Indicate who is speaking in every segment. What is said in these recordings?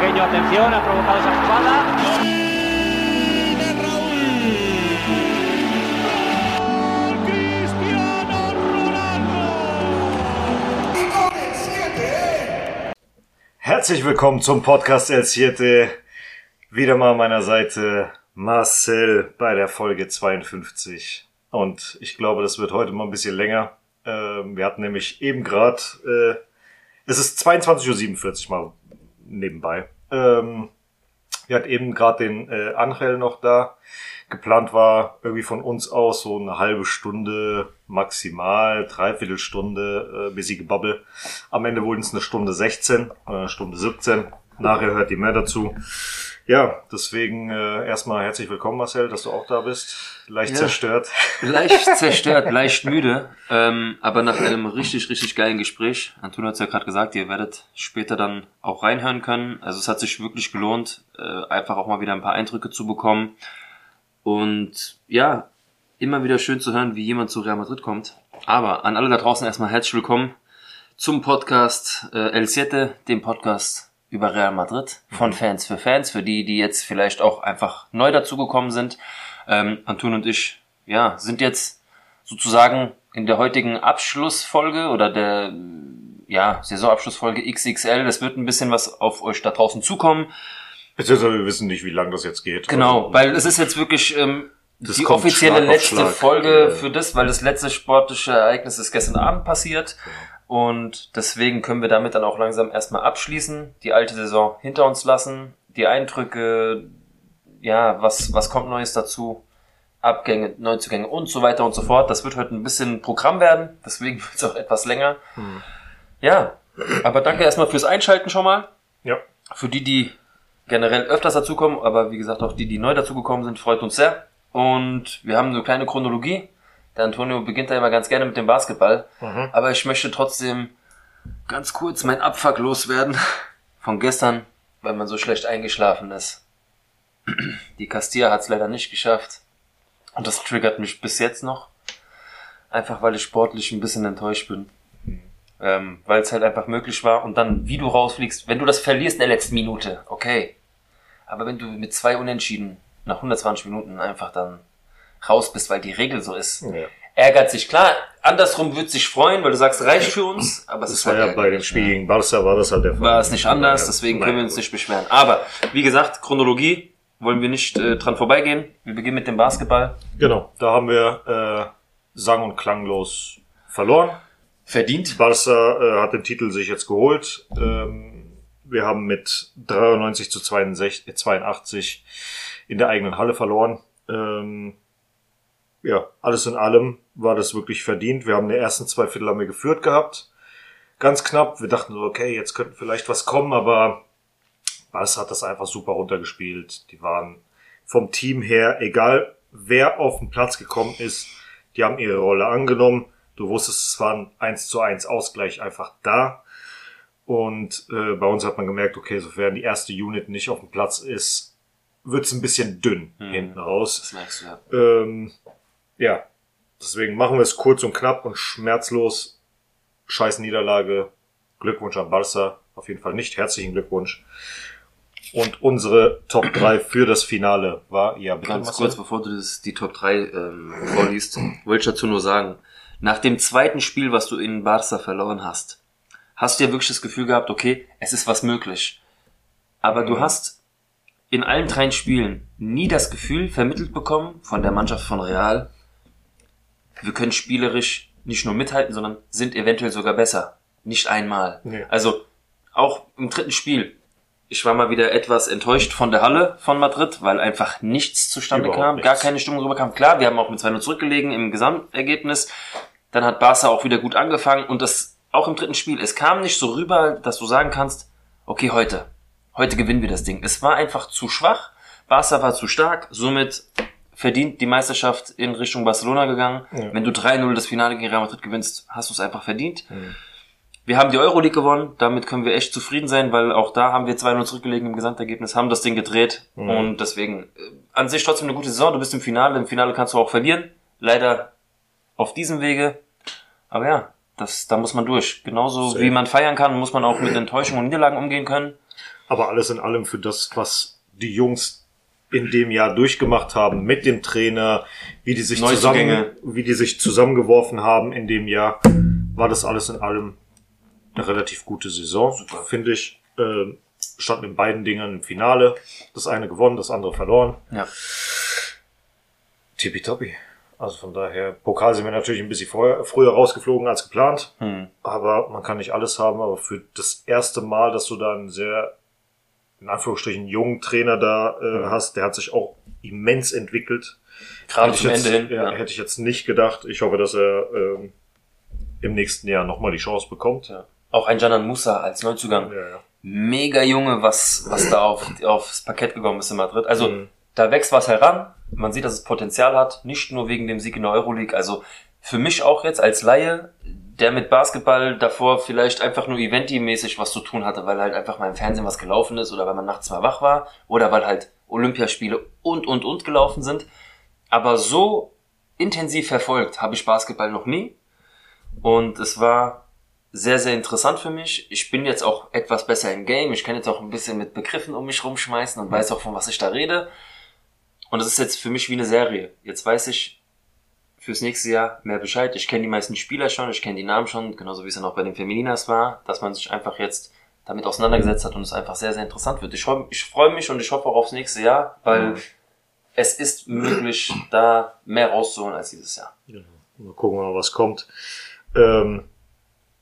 Speaker 1: pequeño, atención, ha provocado esa jugada.
Speaker 2: Herzlich willkommen zum Podcast El Siete. Wieder mal an meiner Seite Marcel bei der Folge 52. Und ich glaube, das wird heute mal ein bisschen länger. Ähm, wir hatten nämlich eben gerade, äh, es ist 22.47 Uhr mal nebenbei. Ähm, wir hatten eben gerade den äh, Angel noch da. Geplant war irgendwie von uns aus so eine halbe Stunde maximal, dreiviertel Stunde, äh, sie gebabbel. Am Ende wurden es eine Stunde 16 oder eine Stunde 17. Nachher hört ihr mehr dazu. Ja, deswegen äh, erstmal herzlich willkommen, Marcel, dass du auch da bist. Leicht
Speaker 3: Ja.
Speaker 2: zerstört.
Speaker 3: Leicht zerstört, leicht müde, ähm, aber nach einem richtig, richtig geilen Gespräch. Antonio hat es ja gerade gesagt, ihr werdet später dann auch reinhören können. Also es hat sich wirklich gelohnt, äh, einfach auch mal wieder ein paar Eindrücke zu bekommen. Und ja, immer wieder schön zu hören, wie jemand zu Real Madrid kommt. Aber an alle da draußen erstmal herzlich willkommen zum Podcast äh, El Siete, dem Podcast über Real Madrid von Fans für Fans, für die, die jetzt vielleicht auch einfach neu dazugekommen sind. Ähm, Anton und ich, ja, sind jetzt sozusagen in der heutigen Abschlussfolge oder der ja, Saisonabschlussfolge XXL. Das wird ein bisschen was auf euch da draußen zukommen.
Speaker 2: Beziehungsweise wir wissen nicht, wie lange das jetzt geht.
Speaker 3: Genau,
Speaker 2: Also,
Speaker 3: weil es ist jetzt wirklich ähm, die offizielle letzte. Folge
Speaker 2: Ja.
Speaker 3: für das, weil das letzte sportliche Ereignis ist gestern Abend passiert. Und deswegen können wir damit dann auch langsam erstmal abschließen, die alte Saison hinter uns lassen, die Eindrücke, ja, was, was kommt Neues dazu, Abgänge, Neuzugänge und so weiter und so fort. Das wird heute ein bisschen Programm werden, deswegen wird es auch etwas länger.
Speaker 2: Hm.
Speaker 3: Ja, aber danke erstmal fürs Einschalten schon mal.
Speaker 2: Ja.
Speaker 3: Für die, die generell öfters dazukommen, aber wie gesagt auch die, die neu dazugekommen sind, freut uns sehr. Und wir haben eine kleine Chronologie. Der Antonio beginnt da immer ganz gerne mit dem Basketball.
Speaker 2: Mhm.
Speaker 3: Aber ich möchte trotzdem ganz kurz mein Abfuck loswerden von gestern, weil man so schlecht eingeschlafen ist. Die Castilla hat es leider nicht geschafft. Und das triggert mich bis jetzt noch. Einfach weil ich sportlich ein bisschen enttäuscht bin. Ähm, weil es halt einfach möglich war. Und dann, wie du rausfliegst, wenn du das verlierst in der letzten Minute, okay. Aber wenn du mit zwei Unentschieden nach 120 Minuten einfach dann raus bist, weil die Regel so ist,
Speaker 2: Ja.
Speaker 3: ärgert sich. Klar, andersrum wird sich freuen, weil du sagst, reicht für uns, aber es
Speaker 2: Das
Speaker 3: ist
Speaker 2: war
Speaker 3: halt
Speaker 2: ja bei dem
Speaker 3: ärgerlich,
Speaker 2: Spiel gegen Barca war das halt der Fall.
Speaker 3: war es nicht anders, deswegen
Speaker 2: Nein,
Speaker 3: können wir uns nicht beschweren. Aber, wie gesagt, Chronologie wollen wir nicht äh, dran vorbeigehen. Wir beginnen mit dem Basketball.
Speaker 2: Genau, da haben wir äh, sang- und klanglos verloren.
Speaker 3: Verdient.
Speaker 2: Barca äh, hat den Titel sich jetzt geholt. Ähm, wir haben mit 93 zu 62, äh, 82 in der eigenen Halle verloren. Ähm, ja, alles in allem war das wirklich verdient. Wir haben die ersten zwei Viertel haben wir geführt gehabt. Ganz knapp. Wir dachten so, okay, jetzt könnte vielleicht was kommen, aber Barca hat das einfach super runtergespielt. Die waren vom Team her, egal wer auf den Platz gekommen ist, die haben ihre Rolle angenommen. Du wusstest, es war ein 1 zu 1 Ausgleich einfach da. Und äh, bei uns hat man gemerkt, okay, sofern die erste Unit nicht auf dem Platz ist, wird's ein bisschen dünn
Speaker 3: Mhm.
Speaker 2: hinten raus.
Speaker 3: Das merkst du ja.
Speaker 2: Ähm, ja, deswegen machen wir es kurz und knapp und schmerzlos. Scheiß Niederlage. Glückwunsch an Barca. Auf jeden Fall nicht. Herzlichen Glückwunsch. Und unsere Top 3 für das Finale war, ja, bitte,
Speaker 3: Ganz kurz, bevor du das, die Top 3 ähm, vorliest, wollte ich dazu nur sagen, nach dem zweiten Spiel, was du in Barca verloren hast, hast du ja wirklich das Gefühl gehabt, okay, es ist was möglich. Aber du
Speaker 2: Mhm.
Speaker 3: hast in allen drei Spielen nie das Gefühl vermittelt bekommen von der Mannschaft von Real, wir können spielerisch nicht nur mithalten, sondern sind eventuell sogar besser. Nicht einmal.
Speaker 2: Nee.
Speaker 3: Also auch im dritten Spiel. Ich war mal wieder etwas enttäuscht von der Halle von Madrid, weil einfach nichts zustande
Speaker 2: Überhaupt
Speaker 3: kam,
Speaker 2: nichts.
Speaker 3: gar keine Stimmung rüberkam. Klar, wir haben auch mit 2-0 zurückgelegen im Gesamtergebnis. Dann hat Barca auch wieder gut angefangen und das auch im dritten Spiel. Es kam nicht so rüber, dass du sagen kannst, okay, heute, heute gewinnen wir das Ding. Es war einfach zu schwach. Barca war zu stark, somit verdient die Meisterschaft in Richtung Barcelona gegangen.
Speaker 2: Ja.
Speaker 3: Wenn du 3-0 das Finale gegen Real Madrid gewinnst, hast du es einfach verdient. Wir haben die Euroleague gewonnen, damit können wir echt zufrieden sein, weil auch da haben wir 2-0 zurückgelegen im Gesamtergebnis, haben das Ding gedreht
Speaker 2: Mhm.
Speaker 3: und deswegen äh, an sich trotzdem eine gute Saison. Du bist im Finale, im Finale kannst du auch verlieren. Leider auf diesem Wege. Aber ja, das, da muss man durch. Genauso
Speaker 2: Safe.
Speaker 3: wie man feiern kann, muss man auch mit Enttäuschungen und Niederlagen umgehen können.
Speaker 2: Aber alles in allem für das, was die Jungs in dem Jahr durchgemacht haben mit dem Trainer, wie die sich zusammen, wie die sich zusammengeworfen haben in dem Jahr, war das alles in allem eine relativ gute Saison, finde ich. Äh, standen in beiden Dingern im Finale. Das eine gewonnen, das andere verloren.
Speaker 3: Ja.
Speaker 2: Tippitoppi. Also von daher, Pokal sind wir natürlich ein bisschen vorher, früher rausgeflogen als geplant.
Speaker 3: Hm.
Speaker 2: Aber man kann nicht alles haben. Aber für das erste Mal, dass du da einen sehr, in Anführungsstrichen, jungen Trainer da äh, hast, der hat sich auch immens entwickelt.
Speaker 3: Gerade zum
Speaker 2: jetzt,
Speaker 3: Ende hin.
Speaker 2: Ja,
Speaker 3: Ja.
Speaker 2: Hätte ich jetzt nicht gedacht. Ich hoffe, dass er ähm, im nächsten Jahr nochmal die Chance bekommt.
Speaker 3: Ja. Auch ein Janan Musa als Neuzugang.
Speaker 2: Ja, ja.
Speaker 3: Mega Junge, was, was da auf, aufs Parkett gekommen ist in Madrid. Also,
Speaker 2: Mhm.
Speaker 3: da wächst was heran. Man sieht, dass es Potenzial hat. Nicht nur wegen dem Sieg in der Euroleague. Also, für mich auch jetzt als Laie, der mit Basketball davor vielleicht einfach nur Eventi-mäßig was zu tun hatte, weil halt einfach mal im Fernsehen was gelaufen ist oder weil man nachts mal wach war oder weil halt Olympiaspiele und, und, und gelaufen sind. Aber so intensiv verfolgt habe ich Basketball noch nie. Und es war sehr, sehr interessant für mich. Ich bin jetzt auch etwas besser im Game. Ich kann jetzt auch ein bisschen mit Begriffen um mich rumschmeißen und weiß auch, von was ich da rede. Und es ist jetzt für mich wie eine Serie. Jetzt weiß ich fürs nächste Jahr mehr Bescheid. Ich kenne die meisten Spieler schon, ich kenne die Namen schon, genauso wie es dann auch bei den Femininas war, dass man sich einfach jetzt damit auseinandergesetzt hat und es einfach sehr, sehr interessant wird. Ich freue ich freu mich und ich hoffe auch aufs nächste Jahr, weil es ist möglich, da mehr rauszuholen als dieses Jahr.
Speaker 2: Genau. Mal gucken, wir mal, was kommt. Ähm,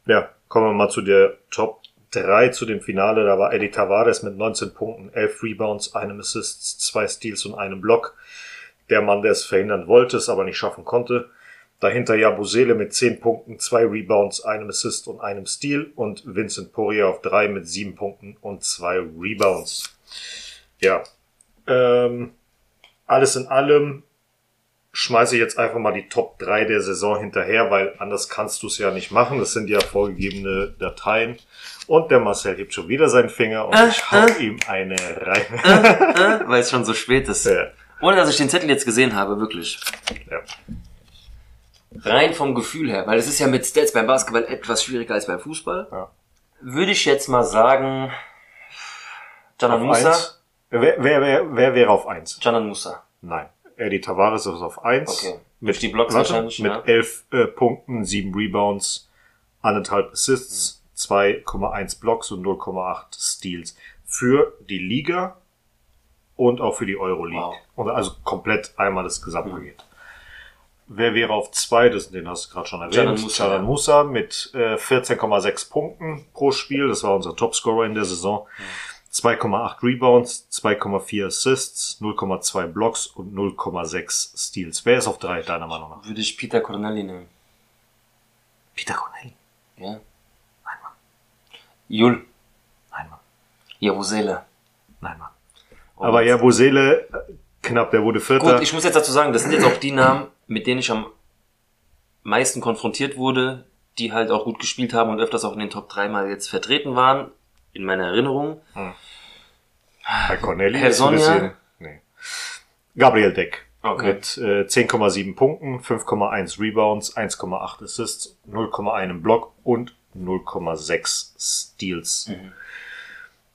Speaker 2: ja, kommen wir mal zu der Top 3, zu dem Finale. Da war Eddie Tavares mit 19 Punkten, 11 Rebounds, einem Assist, zwei Steals und einem Block. Der Mann, der es verhindern wollte, es aber nicht schaffen konnte. Dahinter Jabusele mit 10 Punkten, zwei Rebounds, einem Assist und einem Steal. Und Vincent Poirier auf 3 mit 7 Punkten und zwei Rebounds. Ja, ähm, alles in allem schmeiße ich jetzt einfach mal die Top 3 der Saison hinterher, weil anders kannst du es ja nicht machen. Das sind ja vorgegebene Dateien. Und der Marcel hebt schon wieder seinen Finger und
Speaker 3: Äh,
Speaker 2: ich hau
Speaker 3: äh.
Speaker 2: ihm eine rein.
Speaker 3: Äh, weil es schon so spät ist.
Speaker 2: Ja,
Speaker 3: Ohne dass ich den Zettel jetzt gesehen habe, wirklich.
Speaker 2: ja.
Speaker 3: Rein vom Gefühl her, weil es ist ja mit Stats beim Basketball etwas schwieriger als beim Fußball.
Speaker 2: Ja.
Speaker 3: Würde ich jetzt mal sagen, Janan Musa.
Speaker 2: eins. Wer, wer, wer, wer wäre auf 1?
Speaker 3: Janan Musa.
Speaker 2: Nein. Eddie Tavares ist auf 1.
Speaker 3: Okay. Durch die Blocks
Speaker 2: warte,
Speaker 3: wahrscheinlich,
Speaker 2: Mit
Speaker 3: ja.
Speaker 2: 11 äh, Punkten, 7 Rebounds, 1,5 Assists, 2,1 Blocks und 0,8 Steals. Für die Liga und auch für die Euroleague.
Speaker 3: Wow.
Speaker 2: Und also komplett einmal das Gesamtpaket. Wer wäre auf 2? Das, den hast du gerade schon erwähnt.
Speaker 3: Janan Musa,
Speaker 2: Janan
Speaker 3: ja.
Speaker 2: Musa mit äh, 14,6 Punkten pro Spiel. Das war unser Topscorer in der Saison. 2,8 Rebounds, 2,4 Assists, 0,2 Blocks und 0,6 Steals. Wer ist auf 3, deiner Meinung nach?
Speaker 3: Würde ich Peter Cornelli nehmen.
Speaker 2: Peter Corneli.
Speaker 3: Ja.
Speaker 2: Nein, Mann.
Speaker 3: Jul.
Speaker 2: Nein, Mann.
Speaker 3: Javusele.
Speaker 2: Nein, Mann. Aber ja, Bosele, äh, knapp, der wurde Vierter.
Speaker 3: Gut, ich muss jetzt dazu sagen, das sind jetzt auch die Namen, mit denen ich am meisten konfrontiert wurde, die halt auch gut gespielt haben und öfters auch in den Top 3 mal jetzt vertreten waren, in meiner Erinnerung.
Speaker 2: Bei Corneli
Speaker 3: Herr Sonja?
Speaker 2: bisschen, nee. Gabriel Deck.
Speaker 3: Okay.
Speaker 2: Mit äh, 10,7 Punkten, 5,1 Rebounds, 1,8 Assists, 0,1 Block und 0,6 Steals.
Speaker 3: Mhm.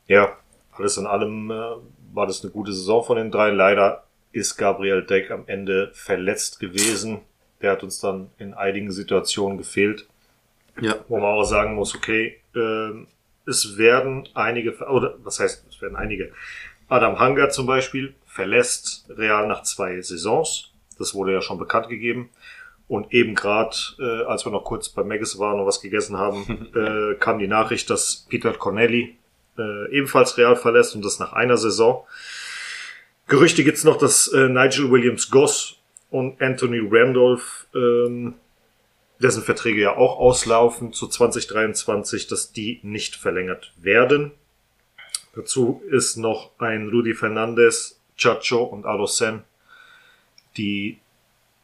Speaker 2: Ja, alles in allem äh, war das eine gute Saison von den drei. Leider ist Gabriel Deck am Ende verletzt gewesen. Der hat uns dann in einigen Situationen gefehlt.
Speaker 3: Ja.
Speaker 2: wo man auch sagen muss, okay, ähm, es werden einige, oder was heißt, es werden einige. Adam Hanger zum Beispiel verlässt Real nach zwei Saisons. Das wurde ja schon bekannt gegeben. Und eben gerade, äh, als wir noch kurz bei Megis waren und was gegessen haben, äh, kam die Nachricht, dass Peter Cornelli äh, ebenfalls Real verlässt und das nach einer Saison. Gerüchte gibt's noch, dass äh, Nigel Williams Goss und Anthony Randolph ähm, dessen Verträge ja auch auslaufen zu 2023, dass die nicht verlängert werden. Dazu ist noch ein Rudy Fernandez, Chacho und Alosen, die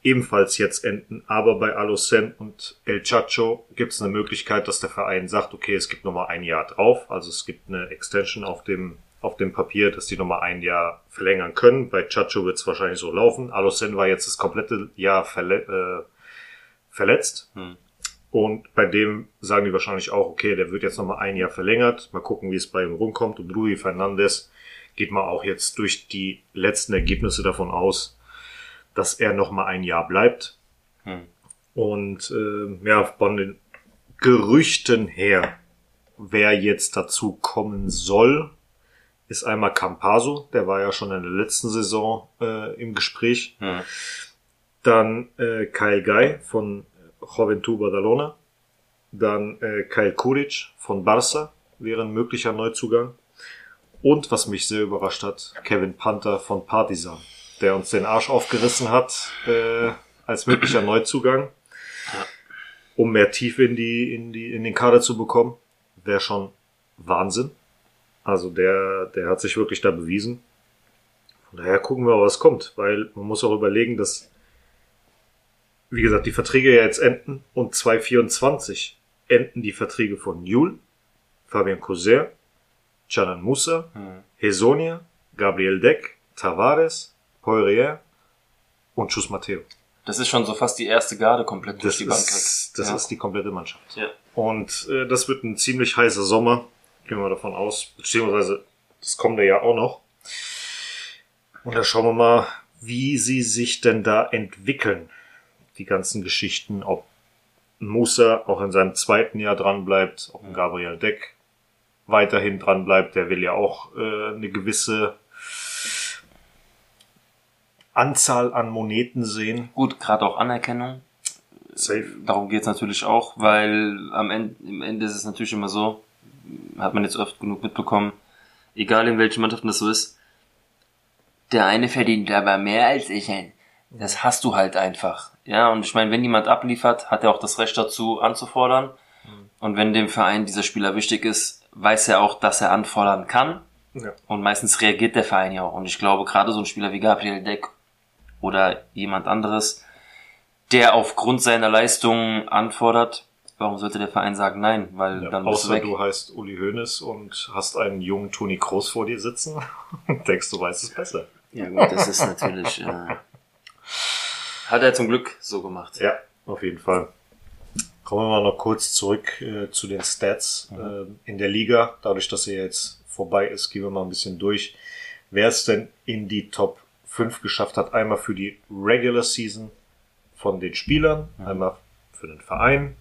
Speaker 2: ebenfalls jetzt enden. Aber bei Alosen und El Chacho gibt es eine Möglichkeit, dass der Verein sagt, okay, es gibt nochmal ein Jahr drauf. Also es gibt eine Extension auf dem, auf dem Papier, dass die nochmal ein Jahr verlängern können. Bei Chacho wird es wahrscheinlich so laufen. Alosen war jetzt das komplette Jahr verle äh, verletzt.
Speaker 3: Hm.
Speaker 2: Und bei dem sagen die wahrscheinlich auch, okay, der wird jetzt nochmal ein Jahr verlängert. Mal gucken, wie es bei ihm rumkommt. Und Rui Fernandes geht man auch jetzt durch die letzten Ergebnisse davon aus, dass er nochmal ein Jahr bleibt.
Speaker 3: Hm.
Speaker 2: Und äh, ja, von den Gerüchten her, wer jetzt dazu kommen soll, ist einmal Campaso, der war ja schon in der letzten Saison äh, im Gespräch.
Speaker 3: Hm.
Speaker 2: Dann äh, Kyle Guy von Juventud Badalona. Dann äh, Kyle Kuric von Barca wäre ein möglicher Neuzugang. Und was mich sehr überrascht hat, Kevin Panther von Partizan, der uns den Arsch aufgerissen hat äh, als möglicher Neuzugang, um mehr Tiefe in die in die in den Kader zu bekommen, wäre schon Wahnsinn. Also der der hat sich wirklich da bewiesen. Von daher gucken wir, was kommt, weil man muss auch überlegen, dass wie gesagt die Verträge ja jetzt enden und 2024 enden die Verträge von Jul, Fabian Coser, Canan Musa,
Speaker 3: Hm.
Speaker 2: Hesonia, Gabriel Deck, Tavares, Poirier und Chus Matteo.
Speaker 3: Das ist schon so fast die erste Garde komplett durch
Speaker 2: Das,
Speaker 3: die Bank
Speaker 2: ist, das
Speaker 3: Ja.
Speaker 2: ist die komplette Mannschaft.
Speaker 3: Ja.
Speaker 2: Und äh, das wird ein ziemlich heißer Sommer, gehen wir davon aus, beziehungsweise das kommende Jahr auch noch. Und da schauen wir mal, wie sie sich denn da entwickeln, die ganzen Geschichten, ob Musa auch in seinem zweiten Jahr dran bleibt, ob Gabriel Deck weiterhin dran bleibt, der will ja auch äh, eine gewisse Anzahl an Moneten sehen.
Speaker 3: Gut, gerade auch Anerkennung.
Speaker 2: Safe.
Speaker 3: Darum geht's natürlich auch, weil am Ende, im Ende ist es natürlich immer so, hat man jetzt oft genug mitbekommen, egal in welchen Mannschaften das so ist, der eine verdient aber mehr als ich. Das hast du halt einfach. Ja, und ich meine, wenn jemand abliefert, hat er auch das Recht dazu anzufordern. Und wenn dem Verein dieser Spieler wichtig ist, weiß er auch, dass er anfordern kann.
Speaker 2: Ja.
Speaker 3: Und meistens reagiert der Verein ja auch. Und ich glaube, gerade so ein Spieler wie Gabriel Deck oder jemand anderes, der aufgrund seiner Leistungen anfordert, warum sollte der Verein sagen nein? Weil
Speaker 2: Ja,
Speaker 3: dann bist du
Speaker 2: außer
Speaker 3: weg.
Speaker 2: du heißt Uli Hoeneß und hast einen jungen Toni Kroos vor dir sitzen und denkst, du weißt es besser.
Speaker 3: Ja gut, das ist natürlich... Äh, hat er zum Glück so gemacht.
Speaker 2: Ja, auf jeden Fall. Kommen wir mal noch kurz zurück äh, zu den Stats äh, in der Liga. Dadurch, dass er jetzt vorbei ist, gehen wir mal ein bisschen durch. Wer es denn in die Top 5 geschafft hat, einmal für die Regular Season von den Spielern, einmal für den Verein,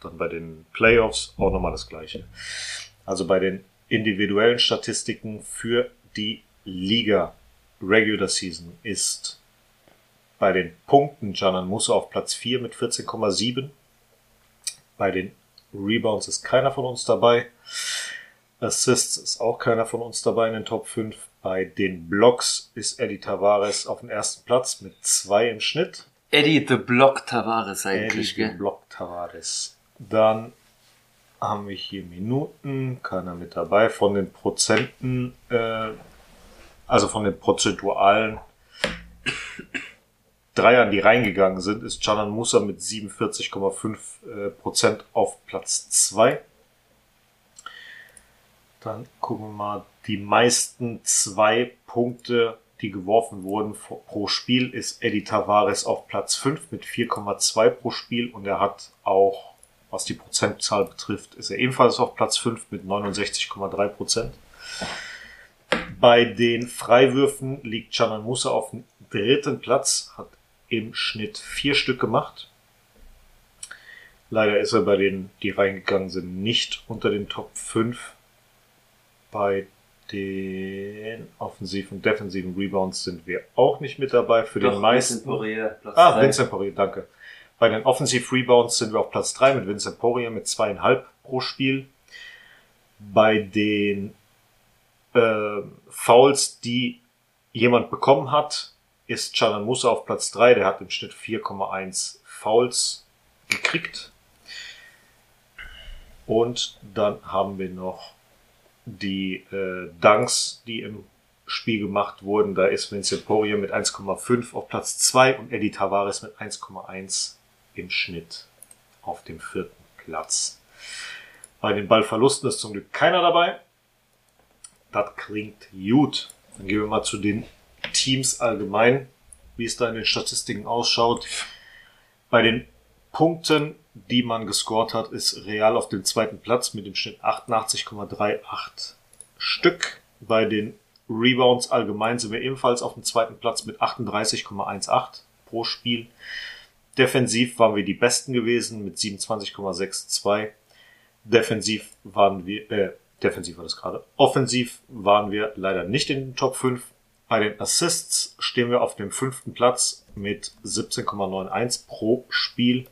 Speaker 2: dann bei den Playoffs auch nochmal das gleiche. Also bei den individuellen Statistiken für die Liga Regular Season ist bei den Punkten Canan Musa auf Platz 4 mit 14,7. Bei den Rebounds ist keiner von uns dabei. Assists ist auch keiner von uns dabei in den Top 5. Bei den Blocks ist Eddie Tavares auf dem ersten Platz mit 2 im Schnitt.
Speaker 3: Eddie the Block Tavares eigentlich,
Speaker 2: Eddie
Speaker 3: gell?
Speaker 2: Block Tavares. Dann haben wir hier Minuten, keiner mit dabei. Von den Prozenten, äh, also von den prozentualen Dreiern, die reingegangen sind, ist Canan Musa mit 47,5 äh, Prozent auf Platz 2. Dann gucken wir mal, die meisten zwei Punkte, die geworfen wurden pro- Spiel, ist Eddie Tavares auf Platz 5 mit 4,2 pro Spiel und er hat auch, was die Prozentzahl betrifft, ist er ebenfalls auf Platz 5 mit 69,3 Prozent. Bei den Freiwürfen liegt Canan Musa auf dem dritten Platz, hat im Schnitt vier Stück gemacht. Leider ist er bei denen, die reingegangen sind, nicht unter den Top 5. Bei den offensiven und defensiven Rebounds sind wir auch nicht mit dabei. Für den meisten.
Speaker 3: Platz
Speaker 2: Ah,
Speaker 3: drei.
Speaker 2: Vincent Poirier, danke. Bei den Offensive Rebounds sind wir auf Platz 3 mit Vincent Poirier mit zweieinhalb pro Spiel. Bei den äh, Fouls, die jemand bekommen hat, ist Canan Musa auf Platz 3. Der hat im Schnitt 4,1 Fouls gekriegt. Und dann haben wir noch die äh, Dunks, die im Spiel gemacht wurden. Da ist Vincent Poirier mit 1,5 auf Platz 2 und Eddie Tavares mit 1,1 im Schnitt auf dem vierten Platz. Bei den Ballverlusten ist zum Glück keiner dabei. Das klingt gut. Dann gehen wir mal zu den Teams allgemein, wie es da in den Statistiken ausschaut. Bei den Punkten die man gescored hat, ist Real auf dem zweiten Platz mit dem Schnitt 88,38 Stück. Bei den Rebounds allgemein sind wir ebenfalls auf dem zweiten Platz mit 38,18 pro Spiel. Defensiv waren wir die Besten gewesen mit 27,62. Defensiv waren wir, äh, defensiv war das gerade. Offensiv waren wir leider nicht in den Top 5. Bei den Assists stehen wir auf dem fünften Platz mit 17,91 pro Spiel.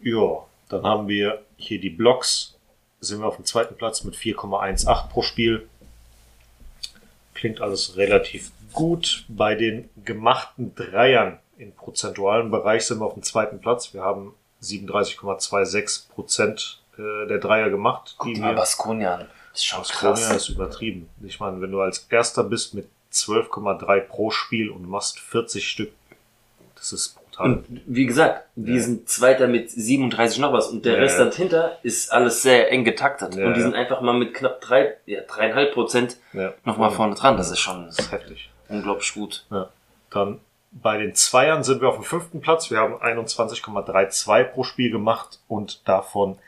Speaker 2: Ja, dann haben wir hier die Blocks. Sind wir auf dem zweiten Platz mit 4,18 pro Spiel. Klingt alles relativ gut. Bei den gemachten Dreiern im prozentualen Bereich sind wir auf dem zweiten Platz. Wir haben 37,26 Prozent äh, der Dreier gemacht.
Speaker 3: Guck mal
Speaker 2: wir
Speaker 3: Baskonia. Das ist schon
Speaker 2: Baskonia
Speaker 3: krass.
Speaker 2: ist übertrieben. Ich meine, wenn du als Erster bist mit 12,3 pro Spiel und machst 40 Stück, das ist brutal.
Speaker 3: Und wie gesagt, wir
Speaker 2: Ja.
Speaker 3: sind Zweiter mit 37 noch was und der
Speaker 2: Ja.
Speaker 3: Rest dahinter ist alles sehr eng getaktet.
Speaker 2: Ja,
Speaker 3: und die sind einfach mal mit knapp drei, ja, dreieinhalb Prozent
Speaker 2: ja.
Speaker 3: nochmal vorne dran. Das ist schon
Speaker 2: Das ist heftig.
Speaker 3: unglaublich gut.
Speaker 2: Ja. Dann bei den Zweiern sind wir auf dem fünften Platz. Wir haben 21,32 pro Spiel gemacht und davon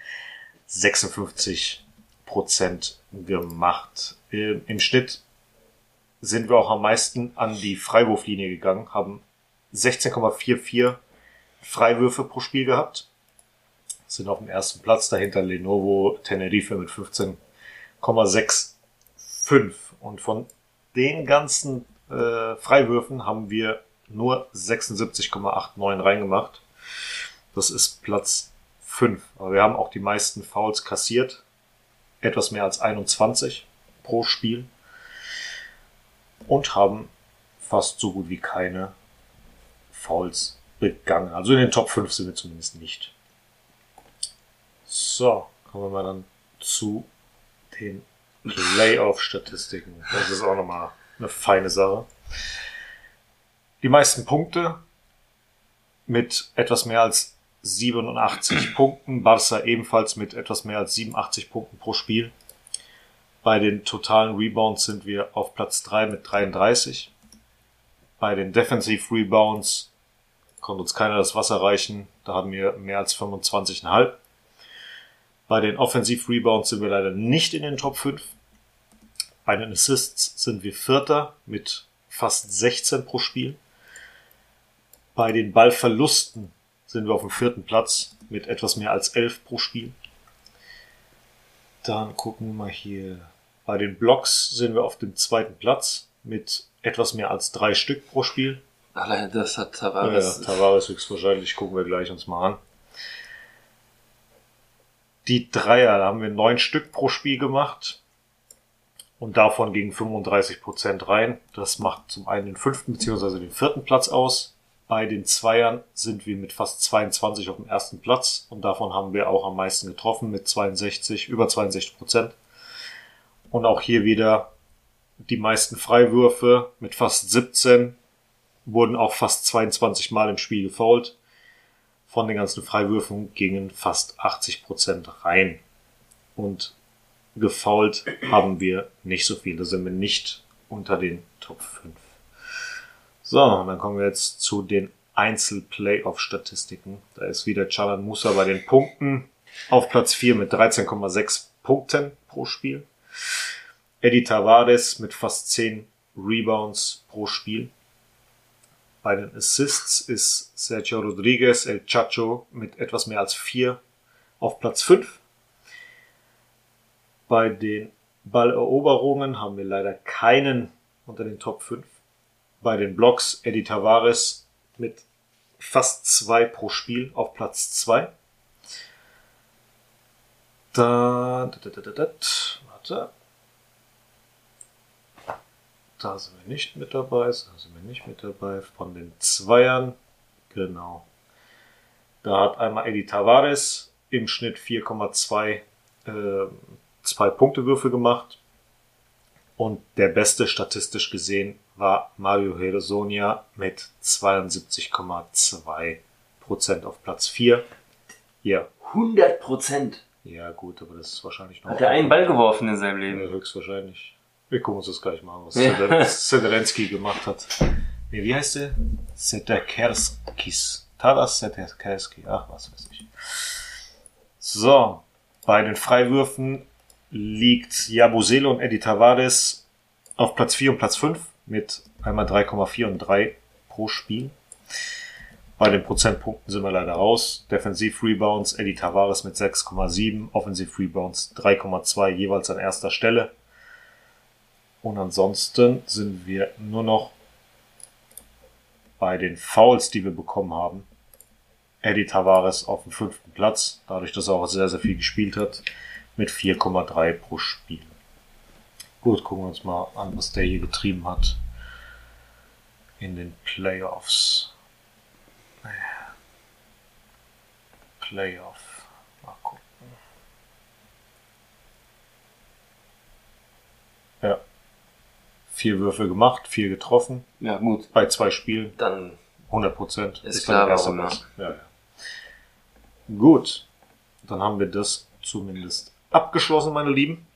Speaker 2: 56 Prozent gemacht. Im im Schnitt sind wir auch am meisten an die Freiwurflinie gegangen, haben 16,44 Freiwürfe pro Spiel gehabt. Sind auf dem ersten Platz dahinter Lenovo Tenerife mit 15,65. Und von den ganzen äh, Freiwürfen haben wir nur 76,89 reingemacht. Das ist Platz 5. Aber wir haben auch die meisten Fouls kassiert. Etwas mehr als 21 pro Spiel. Und haben fast so gut wie keine Fouls begangen. Also in den Top 5 sind wir zumindest nicht. So, kommen wir mal dann zu den Playoff-Statistiken. Das ist auch nochmal eine feine Sache. Die meisten Punkte mit etwas mehr als 87 Punkten. Barca ebenfalls mit etwas mehr als 87 Punkten pro Spiel. Bei den totalen Rebounds sind wir auf Platz 3 mit 33. Bei den Defensive Rebounds konnte uns keiner das Wasser reichen. Da haben wir mehr als 25,5. Bei den Offensive Rebounds sind wir leider nicht in den Top 5. Bei den Assists sind wir Vierter mit fast 16 pro Spiel. Bei den Ballverlusten sind wir auf dem vierten Platz mit etwas mehr als 11 pro Spiel. Dann gucken wir mal hier. Bei den Blocks sind wir auf dem zweiten Platz mit etwas mehr als drei Stück pro Spiel.
Speaker 3: Allein das hat
Speaker 2: Ja,
Speaker 3: Tavares.
Speaker 2: Tavares höchstwahrscheinlich, gucken wir gleich uns mal an. Die Dreier, da haben wir neun Stück pro Spiel gemacht. Und davon gingen 35 Prozent rein. Das macht zum einen den fünften bzw. den vierten Platz aus. Bei den Zweiern sind wir mit fast 22 auf dem ersten Platz. Und davon haben wir auch am meisten getroffen mit 62, über 62 Prozent. Und auch hier wieder die meisten Freiwürfe mit fast 17 wurden auch fast 22 Mal im Spiel gefoult. Von den ganzen Freiwürfen gingen fast 80 Prozent rein. Und gefoult haben wir nicht so viel. Da sind wir nicht unter den Top 5. So, und dann kommen wir jetzt zu den Einzel-Playoff-Statistiken. Da ist wieder Chalan Musa bei den Punkten auf Platz 4 mit 13,6 Punkten pro Spiel. Eddie Tavares mit fast 10 Rebounds pro Spiel. Bei den Assists ist Sergio Rodriguez, El Chacho mit etwas mehr als 4 auf Platz 5. Bei den Balleroberungen haben wir leider keinen unter den Top 5. Bei den Blocks Eddie Tavares mit fast 2 pro Spiel auf Platz 2. Da, da, da, da, da, warte. Da sind wir nicht mit dabei, da sind wir nicht mit dabei. Von den Zweiern, genau. Da hat einmal Eddie Tavares im Schnitt 4,2 äh, zwei Punktewürfe gemacht. Und der beste statistisch gesehen war Mario Heresonia mit 72,2 Prozent auf Platz 4. Ja,
Speaker 3: 100 Prozent.
Speaker 2: ja gut, aber das ist wahrscheinlich noch.
Speaker 3: Hat er einen Ball geworfen in seinem
Speaker 2: Ja,
Speaker 3: Leben.
Speaker 2: höchstwahrscheinlich. Wir gucken uns das gleich mal an, was
Speaker 3: Ja.
Speaker 2: Zelensky gemacht hat. Nee, wie heißt der? Sederkerskis. Taras Setekeski, ach was weiß ich. So, bei den Freiwürfen liegt Jabusele und Eddie Tavares auf Platz 4 und Platz 5 mit einmal 3,4 und 3 pro Spiel. Bei den Prozentpunkten sind wir leider raus. Defensiv Rebounds Eddie Tavares mit 6,7, Offensiv Rebounds 3,2 jeweils an erster Stelle. Und ansonsten sind wir nur noch bei den Fouls, die wir bekommen haben. Eddie Tavares auf dem fünften Platz, dadurch, dass er auch sehr, sehr viel gespielt hat, mit 4,3 pro Spiel. Gut, gucken wir uns mal an, was der hier getrieben hat in den Playoffs. Playoff. Mal gucken. Ja. Vier Würfe gemacht, vier getroffen.
Speaker 3: Ja, gut.
Speaker 2: Bei zwei Spielen.
Speaker 3: Dann
Speaker 2: 100 Prozent.
Speaker 3: Ist klar, warum.
Speaker 2: Ja, ja. Gut. Dann haben wir das zumindest abgeschlossen, meine Lieben.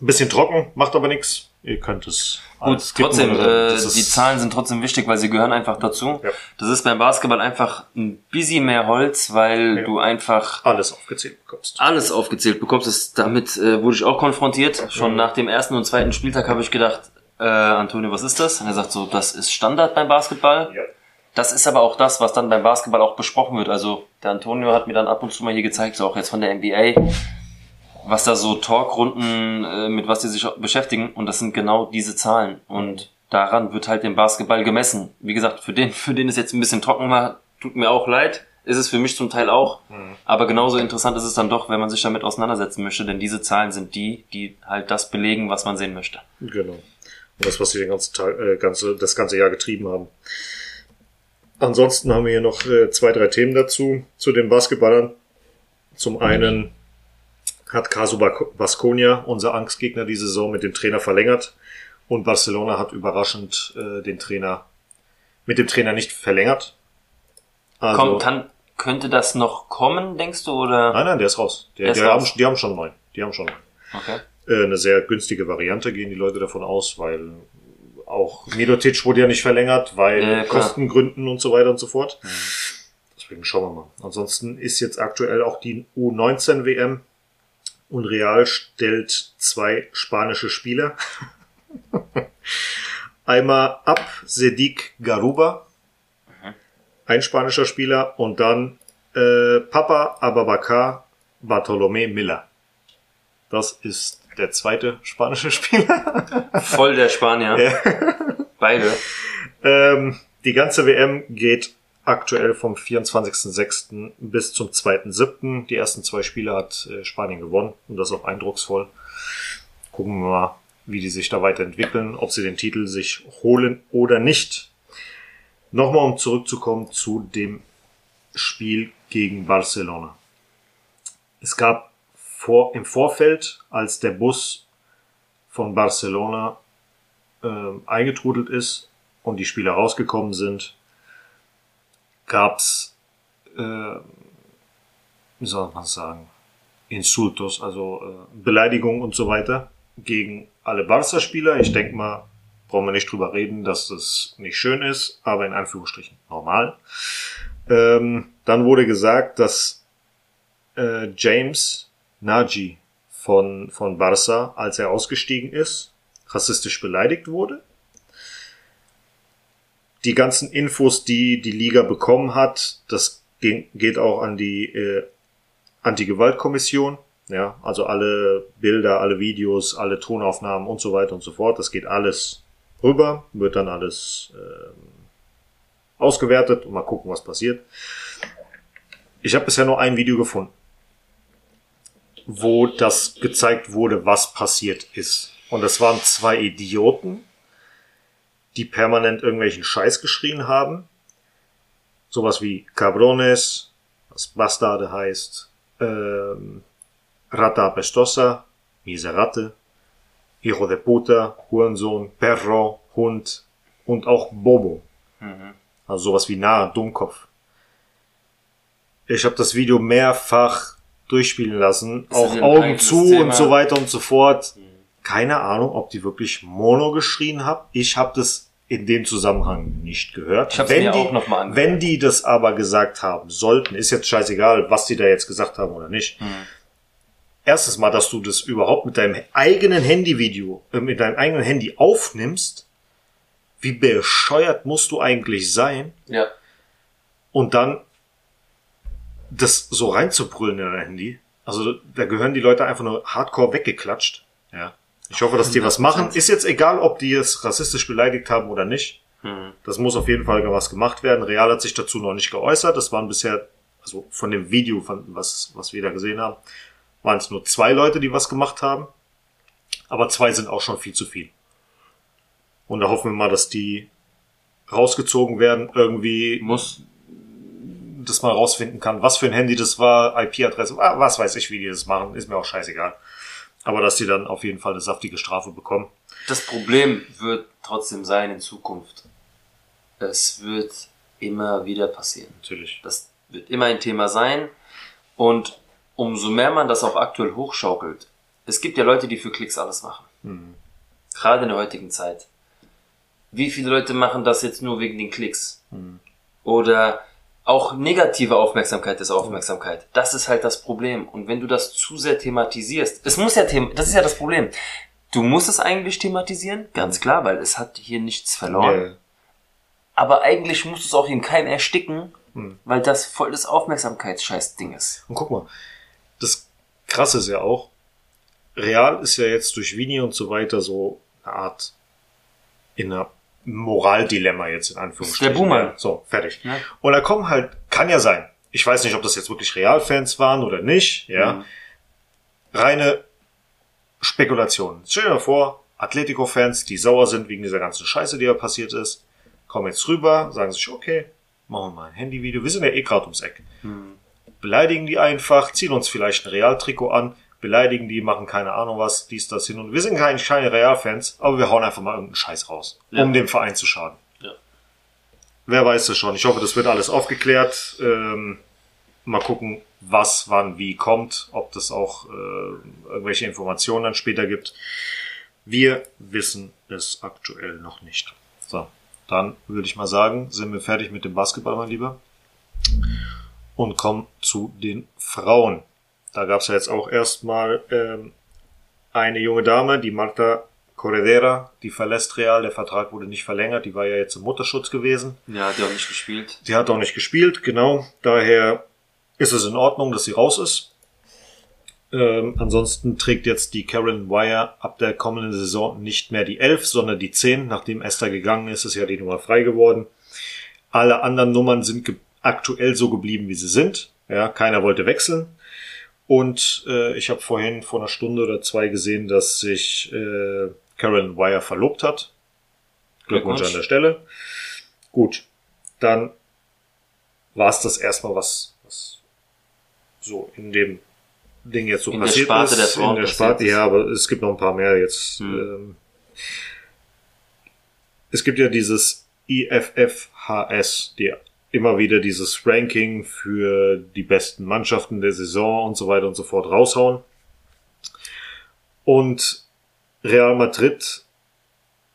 Speaker 2: Ein bisschen trocken, macht aber nichts. Ihr könnt es
Speaker 3: Gut, trotzdem, äh, die Zahlen sind trotzdem wichtig, weil sie gehören einfach dazu.
Speaker 2: Ja.
Speaker 3: Das ist beim Basketball einfach ein bisschen mehr Holz, weil
Speaker 2: Ja.
Speaker 3: du einfach
Speaker 2: alles aufgezählt bekommst.
Speaker 3: alles aufgezählt bekommst. Das, damit äh, wurde ich auch konfrontiert. Schon
Speaker 2: Mhm.
Speaker 3: nach dem ersten und zweiten Spieltag habe ich gedacht, äh, Antonio, was ist das? Und er sagt so, das ist Standard beim Basketball.
Speaker 2: Ja.
Speaker 3: Das ist aber auch das, was dann beim Basketball auch besprochen wird. Also der Antonio hat mir dann ab und zu mal hier gezeigt, so auch jetzt von der NBA, was da so Talkrunden, äh, mit was die sich beschäftigen. Und das sind genau diese Zahlen. Und daran wird halt dem Basketball gemessen. Wie gesagt, für den, für den es jetzt ein bisschen trocken war, tut mir auch leid. Ist es für mich zum Teil auch. Aber genauso interessant ist es dann doch, wenn man sich damit auseinandersetzen möchte, denn diese Zahlen sind die, die halt das belegen, was man sehen möchte.
Speaker 2: Genau. Und das, was sie den ganzen Tag, äh, ganze, das ganze Jahr getrieben haben. Ansonsten haben wir hier noch äh, zwei, drei Themen dazu, zu den Basketballern. Zum einen hat Casu Baskonia, unser Angstgegner, die Saison mit dem Trainer verlängert. Und Barcelona hat überraschend äh, den Trainer mit dem Trainer nicht verlängert. Also,
Speaker 3: Komm, kann, könnte das noch kommen, denkst du, oder?
Speaker 2: nein, nein, der ist raus. Der,
Speaker 3: Der ist
Speaker 2: die, haben,
Speaker 3: raus.
Speaker 2: die haben schon neuen. Die haben schon neuen.
Speaker 3: Okay.
Speaker 2: Äh, eine sehr günstige Variante, gehen die Leute davon aus, weil auch Milotic wurde ja nicht verlängert, weil
Speaker 3: Ja.
Speaker 2: Kostengründen und so weiter und so fort. Deswegen schauen wir mal. Ansonsten ist jetzt aktuell auch die U19 WM und Real stellt zwei spanische Spieler. Einmal ab Sedik Garuba, ein spanischer Spieler, und dann äh, Papa Ababacar Bartolomé Miller. Das ist der zweite spanische Spieler.
Speaker 3: Voll der Spanier. Beide.
Speaker 2: ähm, die ganze WM geht aktuell vom 24.06. bis zum 2.07. Die ersten zwei Spiele hat äh, Spanien gewonnen und das auch eindrucksvoll. Gucken wir mal, wie die sich da weiterentwickeln, ob sie den Titel sich holen oder nicht. Nochmal, um zurückzukommen zu dem Spiel gegen Barcelona. Es gab vor, im Vorfeld, als der Bus von Barcelona ähm, eingetrudelt ist und die Spieler rausgekommen sind, gab's äh, wie soll man sagen, Insultos, also äh, Beleidigungen und so weiter gegen alle Barca-Spieler. Ich denke mal, brauchen wir nicht drüber reden, dass das nicht schön ist, aber in Anführungsstrichen normal. Ähm, dann wurde gesagt, dass äh, James Nagy von, von Barca, als er ausgestiegen ist, rassistisch beleidigt wurde. Die ganzen Infos, die die Liga bekommen hat, das geht auch an die äh, Anti-Gewalt-Kommission. Ja, also alle Bilder, alle Videos, alle Tonaufnahmen und so weiter und so fort. Das geht alles rüber, wird dann alles ähm, ausgewertet und mal gucken, was passiert. Ich habe bisher nur ein Video gefunden, wo das gezeigt wurde, was passiert ist. Und das waren zwei Idioten, die permanent irgendwelchen Scheiß geschrien haben. Sowas wie Cabrones, was Bastarde heißt, ähm, Rata apestosa, Miserate, Hijo de puta, Hurensohn, Perro, Hund und auch Bobo.
Speaker 3: Mhm.
Speaker 2: Also sowas wie nahe Dummkopf. Ich habe das Video mehrfach durchspielen lassen, auch
Speaker 3: das ein
Speaker 2: Augen zu
Speaker 3: Thema?
Speaker 2: und so weiter und so fort. Keine Ahnung, ob die wirklich Mono geschrien haben. Ich habe das in dem Zusammenhang nicht gehört.
Speaker 3: Ich hab's
Speaker 2: wenn
Speaker 3: mir
Speaker 2: die,
Speaker 3: auch noch mal angehört.
Speaker 2: Wenn die das aber gesagt haben sollten, ist jetzt scheißegal, was die da jetzt gesagt haben oder nicht.
Speaker 3: Mhm.
Speaker 2: Erstes Mal, dass du das überhaupt mit deinem eigenen Handyvideo, äh, mit deinem eigenen Handy aufnimmst, wie bescheuert musst du eigentlich sein?
Speaker 3: Ja.
Speaker 2: und dann das so reinzubrüllen in dein Handy. Also da gehören die Leute einfach nur hardcore weggeklatscht. Ja. Ich hoffe, dass die was machen. Ist jetzt egal, ob die es rassistisch beleidigt haben oder nicht.
Speaker 3: Mhm.
Speaker 2: Das muss auf jeden Fall was gemacht werden. Real hat sich dazu noch nicht geäußert. Das waren bisher, also von dem Video, von was, was wir da gesehen haben, waren es nur zwei Leute, die was gemacht haben. Aber zwei sind auch schon viel zu viel. Und da hoffen wir mal, dass die rausgezogen werden, irgendwie
Speaker 3: Muss.
Speaker 2: Das mal rausfinden kann, was für ein Handy das war, IP-Adresse, was weiß ich, wie die das machen, ist mir auch scheißegal. Aber dass die dann auf jeden Fall eine saftige Strafe bekommen.
Speaker 3: Das Problem wird trotzdem sein in Zukunft. Es wird immer wieder passieren.
Speaker 2: Natürlich.
Speaker 3: Das wird immer ein Thema sein. Und umso mehr man das auch aktuell hochschaukelt. Es gibt ja Leute, die für Klicks alles machen. Gerade in der heutigen Zeit. Wie viele Leute machen das jetzt nur wegen den Klicks? Oder auch negative Aufmerksamkeit ist Aufmerksamkeit. Das ist halt das Problem. Und wenn du das zu sehr thematisierst, es muss ja them das ist ja das Problem. Du musst es eigentlich thematisieren, ganz klar, weil es hat hier nichts verloren.
Speaker 2: Ja,
Speaker 3: Aber eigentlich musst du es auch in keinem ersticken,
Speaker 2: Hm.
Speaker 3: weil das voll das Aufmerksamkeitsscheiß-Ding ist.
Speaker 2: Und guck mal, das Krasse ist ja auch, Real ist ja jetzt durch Vini und so weiter so eine Art in einer Moraldilemma jetzt in Anführungsstrichen.
Speaker 3: Der Boomer.
Speaker 2: So, fertig.
Speaker 3: Ja.
Speaker 2: Und da kommen halt, kann ja sein, ich weiß nicht, ob das jetzt wirklich Realfans waren oder nicht, ja,
Speaker 3: Mhm.
Speaker 2: reine Spekulation. Stell dir mal vor, Atletico-Fans, die sauer sind wegen dieser ganzen Scheiße, die da passiert ist, kommen jetzt rüber, sagen sich, okay, machen wir mal ein Handyvideo. Wir sind ja eh gerade ums Eck. Beleidigen die einfach, ziehen uns vielleicht ein Real-Trikot an, beleidigen die, machen keine Ahnung was, dies, das hin und wir sind keine, keine Real-Fans, aber wir hauen einfach mal irgendeinen Scheiß raus,
Speaker 3: Ja.
Speaker 2: um dem Verein zu schaden.
Speaker 3: Ja.
Speaker 2: Wer weiß das schon. Ich hoffe, das wird alles aufgeklärt. Ähm, mal gucken, was, wann, wie kommt, ob das auch äh, irgendwelche Informationen dann später gibt. Wir wissen es aktuell noch nicht. So, dann würde ich mal sagen, sind wir fertig mit dem Basketball, mein Lieber. Und kommen zu den Frauen. Da gab es ja jetzt auch erstmal ähm, eine junge Dame, die Marta Corredera, die verlässt Real. Der Vertrag wurde nicht verlängert. Die war ja jetzt im Mutterschutz gewesen.
Speaker 3: Ja, hat ja auch nicht gespielt.
Speaker 2: Sie hat auch nicht gespielt, genau. Daher ist es in Ordnung, dass sie raus ist. Ähm, ansonsten trägt jetzt die Karen Wire ab der kommenden Saison nicht mehr die 11, sondern die 10. Nachdem Esther gegangen ist, ist ja die Nummer frei geworden. Alle anderen Nummern sind aktuell so geblieben, wie sie sind. Ja, keiner wollte wechseln. Und äh, ich habe vorhin vor einer Stunde oder zwei gesehen, dass sich äh, Karen Wire verlobt hat. Glückwunsch
Speaker 3: Glückwunsch.
Speaker 2: an der Stelle. Gut, dann war es das erstmal, was, was so in dem Ding jetzt so
Speaker 3: In der
Speaker 2: passiert
Speaker 3: Sparte
Speaker 2: ist.
Speaker 3: der
Speaker 2: in der Sparte, ja, aber es gibt noch ein paar mehr jetzt.
Speaker 3: Hm.
Speaker 2: Ähm, es gibt ja dieses IFFHS, die immer wieder dieses Ranking für die besten Mannschaften der Saison und so weiter und so fort raushauen. Und Real Madrid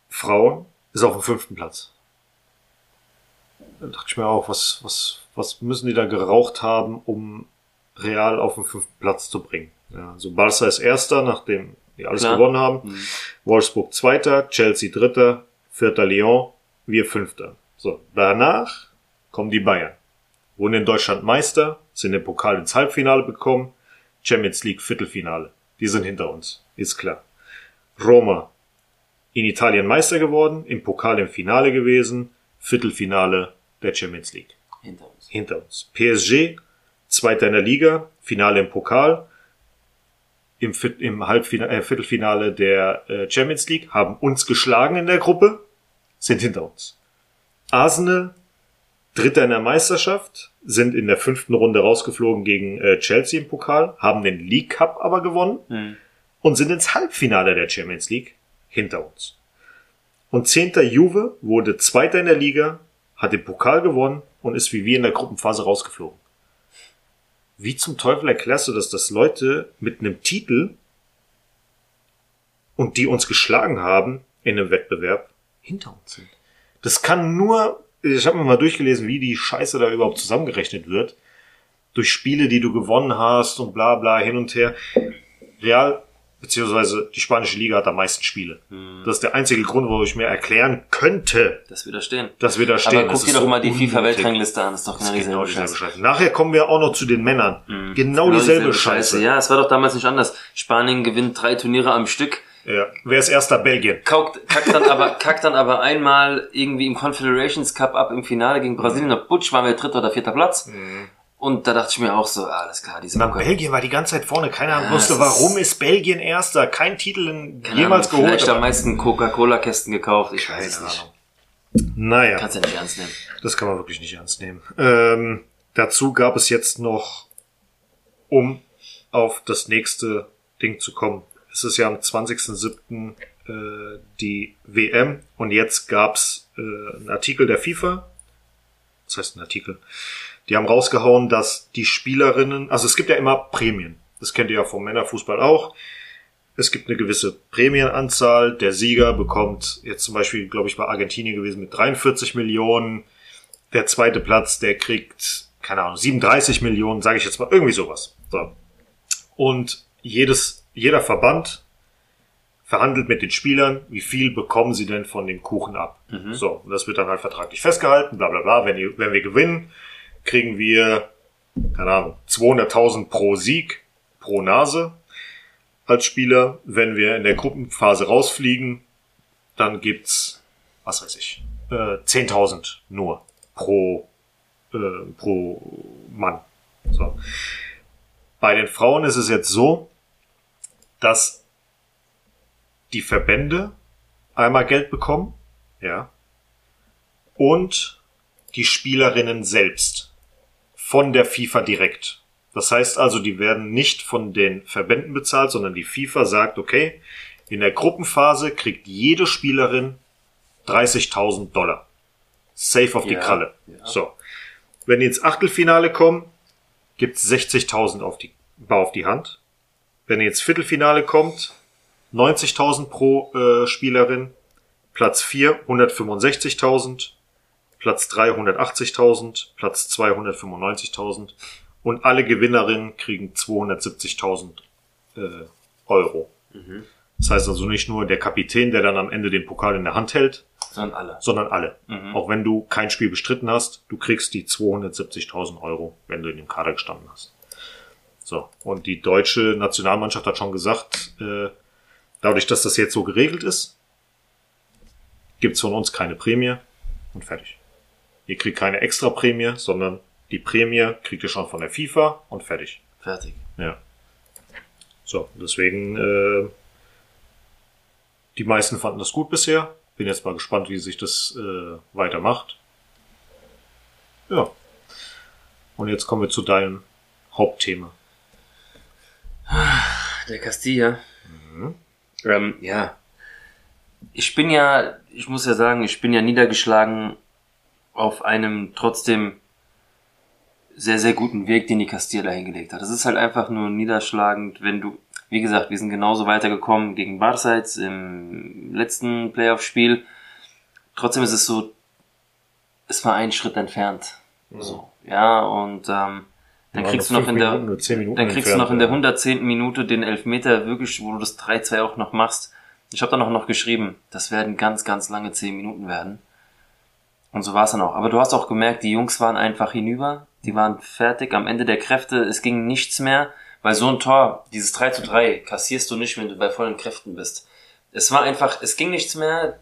Speaker 2: Frauen ist auf dem fünften Platz. Da dachte ich mir auch, was, was, was müssen die da geraucht haben, um Real auf den fünften Platz zu bringen? Ja, also Barca ist erster, nachdem die alles
Speaker 3: Klar.
Speaker 2: gewonnen haben.
Speaker 3: Mhm.
Speaker 2: Wolfsburg zweiter, Chelsea dritter, vierter Lyon, wir fünfter. So, danach kommen die Bayern. Wurden in Deutschland Meister, sind im Pokal ins Halbfinale bekommen, Champions League Viertelfinale. Die sind hinter uns, ist klar. Roma in Italien Meister geworden, im Pokal im Finale gewesen, Viertelfinale der Champions League
Speaker 3: Hinter uns.
Speaker 2: hinter uns. PSG, Zweiter in der Liga, Finale im Pokal, im, im Halbfinale, äh, Viertelfinale der äh, Champions League, haben uns geschlagen in der Gruppe, sind hinter uns. Arsenal, Dritter in der Meisterschaft, sind in der fünften Runde rausgeflogen gegen äh, Chelsea im Pokal, haben den League Cup aber gewonnen
Speaker 3: Mhm.
Speaker 2: und sind ins Halbfinale der Champions League hinter uns. Und zehnter Juve wurde Zweiter in der Liga, hat den Pokal gewonnen und ist wie wir in der Gruppenphase rausgeflogen. Wie zum Teufel erklärst du das, dass Leute mit einem Titel und die uns geschlagen haben in einem Wettbewerb hinter uns sind? Das kann nur, ich habe mir mal durchgelesen, wie die Scheiße da überhaupt zusammengerechnet wird. Durch Spiele, die du gewonnen hast und bla bla hin und her. Real, beziehungsweise die spanische Liga hat am meisten Spiele. Das ist der einzige Grund, wo ich mir erklären könnte,
Speaker 3: Das wir da stehen.
Speaker 2: dass wir da stehen.
Speaker 3: Aber guck dir
Speaker 2: ist
Speaker 3: doch
Speaker 2: so
Speaker 3: mal die. FIFA-Weltrangliste an, das ist doch genau
Speaker 2: Genau
Speaker 3: dieselbe
Speaker 2: dieselbe
Speaker 3: Scheiße.
Speaker 2: Scheiße. Nachher kommen wir auch noch zu den Männern.
Speaker 3: Mhm.
Speaker 2: Genau, dieselbe, Scheiße.
Speaker 3: Ja, es war doch damals nicht anders. Spanien gewinnt drei Turniere am Stück,
Speaker 2: Ja. Wer ist erster? Belgien.
Speaker 3: kaukt, kackt dann aber, kackt dann aber einmal irgendwie im Confederations Cup ab im Finale gegen Brasilien. Und Butsch waren wir dritter oder vierter Platz. Und da dachte ich mir auch so, alles klar, diese
Speaker 2: Na. Belgien war die ganze Zeit vorne. Keiner
Speaker 3: Ja,
Speaker 2: wusste,
Speaker 3: ist-
Speaker 2: warum ist Belgien erster. Kein Titel in, jemals
Speaker 3: Ahnung,
Speaker 2: geholt.
Speaker 3: Vielleicht am meisten Coca-Cola-Kästen gekauft, ich weiß
Speaker 2: Keine
Speaker 3: es nicht.
Speaker 2: Ahnung. Naja.
Speaker 3: Kannst ja nicht ernst nehmen.
Speaker 2: Das kann man wirklich nicht ernst nehmen. Ähm, dazu gab es jetzt noch, um auf das nächste Ding zu kommen. Es ist ja am 20.07. Äh, die WM und jetzt gab's äh, einen Artikel der FIFA. Das heißt ein Artikel. Die haben rausgehauen, dass die Spielerinnen, also es gibt ja immer Prämien. Das kennt ihr ja vom Männerfußball auch. Es gibt eine gewisse Prämienanzahl. Der Sieger bekommt jetzt zum Beispiel, glaube ich, bei Argentinien gewesen mit 43 Millionen. Der zweite Platz, der kriegt, keine Ahnung, 37 Millionen, sage ich jetzt mal, irgendwie sowas. So. Und jedes, jeder Verband verhandelt mit den Spielern, wie viel bekommen sie denn von dem Kuchen ab. So, und das wird dann halt vertraglich festgehalten, bla bla bla. Wenn, ihr, wenn wir gewinnen, kriegen wir, keine Ahnung, 200.000 pro Sieg, pro Nase als Spieler. Wenn wir in der Gruppenphase rausfliegen, dann gibt's, was weiß ich, äh, 10.000 nur pro, äh, pro Mann. So. Bei den Frauen ist es jetzt so, dass die Verbände einmal Geld bekommen, ja, und die Spielerinnen selbst von der FIFA direkt. Das heißt also, die werden nicht von den Verbänden bezahlt, sondern die FIFA sagt, okay, in der Gruppenphase kriegt jede Spielerin 30.000 Dollar. Safe auf die
Speaker 3: Ja,
Speaker 2: Kralle.
Speaker 3: ja.
Speaker 2: So. Wenn die ins Achtelfinale kommen, gibt's 60.000 auf die, auf die Hand. Wenn ihr ins Viertelfinale kommt, 90.000 pro äh, Spielerin. Platz 4 165.000. Platz 3 180.000. Platz 2 195.000. Und alle Gewinnerinnen kriegen 270.000 äh, Euro. Das heißt also nicht nur der Kapitän, der dann am Ende den Pokal in der Hand hält,
Speaker 3: Sondern alle.
Speaker 2: sondern alle.
Speaker 3: Mhm.
Speaker 2: Auch wenn du kein Spiel bestritten hast, du kriegst die 270.000 Euro, wenn du in dem Kader gestanden hast. So, und die deutsche Nationalmannschaft hat schon gesagt, äh, dadurch, dass das jetzt so geregelt ist, gibt's von uns keine Prämie und fertig. Ihr kriegt keine extra Prämie, sondern die Prämie kriegt ihr schon von der FIFA und fertig.
Speaker 3: Fertig.
Speaker 2: Ja. So, deswegen, äh, die meisten fanden das gut bisher. Bin jetzt mal gespannt, wie sich das äh, weitermacht. Ja. Und jetzt kommen wir zu deinem Hauptthema.
Speaker 3: Der Castilla. Ähm, ja. Ich bin ja, ich muss ja sagen, ich bin ja niedergeschlagen auf einem trotzdem sehr, sehr guten Weg, den die Castilla hingelegt hat. Das ist halt einfach nur niederschlagend, wenn du, wie gesagt, wir sind genauso weitergekommen gegen Barca im letzten Playoff-Spiel. Trotzdem ist es so, es war ein Schritt entfernt. So, ja, und ähm, dann kriegst du
Speaker 2: noch
Speaker 3: noch
Speaker 2: fünf
Speaker 3: in der,
Speaker 2: Minuten oder zehn Minuten
Speaker 3: dann kriegst du noch in der
Speaker 2: ja.
Speaker 3: 110. Minute den Elfmeter wirklich, wo du das 3-2 auch noch machst. Ich habe dann auch noch geschrieben, das werden ganz, ganz lange 10 Minuten werden. Und so war es dann auch. Aber du hast auch gemerkt, die Jungs waren einfach hinüber. Die waren fertig am Ende der Kräfte. Es ging nichts mehr, weil so ein Tor, dieses 3 zu 3, kassierst du nicht, wenn du bei vollen Kräften bist. Es war einfach, es ging nichts mehr.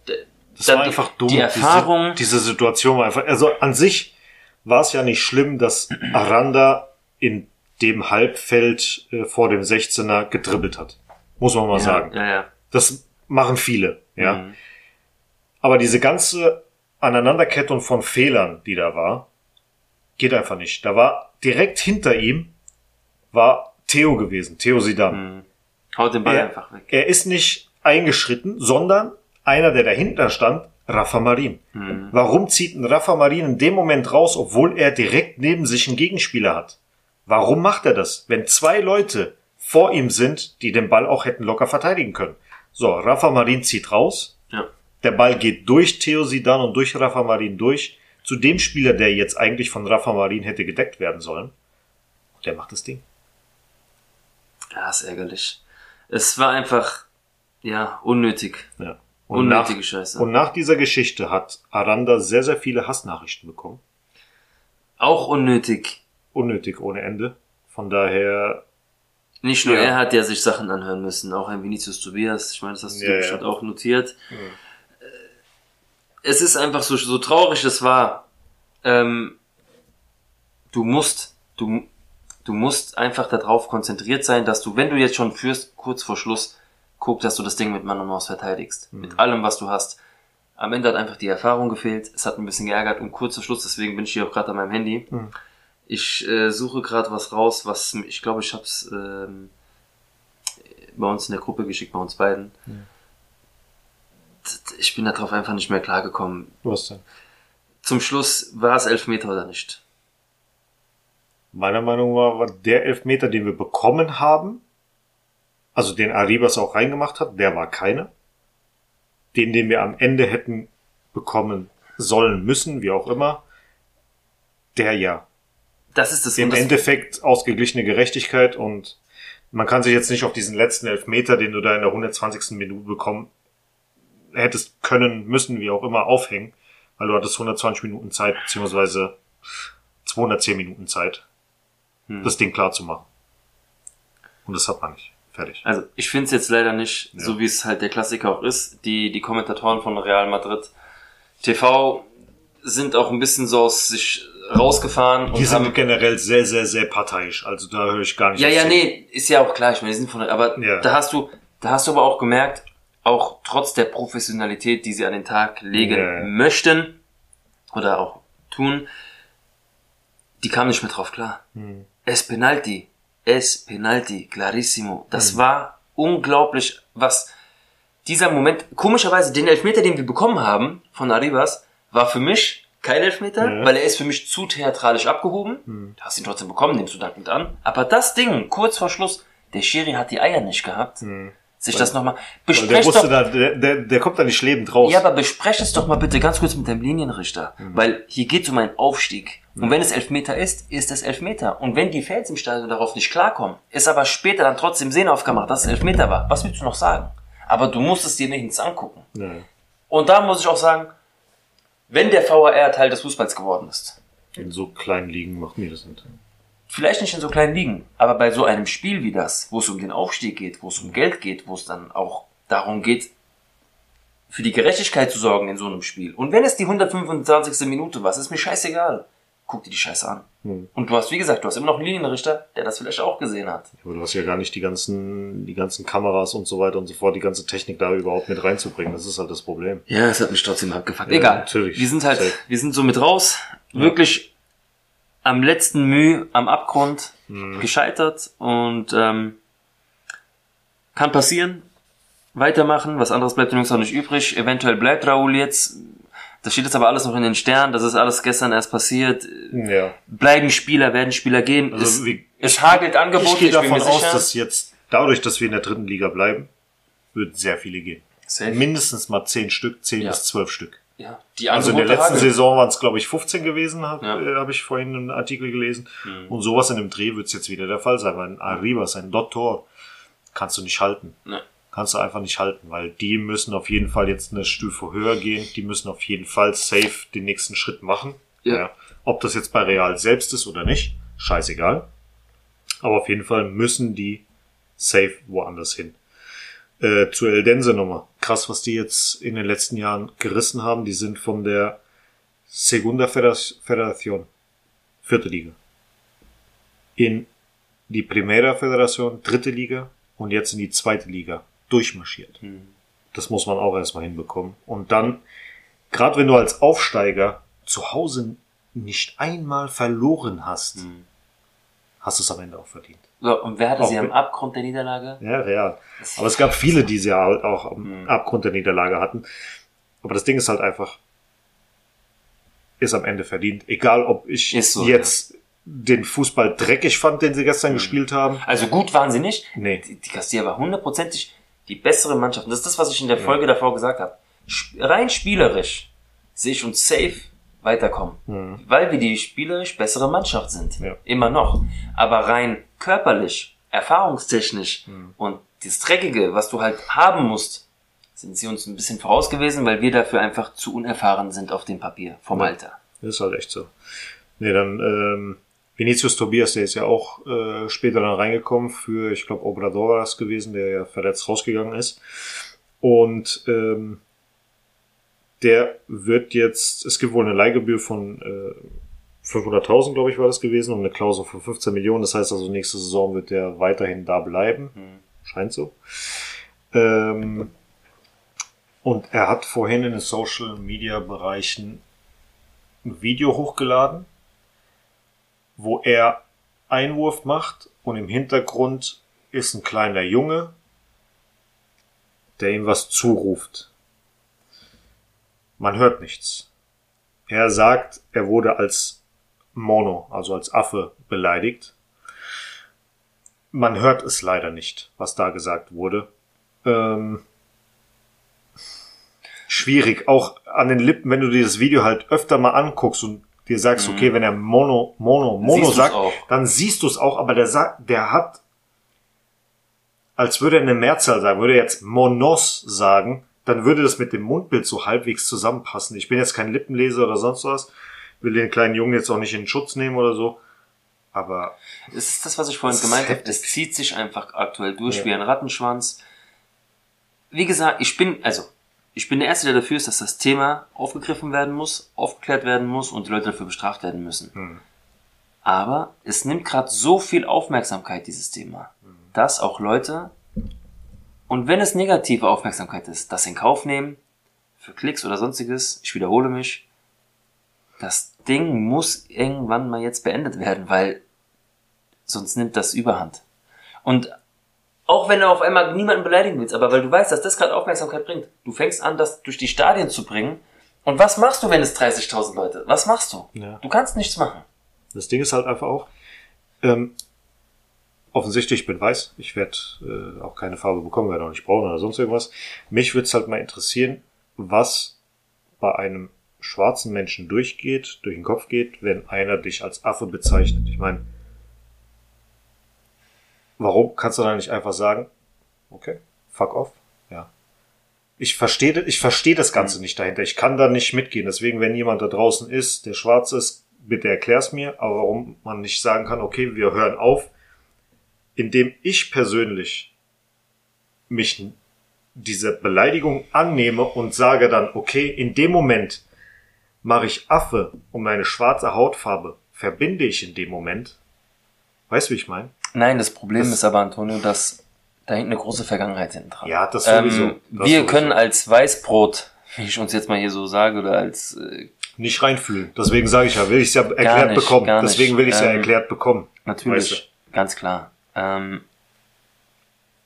Speaker 2: Das
Speaker 3: dann
Speaker 2: war einfach dumm.
Speaker 3: Die Erfahrung,
Speaker 2: Diese, diese Situation war einfach, also an sich war es ja nicht schlimm, dass Aranda in dem Halbfeld äh, vor dem 16er gedribbelt hat. Muss man mal
Speaker 3: ja,
Speaker 2: sagen.
Speaker 3: ja, ja.
Speaker 2: Das machen viele, ja.
Speaker 3: Mhm.
Speaker 2: Aber diese ganze Aneinanderkettung von Fehlern, die da war, geht einfach nicht. Da war direkt hinter ihm war Theo gewesen, Theo Sidan.
Speaker 3: Mhm. Haut den Ball
Speaker 2: Er,
Speaker 3: einfach weg.
Speaker 2: er ist nicht eingeschritten, sondern einer, der dahinter stand, Rafa Marin.
Speaker 3: Mhm.
Speaker 2: Warum zieht ein Rafa Marin in dem Moment raus, obwohl er direkt neben sich einen Gegenspieler hat? Warum macht er das, wenn zwei Leute vor ihm sind, die den Ball auch hätten locker verteidigen können? So, Rafa Marin zieht raus,
Speaker 3: Ja.
Speaker 2: Der Ball geht durch Theo Sidan und durch Rafa Marin durch zu dem Spieler, der jetzt eigentlich von Rafa Marin hätte gedeckt werden sollen. Der macht das Ding.
Speaker 3: Ja, ist ärgerlich. Es war einfach, ja, unnötig.
Speaker 2: Ja. Und
Speaker 3: Unnötige
Speaker 2: nach,
Speaker 3: Scheiße.
Speaker 2: Und nach dieser Geschichte hat Aranda sehr, sehr viele Hassnachrichten bekommen.
Speaker 3: Auch unnötig.
Speaker 2: Unnötig ohne Ende. Von daher,
Speaker 3: Nicht nur
Speaker 2: Ja.
Speaker 3: er hat ja sich Sachen anhören müssen, auch ein Vinicius Tobias. Ich meine, das hast du
Speaker 2: Ja,
Speaker 3: ja,
Speaker 2: ja.
Speaker 3: bestimmt auch notiert. Äh, Es ist einfach so, so traurig es war. Ähm, du musst, du, du musst einfach darauf konzentriert sein, dass du, wenn du jetzt schon führst, kurz vor Schluss, guck, dass du das Ding mit Mann und Maus verteidigst.
Speaker 2: Mhm.
Speaker 3: Mit allem, was du hast. Am Ende hat einfach die Erfahrung gefehlt. Es hat ein bisschen geärgert und kurz vor Schluss, deswegen bin ich hier auch gerade an meinem Handy.
Speaker 2: Mhm.
Speaker 3: Ich äh, suche gerade was raus, was ich glaube, ich hab's ähm, bei uns in der Gruppe geschickt, bei uns beiden. D- Ich bin darauf einfach nicht mehr klargekommen.
Speaker 2: was denn?
Speaker 3: Zum Schluss war es Elfmeter oder nicht.
Speaker 2: Meiner Meinung nach war der Elfmeter, den wir bekommen haben, also den Arribas auch reingemacht hat, der war keiner. Den, den wir am Ende hätten bekommen sollen müssen, wie auch immer, der ja.
Speaker 3: Das ist das,
Speaker 2: Im
Speaker 3: das
Speaker 2: Endeffekt ausgeglichene Gerechtigkeit und man kann sich jetzt nicht auf diesen letzten Elfmeter, den du da in der 120. Minute bekommen hättest können, müssen, wie auch immer, aufhängen, weil du hattest 120 Minuten Zeit, beziehungsweise 210 Minuten Zeit,
Speaker 3: Hm.
Speaker 2: das Ding klar zu machen. Und das hat man nicht. Fertig.
Speaker 3: Also ich finde es jetzt leider nicht,
Speaker 2: Ja.
Speaker 3: so wie es halt der Klassiker auch ist. Die, die Kommentatoren von Real Madrid TV sind auch ein bisschen so aus sich rausgefahren
Speaker 2: Die
Speaker 3: haben
Speaker 2: sind generell sehr, sehr, sehr parteiisch. Also da höre ich gar nicht
Speaker 3: Ja, ja,
Speaker 2: zu.
Speaker 3: nee, ist ja auch klar, ich meine, die sind von, aber
Speaker 2: Ja.
Speaker 3: da hast du, da hast du aber auch gemerkt, auch trotz der Professionalität, die sie an den Tag legen
Speaker 2: Ja.
Speaker 3: möchten oder auch tun, die kamen nicht mehr drauf klar.
Speaker 2: Hm.
Speaker 3: Es Penalti, es Penalti, clarissimo. Das
Speaker 2: Hm.
Speaker 3: war unglaublich, was dieser Moment, komischerweise, den Elfmeter, den wir bekommen haben von Arribas, war für mich kein Elfmeter,
Speaker 2: Ja.
Speaker 3: weil er ist für mich zu theatralisch abgehoben.
Speaker 2: Hm.
Speaker 3: Du hast ihn trotzdem bekommen, nimmst du dankend an. Aber das Ding, kurz vor Schluss, der Schiri hat die Eier nicht gehabt.
Speaker 2: Hm.
Speaker 3: Sich das nochmal.
Speaker 2: Weil der
Speaker 3: Besprecht
Speaker 2: wusste
Speaker 3: doch.
Speaker 2: da, der, der, der kommt da nicht lebend raus.
Speaker 3: Ja, aber besprech es doch mal bitte ganz kurz mit deinem Linienrichter.
Speaker 2: Mhm.
Speaker 3: Weil hier geht es um einen Aufstieg. Und wenn es Elfmeter ist, ist es Elfmeter. Und wenn die Fans im Stadion darauf nicht klarkommen, ist aber später dann trotzdem sehen auf Kamera, dass es Elfmeter war. Was willst du noch sagen? Aber du musst es dir nicht angucken.
Speaker 2: Ja.
Speaker 3: Und da muss ich auch sagen, wenn der VAR Teil des Fußballs geworden ist,
Speaker 2: In so kleinen Ligen macht mir das nicht.
Speaker 3: vielleicht nicht in so kleinen Ligen, aber bei so einem Spiel wie das, wo es um den Aufstieg geht, wo es um Geld geht, wo es dann auch darum geht, für die Gerechtigkeit zu sorgen in so einem Spiel. Und wenn es die 125. Minute war, ist mir scheißegal. Guck dir die Scheiße an.
Speaker 2: Hm.
Speaker 3: Und du hast, wie gesagt, du hast immer noch einen Linienrichter, der das vielleicht auch gesehen hat.
Speaker 2: Aber du hast ja gar nicht die ganzen, die ganzen Kameras und so weiter und so fort, die ganze Technik da überhaupt mit reinzubringen. Das ist halt das Problem.
Speaker 3: Ja, es hat mich trotzdem abgefuckt.
Speaker 2: Ja,
Speaker 3: Egal.
Speaker 2: natürlich.
Speaker 3: Wir sind halt,
Speaker 2: Safe.
Speaker 3: wir sind so mit raus. Wirklich am letzten Mühe, am Abgrund
Speaker 2: Mhm.
Speaker 3: gescheitert und ähm, kann passieren. Weitermachen. Was anderes bleibt übrigens auch nicht übrig. Eventuell bleibt Raoul jetzt. Das steht jetzt aber alles noch in den Sternen. Das ist alles gestern erst passiert.
Speaker 2: Ja.
Speaker 3: Bleiben Spieler, werden Spieler gehen.
Speaker 2: Also
Speaker 3: es,
Speaker 2: wie-
Speaker 3: es hagelt Angebote.
Speaker 2: Ich gehe davon
Speaker 3: mir
Speaker 2: aus,
Speaker 3: sicher.
Speaker 2: dass jetzt, dadurch, dass wir in der dritten Liga bleiben, wird sehr viele gehen.
Speaker 3: Safe.
Speaker 2: Mindestens mal zehn Stück, zehn
Speaker 3: Ja.
Speaker 2: bis zwölf Stück.
Speaker 3: ja, die
Speaker 2: Also in der letzten
Speaker 3: hageln.
Speaker 2: Saison waren es, glaube ich, 15 gewesen, habe
Speaker 3: Ja.
Speaker 2: äh, hab ich vorhin einen Artikel gelesen.
Speaker 3: Mhm.
Speaker 2: Und sowas in dem Dreh wird es jetzt wieder der Fall sein, weil ein Arribas, ein Dottor, kannst du nicht halten.
Speaker 3: Ne.
Speaker 2: Kannst du einfach nicht halten, weil die müssen auf jeden Fall jetzt eine Stufe höher gehen. Die müssen auf jeden Fall safe den nächsten Schritt machen.
Speaker 3: Ja.
Speaker 2: Ob das jetzt bei Real selbst ist oder nicht, scheißegal. Aber auf jeden Fall müssen die safe woanders hin. Äh, zur Eldense nochmal. Krass, was die jetzt in den letzten Jahren gerissen haben. Die sind von der Segunda Federa- Federación, vierte Liga, in die Primera Federación, dritte Liga und jetzt in die zweite Liga durchmarschiert.
Speaker 3: Mhm.
Speaker 2: Das muss man auch erstmal hinbekommen. Und dann, gerade wenn du als Aufsteiger zu Hause nicht einmal verloren hast,
Speaker 3: Mhm.
Speaker 2: hast du es am Ende auch verdient.
Speaker 3: So, und wer hatte
Speaker 2: Auch
Speaker 3: sie am Abgrund der Niederlage?
Speaker 2: Ja, real. Aber es gab viele, die sie halt auch am
Speaker 3: Mhm.
Speaker 2: Abgrund der Niederlage hatten. Aber das Ding ist halt einfach, ist am Ende verdient. Egal, ob ich
Speaker 3: so,
Speaker 2: jetzt den Fußball dreckig fand, den sie gestern
Speaker 3: Mhm.
Speaker 2: gespielt haben.
Speaker 3: Also gut waren sie nicht.
Speaker 2: Nee.
Speaker 3: Die, die Castilla war hundertprozentig die bessere Mannschaft. Und das ist das, was ich in der Folge davor gesagt habe. Rein spielerisch sehe ich uns safe weiterkommen. Weil wir die spielerisch bessere Mannschaft sind.
Speaker 2: Ja.
Speaker 3: Immer noch. Aber rein körperlich, erfahrungstechnisch und das Dreckige, was du halt haben musst, sind sie uns ein bisschen voraus gewesen, weil wir dafür einfach zu unerfahren sind auf dem Papier vom Alter.
Speaker 2: Das ist halt echt so. Nee, dann ähm, Vinicius Tobias, der ist ja auch äh, später dann reingekommen für, ich glaube, Obrador war das gewesen, der ja verletzt rausgegangen ist. Und ähm, der wird jetzt, es gibt wohl eine Leihgebühr von äh, 500.000, glaube ich, war das gewesen, und eine Klausel von 15 Millionen. Das heißt also, nächste Saison wird der weiterhin da bleiben. Scheint so. Ähm, und er hat vorhin in den Social Media Bereichen ein Video hochgeladen, wo er Einwurf macht und im Hintergrund ist ein kleiner Junge, der ihm was zuruft. Man hört nichts. Er sagt, er wurde als Mono, also als Affe beleidigt. Man hört es leider nicht, was da gesagt wurde. Ähm, schwierig, auch an den Lippen, wenn du dir das Video halt öfter mal anguckst und dir sagst, okay, wenn er Mono, Mono, Mono
Speaker 3: Mhm. Siehst
Speaker 2: sagt,
Speaker 3: auch.
Speaker 2: dann siehst du es auch, aber der sagt, der hat, als würde er eine Mehrzahl sagen, würde er jetzt Monos sagen, dann würde das mit dem Mundbild so halbwegs zusammenpassen. Ich bin jetzt kein Lippenleser oder sonst was, will den kleinen Jungen jetzt auch nicht in Schutz nehmen oder so, aber
Speaker 3: Es ist das, was ich vorhin
Speaker 2: Das
Speaker 3: gemeint habe. Es zieht sich einfach aktuell durch
Speaker 2: Ja.
Speaker 3: wie ein Rattenschwanz. Wie gesagt, ich bin, also, ich bin der Erste, der dafür ist, dass das Thema aufgegriffen werden muss, aufgeklärt werden muss und die Leute dafür bestraft werden müssen.
Speaker 2: Hm.
Speaker 3: Aber es nimmt gerade so viel Aufmerksamkeit, dieses Thema, dass auch Leute, und wenn es negative Aufmerksamkeit ist, das in Kauf nehmen, für Klicks oder sonstiges, ich wiederhole mich, das Ding muss irgendwann mal jetzt beendet werden, weil sonst nimmt das Überhand. Und auch wenn du auf einmal niemanden beleidigen willst, aber weil du weißt, dass das gerade Aufmerksamkeit bringt, du fängst an, das durch die Stadien zu bringen. Und was machst du, wenn es 30.000 Leute? Was machst du?
Speaker 2: Ja.
Speaker 3: Du kannst nichts machen.
Speaker 2: Das Ding ist halt einfach auch, ähm, offensichtlich, ich bin weiß, ich werde äh, auch keine Farbe bekommen, werde auch nicht braun oder sonst irgendwas. Mich würde es halt mal interessieren, was bei einem schwarzen Menschen durchgeht, durch den Kopf geht, wenn einer dich als Affe bezeichnet. Ich meine, warum kannst du da nicht einfach sagen, okay, fuck off, ja. Ich verstehe, ich verstehe das Ganze nicht dahinter. Ich kann da nicht mitgehen. Deswegen, wenn jemand da draußen ist, der schwarz ist, bitte erklär's mir. Aber warum man nicht sagen kann, okay, wir hören auf, indem ich persönlich mich dieser Beleidigung annehme und sage dann, okay, in dem Moment mache ich Affe um meine schwarze Hautfarbe, verbinde ich in dem Moment. Weißt du, wie ich meine?
Speaker 3: Nein, das Problem
Speaker 2: Das-
Speaker 3: ist aber, Antonio, dass da hängt eine große Vergangenheit hinten dran.
Speaker 2: Ja, das sowieso.
Speaker 3: Ähm,
Speaker 2: Das
Speaker 3: wir
Speaker 2: sowieso.
Speaker 3: können als Weißbrot, wie ich uns jetzt mal hier so sage, oder als äh,
Speaker 2: Nicht reinfühlen. Deswegen sage ich ja, will ich es ja erklärt
Speaker 3: nicht,
Speaker 2: bekommen. Deswegen will ich es ja
Speaker 3: Ähm,
Speaker 2: erklärt bekommen.
Speaker 3: Natürlich,
Speaker 2: Weißt
Speaker 3: ganz klar. Ähm,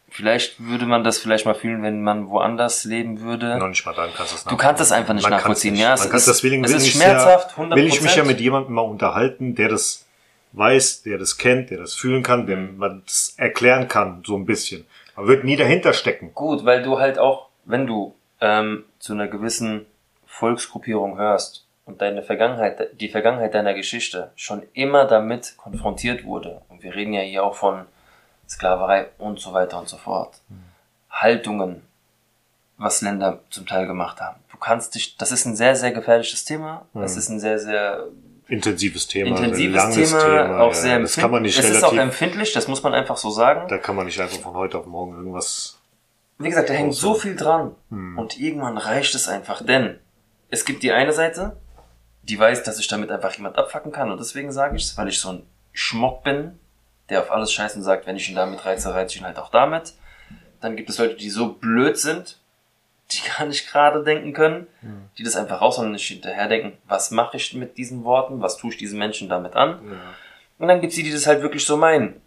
Speaker 3: vielleicht würde man das vielleicht mal fühlen, wenn man woanders leben würde.
Speaker 2: Noch nicht mal dann kannst du es
Speaker 3: Du kannst es einfach nicht
Speaker 2: Man
Speaker 3: nachvollziehen.
Speaker 2: nicht.
Speaker 3: Ja, es
Speaker 2: Man
Speaker 3: ist,
Speaker 2: deswegen
Speaker 3: es ist schmerzhaft,
Speaker 2: ja,
Speaker 3: 100%.
Speaker 2: Will ich mich ja mit jemandem mal unterhalten, der das weiß, der das kennt, der das fühlen kann,
Speaker 3: Mhm.
Speaker 2: dem man das erklären kann, so ein bisschen. Man wird nie dahinter stecken.
Speaker 3: Gut, weil du halt auch, wenn du ähm, zu einer gewissen Volksgruppierung hörst und deine Vergangenheit, die Vergangenheit deiner Geschichte schon immer damit konfrontiert wurde, und wir reden ja hier auch von Sklaverei und so weiter und so fort, Haltungen, was Länder zum Teil gemacht haben. Du kannst dich, das ist ein sehr, sehr gefährliches Thema, das ist ein sehr, sehr
Speaker 2: Intensives Thema.
Speaker 3: intensives
Speaker 2: ein langes
Speaker 3: Thema, auch
Speaker 2: ja,
Speaker 3: sehr
Speaker 2: Das kann man
Speaker 3: empfindlich.
Speaker 2: nicht
Speaker 3: Es ist auch
Speaker 2: relativ,
Speaker 3: empfindlich, das muss man einfach so sagen.
Speaker 2: da kann man nicht einfach von heute auf morgen irgendwas,
Speaker 3: Wie gesagt, da hängt so viel dran.
Speaker 2: Hm.
Speaker 3: Und irgendwann reicht es einfach, denn es gibt die eine Seite, die weiß, dass ich damit einfach jemand abfacken kann. Und deswegen sage ich es, weil ich so ein Schmock bin, der auf alles scheißt und sagt, wenn ich ihn damit reize, reize ich ihn halt auch damit. Dann gibt es Leute, die so blöd sind, die gar nicht gerade denken können,
Speaker 2: Hm.
Speaker 3: die das einfach raus und nicht hinterher denken, was mache ich mit diesen Worten, was tue ich diesen Menschen damit an. Und dann gibt es die, die das halt wirklich so meinen.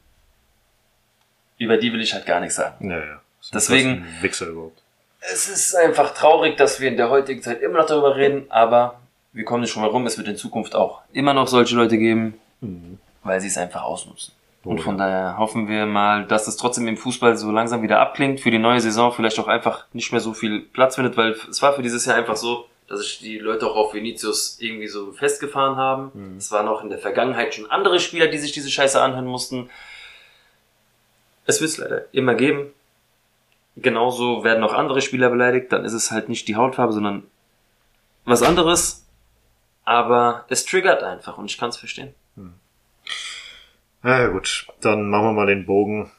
Speaker 3: Über die will ich halt gar nichts sagen.
Speaker 2: ja, ja.
Speaker 3: Deswegen-
Speaker 2: Wichser überhaupt.
Speaker 3: Es ist einfach traurig, dass wir in der heutigen Zeit immer noch darüber reden, aber wir kommen nicht schon mal rum. Es wird in Zukunft auch immer noch solche Leute geben,
Speaker 2: Mhm.
Speaker 3: weil sie es einfach ausnutzen. Und
Speaker 2: Oh
Speaker 3: von daher hoffen wir mal, dass es trotzdem im Fußball so langsam wieder abklingt, für die neue Saison vielleicht auch einfach nicht mehr so viel Platz findet, weil es war für dieses Jahr einfach so, dass sich die Leute auch auf Vinicius irgendwie so festgefahren haben.
Speaker 2: Mhm.
Speaker 3: Es waren auch in der Vergangenheit schon andere Spieler, die sich diese Scheiße anhören mussten. Es wird es leider immer geben. Genauso werden auch andere Spieler beleidigt, dann ist es halt nicht die Hautfarbe, sondern was anderes. Aber es triggert einfach und ich kann es verstehen.
Speaker 2: Ja, ja, gut, dann machen wir mal den Bogen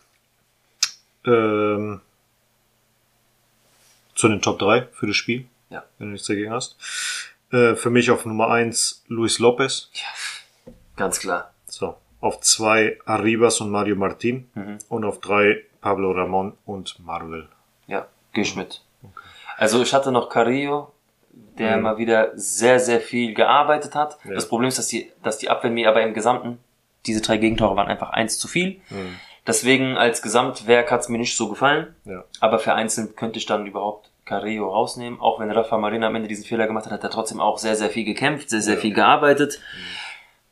Speaker 2: ähm, zu den Top 3 für das Spiel,
Speaker 3: Ja.
Speaker 2: wenn du nichts dagegen hast. Äh, für mich auf Nummer 1 Luis Lopez,
Speaker 3: Ganz klar.
Speaker 2: so, auf 2 Arribas und Mario Martin
Speaker 3: Mhm.
Speaker 2: und auf 3 Pablo Ramon und Marvel.
Speaker 3: Ja, geh ich mit. Also ich hatte noch Carrillo, der
Speaker 2: Mhm.
Speaker 3: mal wieder sehr, sehr viel gearbeitet hat.
Speaker 2: Ja.
Speaker 3: Das Problem ist, dass die, dass die Abwehr mir aber im Gesamten, diese drei Gegentore waren einfach eins zu viel.
Speaker 2: Mhm.
Speaker 3: Deswegen als Gesamtwerk hat es mir nicht so gefallen.
Speaker 2: Ja.
Speaker 3: Aber vereinzelt könnte ich dann überhaupt Carrillo rausnehmen. Auch wenn Rafa Marina am Ende diesen Fehler gemacht hat, hat er trotzdem auch sehr, sehr viel gekämpft, sehr, sehr
Speaker 2: Ja.
Speaker 3: viel gearbeitet.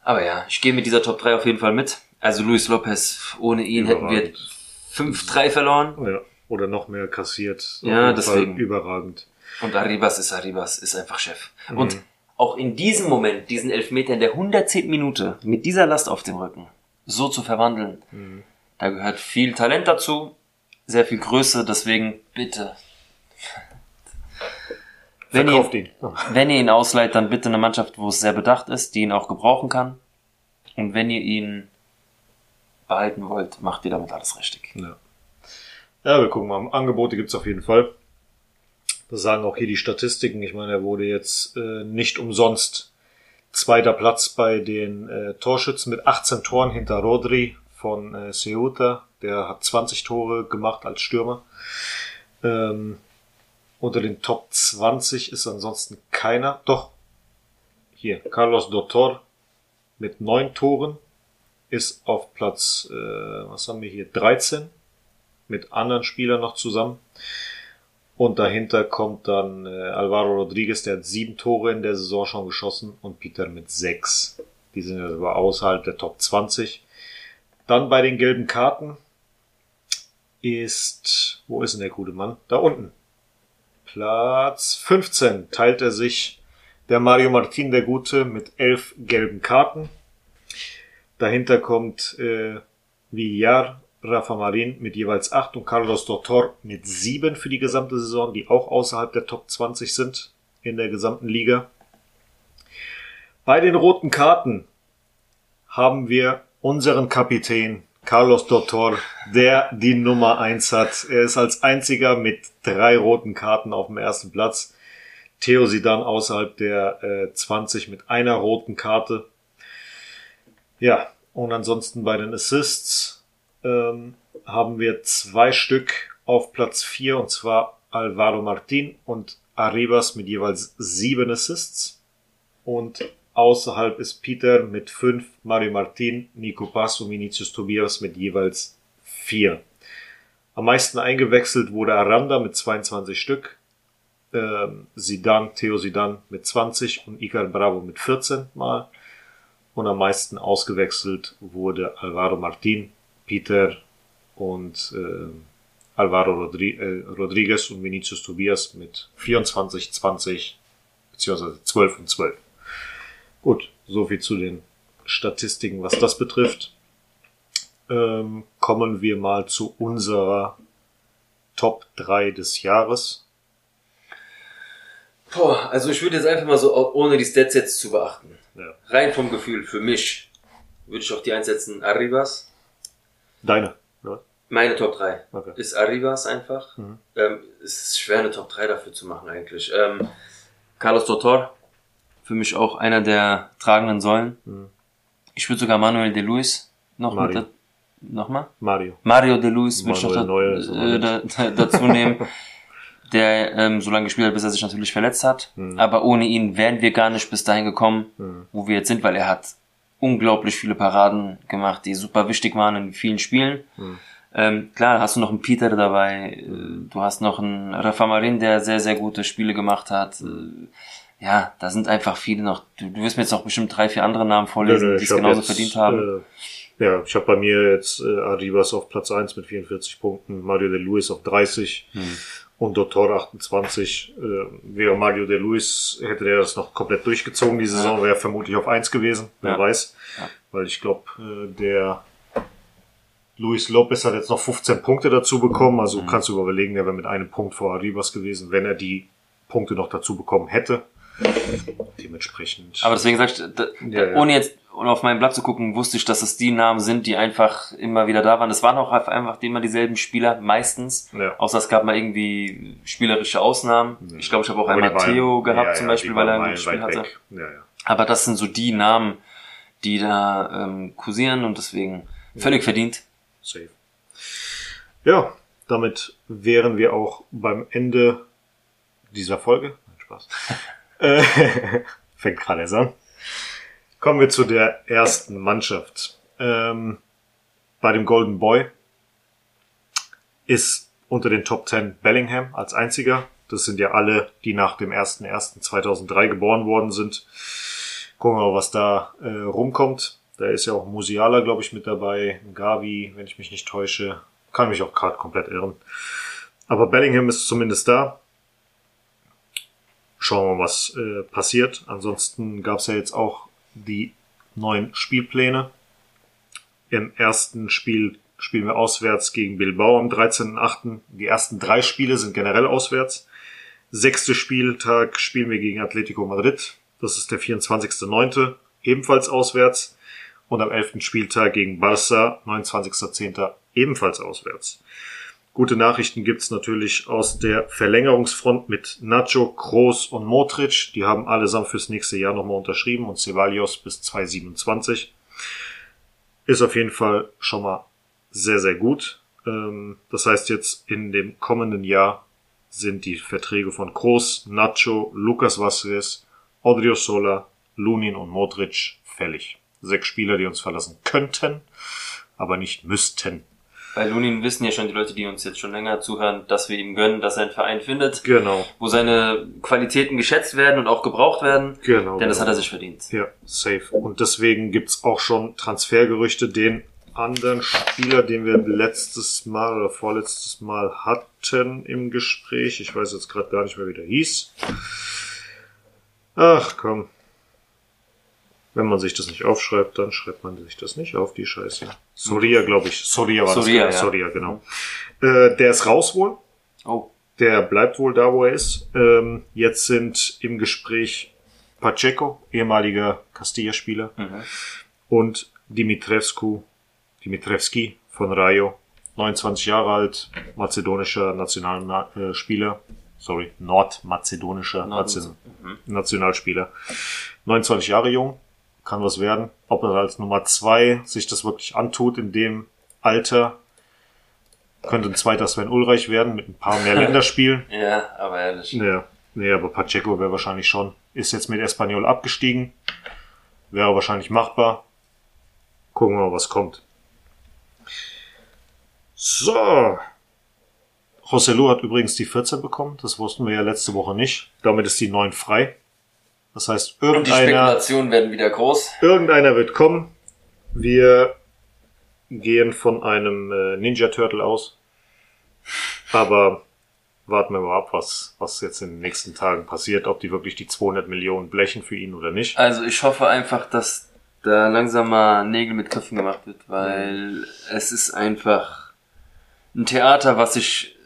Speaker 3: Aber ja, ich gehe mit dieser Top 3 auf jeden Fall mit. Also Luis Lopez, ohne ihn hätten wir
Speaker 2: Überragend.
Speaker 3: 5-3 verloren.
Speaker 2: Ja, oder noch mehr kassiert. Auf
Speaker 3: Ja,
Speaker 2: jeden Fall
Speaker 3: deswegen.
Speaker 2: Überragend.
Speaker 3: Und Arribas ist Arribas, ist einfach Chef.
Speaker 2: Mhm.
Speaker 3: Und auch in diesem Moment, diesen Elfmeter in der 110. Minute, mit dieser Last auf dem Rücken, so zu verwandeln,
Speaker 2: Mhm.
Speaker 3: da gehört viel Talent dazu, sehr viel Größe, deswegen bitte. Wenn ihr,
Speaker 2: ihn.
Speaker 3: wenn ihr ihn ausleiht, dann bitte eine Mannschaft, wo es sehr bedacht ist, die ihn auch gebrauchen kann. Und wenn ihr ihn behalten wollt, macht ihr damit alles richtig.
Speaker 2: Ja. ja, wir gucken mal. Angebote gibt's auf jeden Fall. Das sagen auch hier die Statistiken. Ich meine, er wurde jetzt äh, nicht umsonst zweiter Platz bei den äh, Torschützen mit 18 Toren hinter Rodri von äh, Ceuta. Der hat 20 Tore gemacht als Stürmer. Ähm, unter den Top 20 ist ansonsten keiner. Doch, hier, Carlos Dotor mit neun Toren ist auf Platz, äh, was haben wir hier, 13 mit anderen Spielern noch zusammen. Und dahinter kommt dann äh, Alvaro Rodriguez, der hat sieben Tore in der Saison schon geschossen und Peter mit sechs. Die sind also außerhalb der Top 20. Dann bei den gelben Karten ist, wo ist denn der gute Mann? Da unten. Platz 15 teilt er sich der Mario Martin, der Gute, mit elf gelben Karten. Dahinter kommt äh, Villar, Rafa Marin mit jeweils acht und Carlos Dotor mit sieben für die gesamte Saison, die auch außerhalb der Top 20 sind in der gesamten Liga. Bei den roten Karten haben wir unseren Kapitän Carlos Dotor, der die Nummer eins hat. Er ist als einziger mit drei roten Karten auf dem ersten Platz. Theo Sidan außerhalb der äh, 20 mit einer roten Karte. Ja, und ansonsten bei den Assists ähm, haben wir zwei Stück auf Platz vier und zwar Alvaro Martin und Arribas mit jeweils sieben Assists. Und außerhalb ist Peter mit fünf, Mario Martin, Nico Pass und Vinicius Tobias mit jeweils vier. Am meisten eingewechselt wurde Aranda mit 22 Stück, ähm, Sidan, Theo Sidan mit 20 und Icar Bravo mit 14 Mal. Und am meisten ausgewechselt wurde Alvaro Martin, Peter und äh, Alvaro Rodri äh, Rodriguez und Vinicius Tobias mit 24, 20 beziehungsweise 12 und 12. Gut, soviel zu den Statistiken, was das betrifft. Ähm, kommen wir mal zu unserer Top 3 des Jahres.
Speaker 3: Boah, also ich würde jetzt einfach mal so, ohne die Stats jetzt zu beachten,
Speaker 2: Ja.
Speaker 3: rein vom Gefühl, für mich, würde ich auf die einsetzen Arribas.
Speaker 2: Deine. Ja.
Speaker 3: Meine Top 3
Speaker 2: Okay.
Speaker 3: ist Arribas einfach.
Speaker 2: Mhm.
Speaker 3: Ähm, es ist schwer, eine Top 3 dafür zu machen eigentlich. Ähm, Carlos Dotor, für mich auch einer der tragenden Säulen.
Speaker 2: Mhm.
Speaker 3: Ich würde sogar Manuel de Luis noch
Speaker 2: Mario.
Speaker 3: mit nochmal?
Speaker 2: Mario.
Speaker 3: Mario de Luis würde ich noch da, äh, da, dazu nehmen, der ähm, so lange gespielt hat, bis er sich natürlich verletzt hat.
Speaker 2: Mhm.
Speaker 3: Aber ohne ihn wären wir gar nicht bis dahin gekommen,
Speaker 2: Mhm.
Speaker 3: wo wir jetzt sind, weil er hat unglaublich viele Paraden gemacht, die super wichtig waren in vielen Spielen.
Speaker 2: Mhm.
Speaker 3: Ähm, klar, hast du noch einen Peter dabei, äh, du hast noch einen Rafa Marin, der sehr, sehr gute Spiele gemacht hat. Äh, ja, da sind einfach viele noch. Du, du wirst mir jetzt noch bestimmt drei, vier andere Namen vorlesen, die es genauso
Speaker 2: jetzt,
Speaker 3: verdient haben.
Speaker 2: Äh, Ja, ich habe bei mir jetzt äh, Arribas auf Platz 1 mit 44 Punkten, Mario de Luis auf 30 Und Dottor 28. Äh, wäre Mario de Luis, hätte der das noch komplett durchgezogen, die Saison,
Speaker 3: Ja.
Speaker 2: wäre vermutlich auf 1 gewesen, wer
Speaker 3: Ja.
Speaker 2: weiß.
Speaker 3: Ja.
Speaker 2: Weil ich glaube, äh, der Luis Lopez hat jetzt noch 15 Punkte dazu bekommen, also
Speaker 3: Mhm.
Speaker 2: kannst du überlegen, der wäre mit einem Punkt vor Arribas gewesen, wenn er die Punkte noch dazu bekommen hätte. Dementsprechend.
Speaker 3: Aber deswegen sag ich, da,
Speaker 2: Ja, ja.
Speaker 3: ohne jetzt auf mein Blatt zu gucken, wusste ich, dass es die Namen sind, die einfach immer wieder da waren. Es waren auch einfach immer dieselben Spieler, meistens.
Speaker 2: Ja.
Speaker 3: Außer es gab mal irgendwie spielerische Ausnahmen. Ich glaube, ich habe auch einmal Theo gehabt,
Speaker 2: ja,
Speaker 3: zum Beispiel, weil er ein gutes Spiel hatte.
Speaker 2: Ja, ja.
Speaker 3: Aber das sind so die Namen, die da ähm, kursieren und deswegen völlig verdient.
Speaker 2: Safe. Ja, damit wären wir auch beim Ende dieser Folge. Nein, Spaß. Äh, Fängt gerade erst an. Kommen wir zu der ersten Mannschaft. Ähm, bei dem Golden Boy ist unter den Top 10 Bellingham als einziger. Das sind ja alle, die nach dem 01.01.2003 geboren worden sind. Gucken wir mal, was da äh, rumkommt. Da ist ja auch Musiala, glaube ich, mit dabei. Gavi, wenn ich mich nicht täusche. Kann mich auch gerade komplett irren. Aber Bellingham ist zumindest da. Schauen wir mal, was äh, passiert. Ansonsten gab es ja jetzt auch die neuen Spielpläne. Im ersten Spiel spielen wir auswärts gegen Bilbao am 13.8. Die ersten drei Spiele sind generell auswärts. Sechster Spieltag spielen wir gegen Atletico Madrid. Das ist der 24.9. ebenfalls auswärts. Und am 11. Spieltag gegen Barça, 29.10. ebenfalls auswärts. Gute Nachrichten gibt's natürlich aus der Verlängerungsfront mit Nacho, Kroos und Modric. Die haben allesamt fürs nächste Jahr nochmal unterschrieben und Ceballos bis 2027. Ist auf jeden Fall schon mal sehr, sehr gut. Ähm, Das heißt jetzt in dem kommenden Jahr sind die Verträge von Kroos, Nacho, Lucas Vazquez, Odriozola, Lunin und Modric fällig. Sechs Spieler, die uns verlassen könnten, aber nicht müssten.
Speaker 3: Bei Lunin wissen ja schon die Leute, die uns jetzt schon länger zuhören, dass wir ihm gönnen, dass er einen Verein findet,
Speaker 2: Genau,
Speaker 3: wo seine Qualitäten geschätzt werden und auch gebraucht werden.
Speaker 2: genau.
Speaker 3: Denn das
Speaker 2: genau.
Speaker 3: hat er sich verdient.
Speaker 2: Ja, safe. Und deswegen gibt's auch schon Transfergerüchte, den anderen Spieler, den wir letztes Mal oder vorletztes Mal hatten im Gespräch. Ich weiß jetzt gerade gar nicht mehr, wie der hieß. Ach komm. Wenn man sich das nicht aufschreibt, dann schreibt man sich das nicht auf, die Scheiße. Soria, glaube ich. Soria war
Speaker 3: Soria,
Speaker 2: das.
Speaker 3: ja.
Speaker 2: Soria, genau. Äh, der ist raus wohl.
Speaker 3: Oh,
Speaker 2: Der bleibt wohl da, wo er ist. Ähm, jetzt sind im Gespräch Pacheco, ehemaliger Castilla-Spieler,
Speaker 3: mhm.
Speaker 2: und Dimitrevsku, Dimitrevski von Rayo, 29 Jahre alt, mazedonischer Nationalspieler, sorry, nordmazedonischer Nation,
Speaker 3: Mhm.
Speaker 2: Nationalspieler, 29 Jahre jung, kann was werden. Ob er als Nummer zwei sich das wirklich antut in dem Alter, könnte ein zweiter Sven Ulreich werden mit ein paar mehr Länderspielen.
Speaker 3: Ja, aber ehrlich.
Speaker 2: Ja, nee, aber Pacheco wäre wahrscheinlich schon. Ist jetzt mit Espanyol abgestiegen. Wäre wahrscheinlich machbar. Gucken wir mal, was kommt. So. Joselu hat übrigens die 14 bekommen. Das wussten wir ja letzte Woche nicht. Damit ist die 9 frei. Das heißt,
Speaker 3: Und die
Speaker 2: irgendeiner,
Speaker 3: Spekulationen werden wieder groß.
Speaker 2: irgendeiner wird kommen. Wir gehen von einem äh, Ninja Turtle aus. Aber warten wir mal ab, was, was jetzt in den nächsten Tagen passiert, ob die wirklich die 200 Millionen blechen für ihn oder nicht.
Speaker 3: Also ich hoffe einfach, dass da langsam mal Nägel mit Köpfen gemacht wird, weil es ist einfach ein Theater, was sich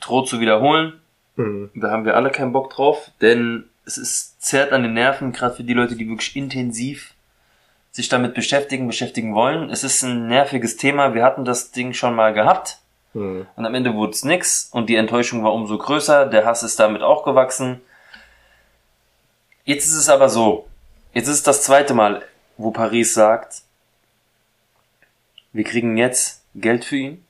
Speaker 3: droht zu wiederholen.
Speaker 2: Mhm.
Speaker 3: Da haben wir alle keinen Bock drauf, denn es ist zerrt an den Nerven, gerade für die Leute, die wirklich intensiv sich damit beschäftigen, beschäftigen wollen. Es ist ein nerviges Thema. Wir hatten das Ding schon mal gehabt
Speaker 2: Mhm.
Speaker 3: und am Ende wurde es nix und die Enttäuschung war umso größer. Der Hass ist damit auch gewachsen. Jetzt ist es aber so. Jetzt ist es das zweite Mal, wo Paris sagt, wir kriegen jetzt Geld für ihn.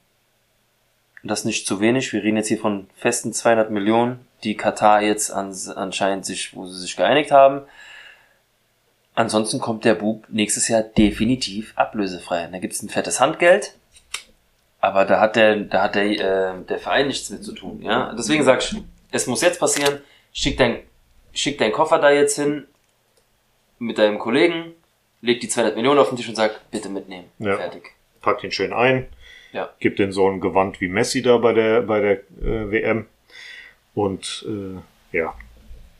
Speaker 3: Und das nicht zu wenig. Wir reden jetzt hier von festen 200 Millionen, die Katar jetzt an, anscheinend sich, wo sie sich geeinigt haben. Ansonsten kommt der Bub nächstes Jahr definitiv ablösefrei. Da gibt's ein fettes Handgeld, aber da hat der, da hat der, äh, der Verein nichts mit zu tun. Ja, deswegen sag ich, es muss jetzt passieren. Schick dein, schick deinen Koffer da jetzt hin mit deinem Kollegen, legt die 200 Millionen auf den Tisch und sagt, bitte mitnehmen.
Speaker 2: Ja.
Speaker 3: Fertig.
Speaker 2: Packt ihn schön ein.
Speaker 3: Ja.
Speaker 2: Gibt den so ein Gewand wie Messi da bei der, bei der äh, WM. Und äh, ja,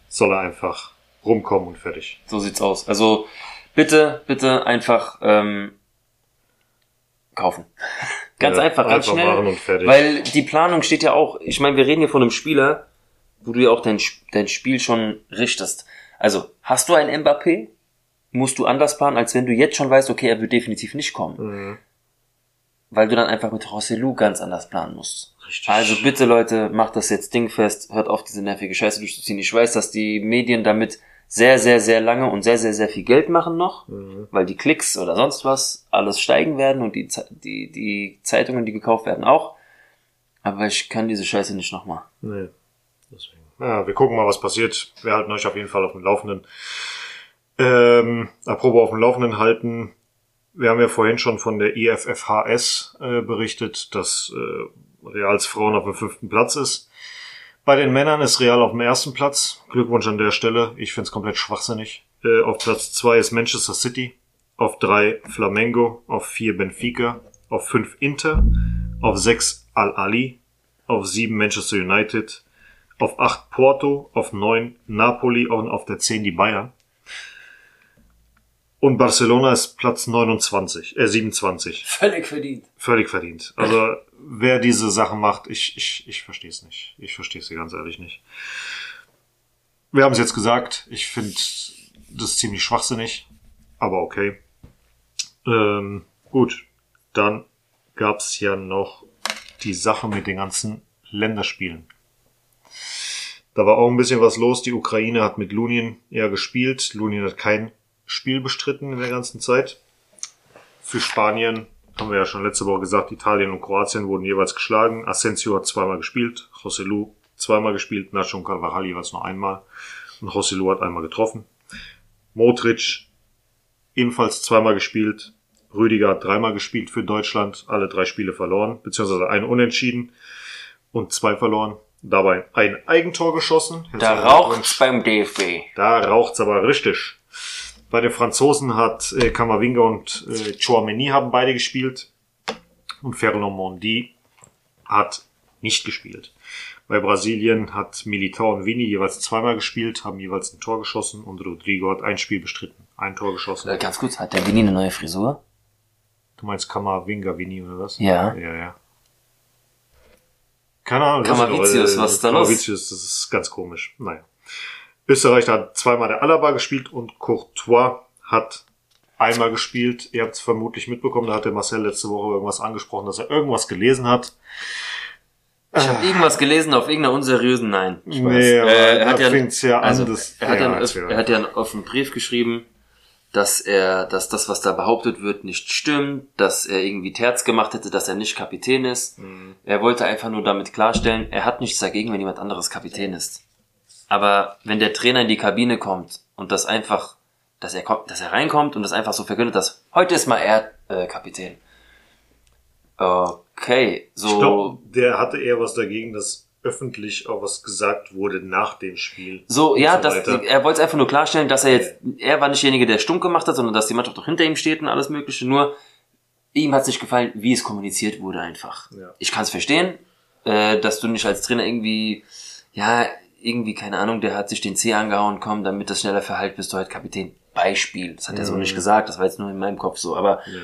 Speaker 2: soll er einfach rumkommen und fertig.
Speaker 3: So sieht's aus. Also bitte, bitte einfach ähm, kaufen. Ganz
Speaker 2: Ja,
Speaker 3: einfach, ganz
Speaker 2: einfach
Speaker 3: schnell.
Speaker 2: machen und fertig.
Speaker 3: Weil die Planung steht ja auch, ich meine, wir reden hier von einem Spieler, wo du ja auch dein, dein Spiel schon richtest. Also, hast du ein Mbappé, musst du anders planen, als wenn du jetzt schon weißt, okay, er wird definitiv nicht kommen.
Speaker 2: Mhm.
Speaker 3: Weil du dann einfach mit Rossellou ganz anders planen musst.
Speaker 2: Richtig.
Speaker 3: Also bitte Leute, macht das jetzt dingfest, hört auf diese nervige Scheiße durchzuziehen. Ich weiß, dass die Medien damit sehr, sehr, sehr lange und sehr, sehr, sehr viel Geld machen noch,
Speaker 2: Mhm.
Speaker 3: weil die Klicks oder sonst was alles steigen werden und die, die, die Zeitungen, die gekauft werden, auch. Aber ich kann diese Scheiße nicht nochmal.
Speaker 2: Nee. Deswegen. Ja, wir gucken mal, was passiert. Wir halten euch auf jeden Fall auf dem Laufenden. Ähm, apropos auf dem Laufenden halten. Wir haben ja vorhin schon von der IFFHS äh, berichtet, dass äh, Reals Frauen auf dem fünften Platz ist. Bei den Männern ist Real auf dem ersten Platz. Glückwunsch an der Stelle. Ich find's komplett schwachsinnig. Äh, auf Platz zwei ist Manchester City. Auf drei Flamengo. Auf vier Benfica. Auf fünf Inter. Auf sechs Al-Ali. Auf sieben Manchester United. Auf acht Porto. Auf neun Napoli. Und auf der zehn die Bayern. Und Barcelona ist Platz 29, äh 27.
Speaker 3: Völlig verdient.
Speaker 2: Völlig verdient. Also wer diese Sachen macht, ich, ich, ich verstehe es nicht. Ich verstehe es ganz ehrlich nicht. Wir haben es jetzt gesagt. Ich finde das ziemlich schwachsinnig. Aber okay. Ähm, gut. Dann gab es ja noch die Sache mit den ganzen Länderspielen. Da war auch ein bisschen was los. Die Ukraine hat mit Lunin ja gespielt. Lunin hat kein Spiel bestritten in der ganzen Zeit. Für Spanien haben wir ja schon letzte Woche gesagt, Italien und Kroatien wurden jeweils geschlagen. Asensio hat zweimal gespielt, Joselu zweimal gespielt, Nacho und Carvajal jeweils nur einmal. Und Joselu hat einmal getroffen. Modric ebenfalls zweimal gespielt. Rüdiger hat dreimal gespielt für Deutschland, alle drei Spiele verloren, beziehungsweise ein Unentschieden und zwei verloren. Dabei ein Eigentor geschossen.
Speaker 3: Da
Speaker 2: Herzlichen
Speaker 3: raucht's beim DFB.
Speaker 2: da raucht's aber richtig. Bei den Franzosen hat äh, Kamavinga und äh, Chouameni haben beide gespielt. Und Ferland Mondi hat nicht gespielt. Bei Brasilien hat Militao und Vini jeweils zweimal gespielt, haben jeweils ein Tor geschossen und Rodrigo hat ein Spiel bestritten, ein Tor geschossen.
Speaker 3: Äh, ganz kurz, hat der Vini eine neue Frisur?
Speaker 2: Du meinst Kamavinga Vini oder was?
Speaker 3: Ja.
Speaker 2: Ja, ja. Keine Ahnung. das
Speaker 3: Kamavicius, was ist da los?
Speaker 2: Kamavicius, das ist ganz komisch. Naja. Österreich hat zweimal der Alaba gespielt und Courtois hat einmal gespielt. Ihr habt es vermutlich mitbekommen, da hat der Marcel letzte Woche irgendwas angesprochen, dass er irgendwas gelesen hat.
Speaker 3: Ich habe irgendwas gelesen auf irgendeiner unseriösen, nein. Ich weiß.
Speaker 2: Nee,
Speaker 3: Äh, er hat ja,
Speaker 2: ja an,
Speaker 3: also,
Speaker 2: das-
Speaker 3: er, hat
Speaker 2: ja,
Speaker 3: ja, einen,
Speaker 2: erzähl
Speaker 3: er hat ja einen offenen Brief geschrieben, dass er, dass das, was da behauptet wird, nicht stimmt, dass er irgendwie Terz gemacht hätte, dass er nicht Kapitän ist.
Speaker 2: Mhm.
Speaker 3: Er wollte einfach nur damit klarstellen, er hat nichts dagegen, wenn jemand anderes Kapitän ist. Aber wenn der Trainer in die Kabine kommt und das einfach, dass er kommt, dass er reinkommt und das einfach so verkündet, dass heute ist mal er äh, Kapitän. Okay, so.
Speaker 2: Ich glaube, der hatte eher was dagegen, dass öffentlich auch was gesagt wurde nach dem Spiel.
Speaker 3: So, ja,
Speaker 2: so
Speaker 3: das, er wollte es einfach nur klarstellen, dass er jetzt, er war nicht derjenige, der stumm gemacht hat, sondern dass die Mannschaft auch hinter ihm steht und alles Mögliche. Nur, ihm hat es nicht gefallen, wie es kommuniziert wurde einfach.
Speaker 2: Ja.
Speaker 3: Ich kann es verstehen, äh, dass du nicht als Trainer irgendwie, ja, irgendwie, keine Ahnung, der hat sich den C angehauen, komm, damit das schneller verheilt, bist du halt Kapitän. Beispiel. Das hat er so
Speaker 2: Mhm.
Speaker 3: nicht gesagt, das war jetzt nur in meinem Kopf so. Aber
Speaker 2: Ja.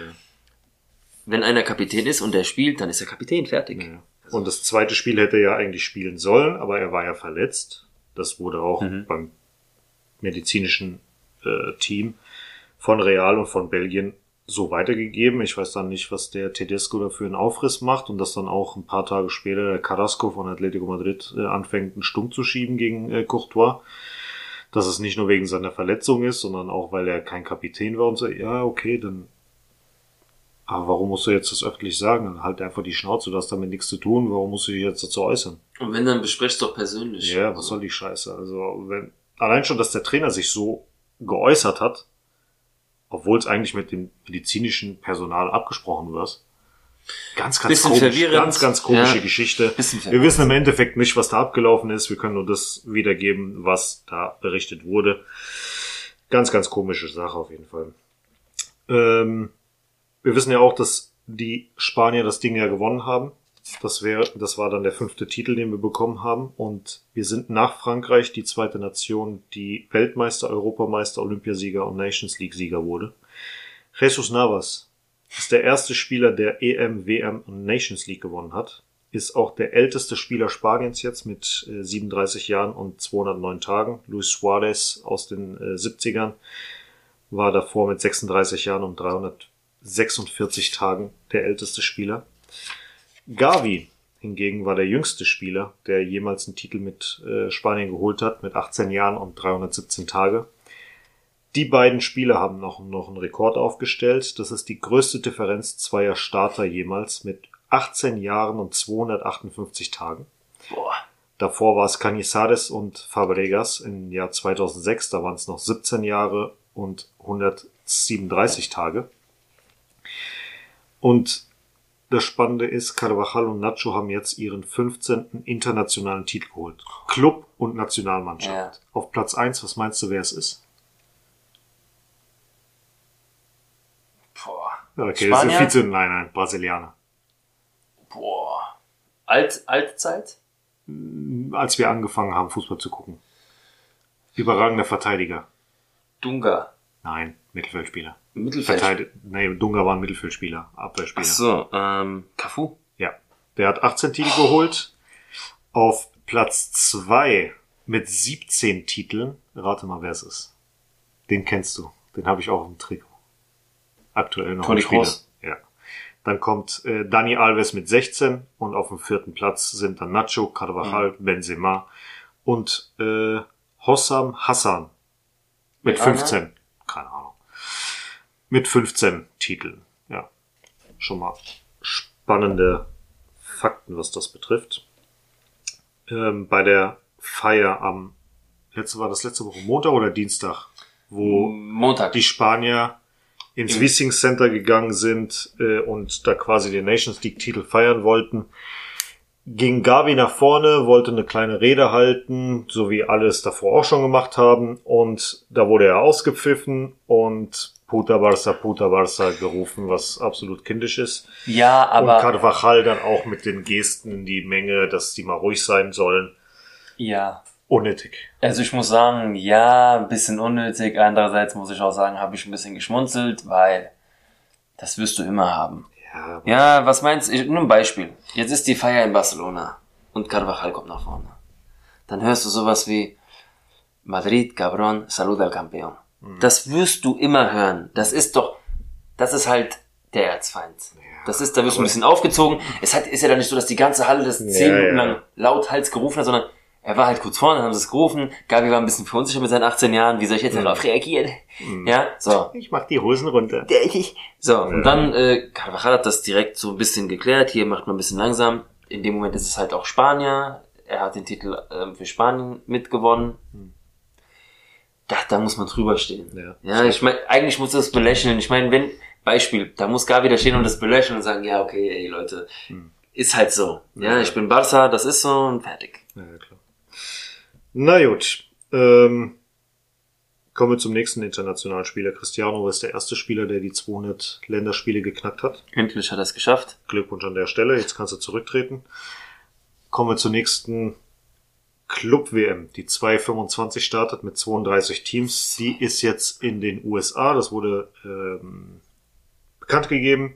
Speaker 3: wenn einer Kapitän ist und der spielt, dann ist er Kapitän, fertig.
Speaker 2: Ja. Und das zweite Spiel hätte er ja eigentlich spielen sollen, aber er war ja verletzt. Das wurde auch
Speaker 3: Mhm.
Speaker 2: beim medizinischen äh, Team von Real und von Belgien so weitergegeben. Ich weiß dann nicht, was der Tedesco dafür einen Aufriss macht und dass dann auch ein paar Tage später der Carrasco von Atletico Madrid äh, anfängt, einen Stumm zu schieben gegen äh, Courtois. Dass es nicht nur wegen seiner Verletzung ist, sondern auch, weil er kein Kapitän war und so. Ja, okay, dann aber warum musst du jetzt das öffentlich sagen? Halt einfach die Schnauze, du hast damit nichts zu tun. Warum musst du dich jetzt dazu äußern?
Speaker 3: Und wenn, dann besprechst doch persönlich.
Speaker 2: Ja, was soll die Scheiße? Also, wenn, allein schon, dass der Trainer sich so geäußert hat, obwohl es eigentlich mit dem medizinischen Personal abgesprochen wird. Ganz, ganz
Speaker 3: Bisschen
Speaker 2: komisch.
Speaker 3: verwirrend.
Speaker 2: Ganz, ganz komische
Speaker 3: Ja.
Speaker 2: Geschichte. Wir wissen im Endeffekt nicht, was da abgelaufen ist. Wir können nur das wiedergeben, was da berichtet wurde. Ganz, ganz komische Sache auf jeden Fall. Ähm, wir wissen ja auch, dass die Spanier das Ding ja gewonnen haben. Das wäre, das war dann der fünfte Titel, den wir bekommen haben. Und wir sind nach Frankreich die zweite Nation, die Weltmeister, Europameister, Olympiasieger und Nations League Sieger wurde. Jesus Navas ist der erste Spieler, der EM, WM und Nations League gewonnen hat. Ist auch der älteste Spieler Spaniens jetzt mit äh, 37 Jahren und 209 Tagen. Luis Suarez aus den äh, 70ern war davor mit 36 Jahren und 346 Tagen der älteste Spieler. Gavi hingegen war der jüngste Spieler, der jemals einen Titel mit äh, Spanien geholt hat, mit 18 Jahren und 317 Tage. Die beiden Spieler haben noch, noch einen Rekord aufgestellt. Das ist die größte Differenz zweier Starter jemals mit 18 Jahren und 258 Tagen.
Speaker 3: Boah.
Speaker 2: Davor war es Canizares und Fabregas im Jahr 2006. Da waren es noch 17 Jahre und 137 Tage. Und das Spannende ist, Carvajal und Nacho haben jetzt ihren 15. internationalen Titel geholt. Club und Nationalmannschaft.
Speaker 3: Ja.
Speaker 2: Auf Platz 1, was meinst du, wer es ist?
Speaker 3: Boah.
Speaker 2: Okay, das
Speaker 3: Spanier?
Speaker 2: ist Vize, nein, nein, Brasilianer.
Speaker 3: Boah. Alt, Altzeit?
Speaker 2: Als wir angefangen haben, Fußball zu gucken. Überragender Verteidiger.
Speaker 3: Dunga.
Speaker 2: Nein, Mittelfeldspieler.
Speaker 3: Mittelfeld.
Speaker 2: Verteidig nee, Dunga war ein Mittelfeldspieler, Abwehrspieler.
Speaker 3: Ach so, ähm, Cafu?
Speaker 2: Ja. Der hat 18 Titel geholt. Auf Platz 2 mit 17 Titeln. Rate mal, wer es ist. Den kennst du. Den habe ich auch im Trikot. Aktuell noch
Speaker 3: Toni. Kroos.
Speaker 2: Ja. Dann kommt äh, Dani Alves mit 16 und auf dem vierten Platz sind dann Nacho, Carvajal,
Speaker 3: Mhm.
Speaker 2: Benzema und äh, Hossam Hassan mit
Speaker 3: Mit einer?
Speaker 2: 15. Keine Ahnung. Mit 15 Titeln. Ja. Schon mal spannende Fakten, was das betrifft. Ähm, bei der Feier am letzte war das letzte Woche Montag oder Dienstag, wo
Speaker 3: Montag.
Speaker 2: die Spanier ins Wissing Center gegangen sind äh, und da quasi den Nations League Titel feiern wollten, ging Gavi nach vorne, wollte eine kleine Rede halten, so wie alles davor auch schon gemacht haben und da wurde er ausgepfiffen und Puta Barça gerufen, was absolut kindisch ist.
Speaker 3: ja,
Speaker 2: und
Speaker 3: aber,
Speaker 2: Carvajal dann auch mit den Gesten in die Menge, dass die mal ruhig sein sollen.
Speaker 3: ja.
Speaker 2: Unnötig.
Speaker 3: Also ich muss sagen, ja, ein bisschen unnötig. Andererseits muss ich auch sagen, habe ich ein bisschen geschmunzelt, weil das wirst du immer haben.
Speaker 2: Ja,
Speaker 3: Ja, was meinst du? Nur ein Beispiel. Jetzt ist die Feier in Barcelona und Carvajal kommt nach vorne. Dann hörst du sowas wie Madrid, Cabron, Salud al Campeón. Das wirst du immer hören. Das ist doch, das ist halt der Erzfeind. Das ist, da wirst du ein bisschen aufgezogen. Es hat, ist ja dann nicht so, dass die ganze Halle das zehn
Speaker 2: Ja,
Speaker 3: Minuten
Speaker 2: ja.
Speaker 3: lang lauthals gerufen hat, sondern er war halt kurz vorne, dann haben sie es gerufen. Gabi war ein bisschen verunsichert mit seinen 18 Jahren. Wie soll ich jetzt darauf reagieren? Ja, so.
Speaker 2: ich mach die Hosen runter.
Speaker 3: So, und dann, äh, Carvajal hat das direkt so ein bisschen geklärt. Hier macht man ein bisschen langsam. In dem Moment ist es halt auch Spanier. Er hat den Titel ähm, für Spanien mitgewonnen. Da, da muss man drüber stehen.
Speaker 2: Ja.
Speaker 3: ja ich meine, eigentlich muss das belächeln. Ich meine, wenn, Beispiel, da muss Gavi da stehen und das belächeln und sagen, ja, okay, ey, Leute, ist halt so. Ja, ich bin Barca, das ist so und fertig.
Speaker 2: Ja, ja, klar. Na gut. Ähm, kommen wir zum nächsten internationalen Spieler. Cristiano ist der erste Spieler, der die 200 Länderspiele geknackt hat.
Speaker 3: Endlich hat er es geschafft.
Speaker 2: Glückwunsch an der Stelle. Jetzt kannst du zurücktreten. Kommen wir zur nächsten Club-WM. Die 225 startet mit 32 Teams. Sie ist jetzt in den USA. Das wurde ähm, bekannt gegeben.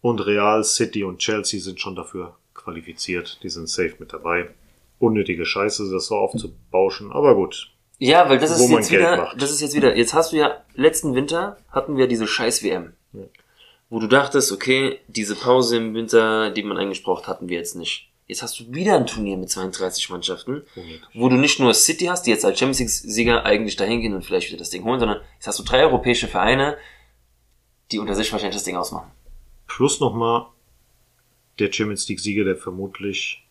Speaker 2: Und Real, City und Chelsea sind schon dafür qualifiziert. Die sind safe mit dabei. Unnötige Scheiße, das so aufzubauschen. Aber gut.
Speaker 3: Ja, weil das ist jetzt
Speaker 2: Geld
Speaker 3: wieder,
Speaker 2: macht.
Speaker 3: das ist jetzt wieder, jetzt hast du ja, letzten Winter hatten wir diese scheiß WM. Wo du dachtest, okay, diese Pause im Winter, die man eigentlich braucht, hatten wir jetzt nicht. Jetzt hast du wieder ein Turnier mit 32 Mannschaften, wo du nicht nur City hast, die jetzt als Champions League-Sieger eigentlich dahin gehen und vielleicht wieder das Ding holen, sondern jetzt hast du drei europäische Vereine, die unter sich wahrscheinlich das Ding ausmachen.
Speaker 2: Plus nochmal der Champions League-Sieger, der vermutlich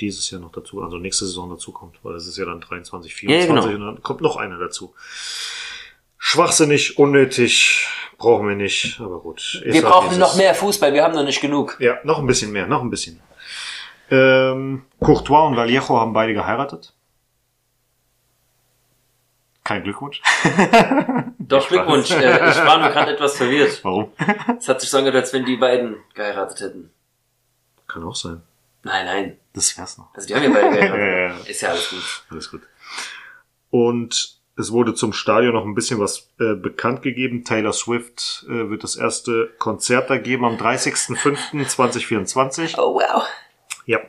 Speaker 2: dieses Jahr noch dazu, also nächste Saison dazu kommt, weil es ist ja dann 23, 24
Speaker 3: Ja, genau.
Speaker 2: und dann kommt noch einer dazu. Schwachsinnig, unnötig, brauchen wir nicht, aber gut.
Speaker 3: Wir brauchen noch mehr Fußball, wir haben noch nicht genug.
Speaker 2: Ja, noch ein bisschen mehr, noch ein bisschen. Ähm, Courtois und Vallejo haben beide geheiratet. Kein Glückwunsch.
Speaker 3: Doch, Glückwunsch. Äh, ich war nur gerade etwas verwirrt.
Speaker 2: Warum?
Speaker 3: Es hat sich so angehört, als wenn die beiden geheiratet hätten.
Speaker 2: Kann auch sein.
Speaker 3: Nein, nein.
Speaker 2: Das wär's noch.
Speaker 3: Also die haben ja beide geheiratet.
Speaker 2: Ja, ja, ja.
Speaker 3: Ist ja alles gut.
Speaker 2: Alles gut. Und es wurde zum Stadion noch ein bisschen was äh, bekannt gegeben. Taylor Swift äh, wird das erste Konzert da geben am 30.05.2024.
Speaker 3: Oh, wow.
Speaker 2: Ja.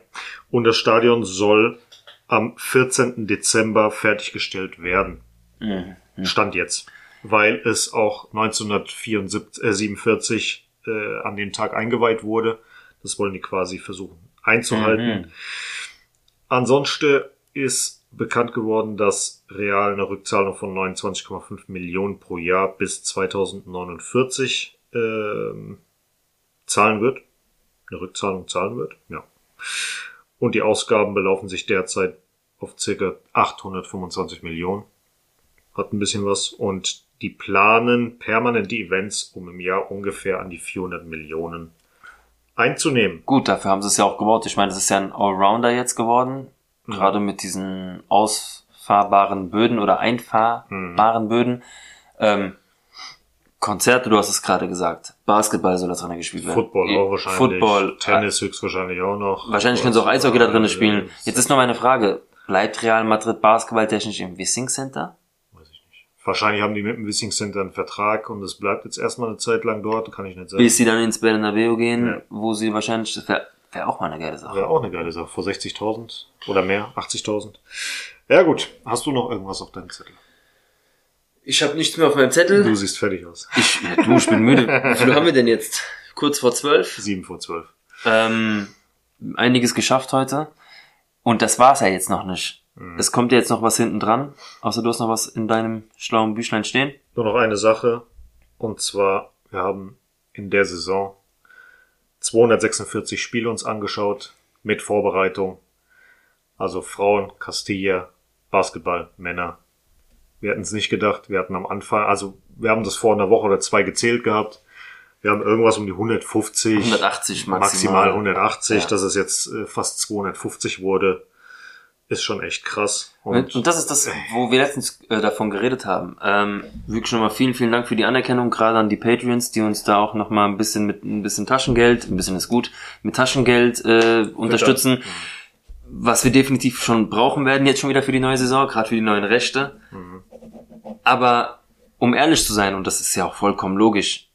Speaker 2: Und das Stadion soll am 14. Dezember fertiggestellt werden.
Speaker 3: Mhm.
Speaker 2: Stand jetzt. Weil es auch 1947 äh, an dem Tag eingeweiht wurde. Das wollen die quasi versuchen einzuhalten.
Speaker 3: Mhm.
Speaker 2: Ansonsten ist bekannt geworden, dass Real eine Rückzahlung von 29,5 Millionen pro Jahr bis 2049 ähm, zahlen wird. Eine Rückzahlung zahlen wird, ja. Und die Ausgaben belaufen sich derzeit auf circa 825 Millionen. Hat ein bisschen was. Und die planen permanente Events, um im Jahr ungefähr an die 400 Millionen einzunehmen.
Speaker 3: Gut, dafür haben sie es ja auch gebaut. Ich meine, das ist ja ein Allrounder jetzt geworden. Gerade mit diesen ausfahrbaren Böden oder einfahrbaren Böden. Ähm, Konzerte, du hast es gerade gesagt. Basketball soll da drin gespielt werden.
Speaker 2: Football auch wahrscheinlich.
Speaker 3: Football.
Speaker 2: Tennis höchstwahrscheinlich auch noch.
Speaker 3: Wahrscheinlich können sie auch Eishockey da drin spielen.
Speaker 2: Äh,
Speaker 3: Jetzt ist nur meine Frage. Bleibt Real Madrid basketballtechnisch im Wissing Center?
Speaker 2: Weiß ich nicht. Wahrscheinlich haben die mit dem Wissing Center einen Vertrag und es bleibt jetzt erstmal eine Zeit lang dort, kann ich nicht sagen.
Speaker 3: Bis sie dann ins Bernabeu gehen,
Speaker 2: Ja.
Speaker 3: wo sie wahrscheinlich, das wäre wär auch mal eine geile Sache.
Speaker 2: Wäre auch eine geile Sache. Vor 60.000 oder mehr, 80.000. Ja gut, hast du noch irgendwas auf deinem Zettel?
Speaker 3: Ich habe nichts mehr auf meinem Zettel.
Speaker 2: Du siehst fertig aus.
Speaker 3: Ich, ja, du, ich bin müde. Wie viel haben wir denn jetzt? Kurz vor zwölf.
Speaker 2: 7 vor 12.
Speaker 3: Ähm, einiges geschafft heute. Und das war's ja jetzt noch nicht. Es kommt ja jetzt noch was hinten dran. Außer du hast noch was in deinem schlauen Büchlein stehen.
Speaker 2: Nur noch eine Sache. Und zwar, wir haben in der Saison 246 Spiele uns angeschaut mit Vorbereitung. Also Frauen, Castilla, Basketball, Männer. Wir hätten es nicht gedacht. Wir hatten am Anfang, also wir haben das vor einer Woche oder zwei gezählt gehabt. Wir haben irgendwas um die 150.
Speaker 3: 180 maximal.
Speaker 2: Maximal 180.
Speaker 3: Ja.
Speaker 2: Dass es jetzt äh, fast 250 wurde, ist schon echt krass.
Speaker 3: Und, und das ist das, wo wir letztens äh, davon geredet haben. Ähm, wirklich nochmal vielen, vielen Dank für die Anerkennung, gerade an die Patreons, die uns da auch nochmal ein bisschen mit ein bisschen Taschengeld, ein bisschen ist gut, mit Taschengeld äh, unterstützen. Was wir definitiv schon brauchen werden, jetzt schon wieder für die neue Saison, gerade für die neuen Rechte. Aber um ehrlich zu sein, und das ist ja auch vollkommen logisch,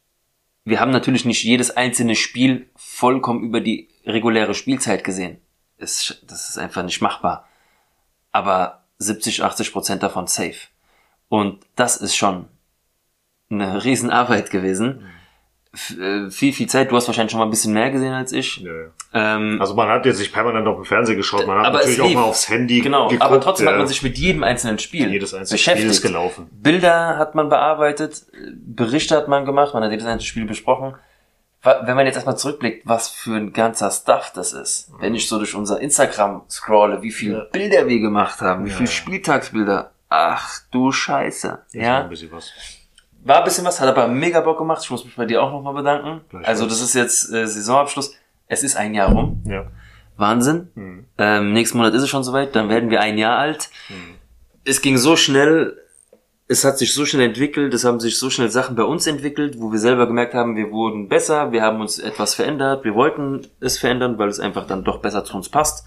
Speaker 3: wir haben natürlich nicht jedes einzelne Spiel vollkommen über die reguläre Spielzeit gesehen. Es, das ist einfach nicht machbar aber 70, 80 Prozent davon safe. Und das ist schon eine Riesenarbeit gewesen. Äh, viel, viel Zeit. Du hast wahrscheinlich schon mal ein bisschen mehr gesehen als ich.
Speaker 2: Ja, ja.
Speaker 3: Ähm,
Speaker 2: Also man hat jetzt nicht permanent auf dem Fernseher geschaut, man hat natürlich auch mal aufs Handy
Speaker 3: genau,
Speaker 2: geguckt.
Speaker 3: aber trotzdem hat
Speaker 2: ja.
Speaker 3: man sich mit jedem einzelnen Spiel
Speaker 2: jedes einzelne
Speaker 3: beschäftigt.
Speaker 2: Spiel ist gelaufen.
Speaker 3: Bilder hat man bearbeitet, Berichte hat man gemacht, man hat jedes einzelne Spiel besprochen. Wenn man jetzt erstmal zurückblickt, was für ein ganzer Stuff das ist. Wenn ich so durch unser Instagram scrolle, wie viele
Speaker 2: Ja.
Speaker 3: Bilder wir gemacht haben, wie
Speaker 2: Ja,
Speaker 3: viele
Speaker 2: ja.
Speaker 3: Spieltagsbilder. Ach du Scheiße.
Speaker 2: Ist noch
Speaker 3: Ja. War ein bisschen was, hat aber mega Bock gemacht. Ich muss mich bei dir auch nochmal bedanken. Also das ist jetzt äh, Saisonabschluss. Es ist ein Jahr rum.
Speaker 2: Ja.
Speaker 3: Wahnsinn.
Speaker 2: Mhm.
Speaker 3: Ähm, nächsten Monat ist es schon soweit, dann werden wir ein Jahr alt. Es ging so schnell, es hat sich so schnell entwickelt, es haben sich so schnell Sachen bei uns entwickelt, wo wir selber gemerkt haben, wir wurden besser, wir haben uns etwas verändert, wir wollten es verändern, weil es einfach dann doch besser zu uns passt.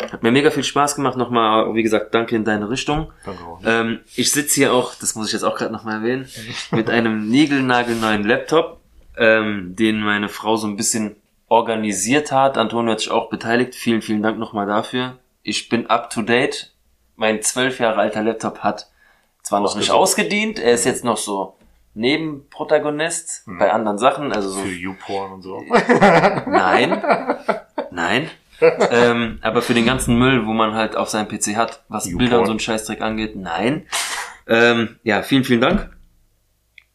Speaker 3: Hat mir mega viel Spaß gemacht. Nochmal, wie gesagt, danke in deine Richtung.
Speaker 2: Danke auch.
Speaker 3: Ähm, ich sitze hier auch, das muss ich jetzt auch gerade nochmal erwähnen, mit einem niegelnagelneuen Laptop, ähm, den meine Frau so ein bisschen organisiert hat. Antonio hat sich auch beteiligt. Vielen, vielen Dank nochmal dafür. Ich bin up to date. Mein zwölf Jahre alter Laptop hat zwar noch nicht ausgedient, er ist jetzt noch so Nebenprotagonist bei anderen Sachen, also so
Speaker 2: Für YouPorn und so.
Speaker 3: Nein. Nein. ähm, aber für den ganzen Müll, wo man halt auf seinem PC hat, was. Bilder und so einen Scheißdreck angeht, nein. Ähm, ja, vielen, vielen Dank.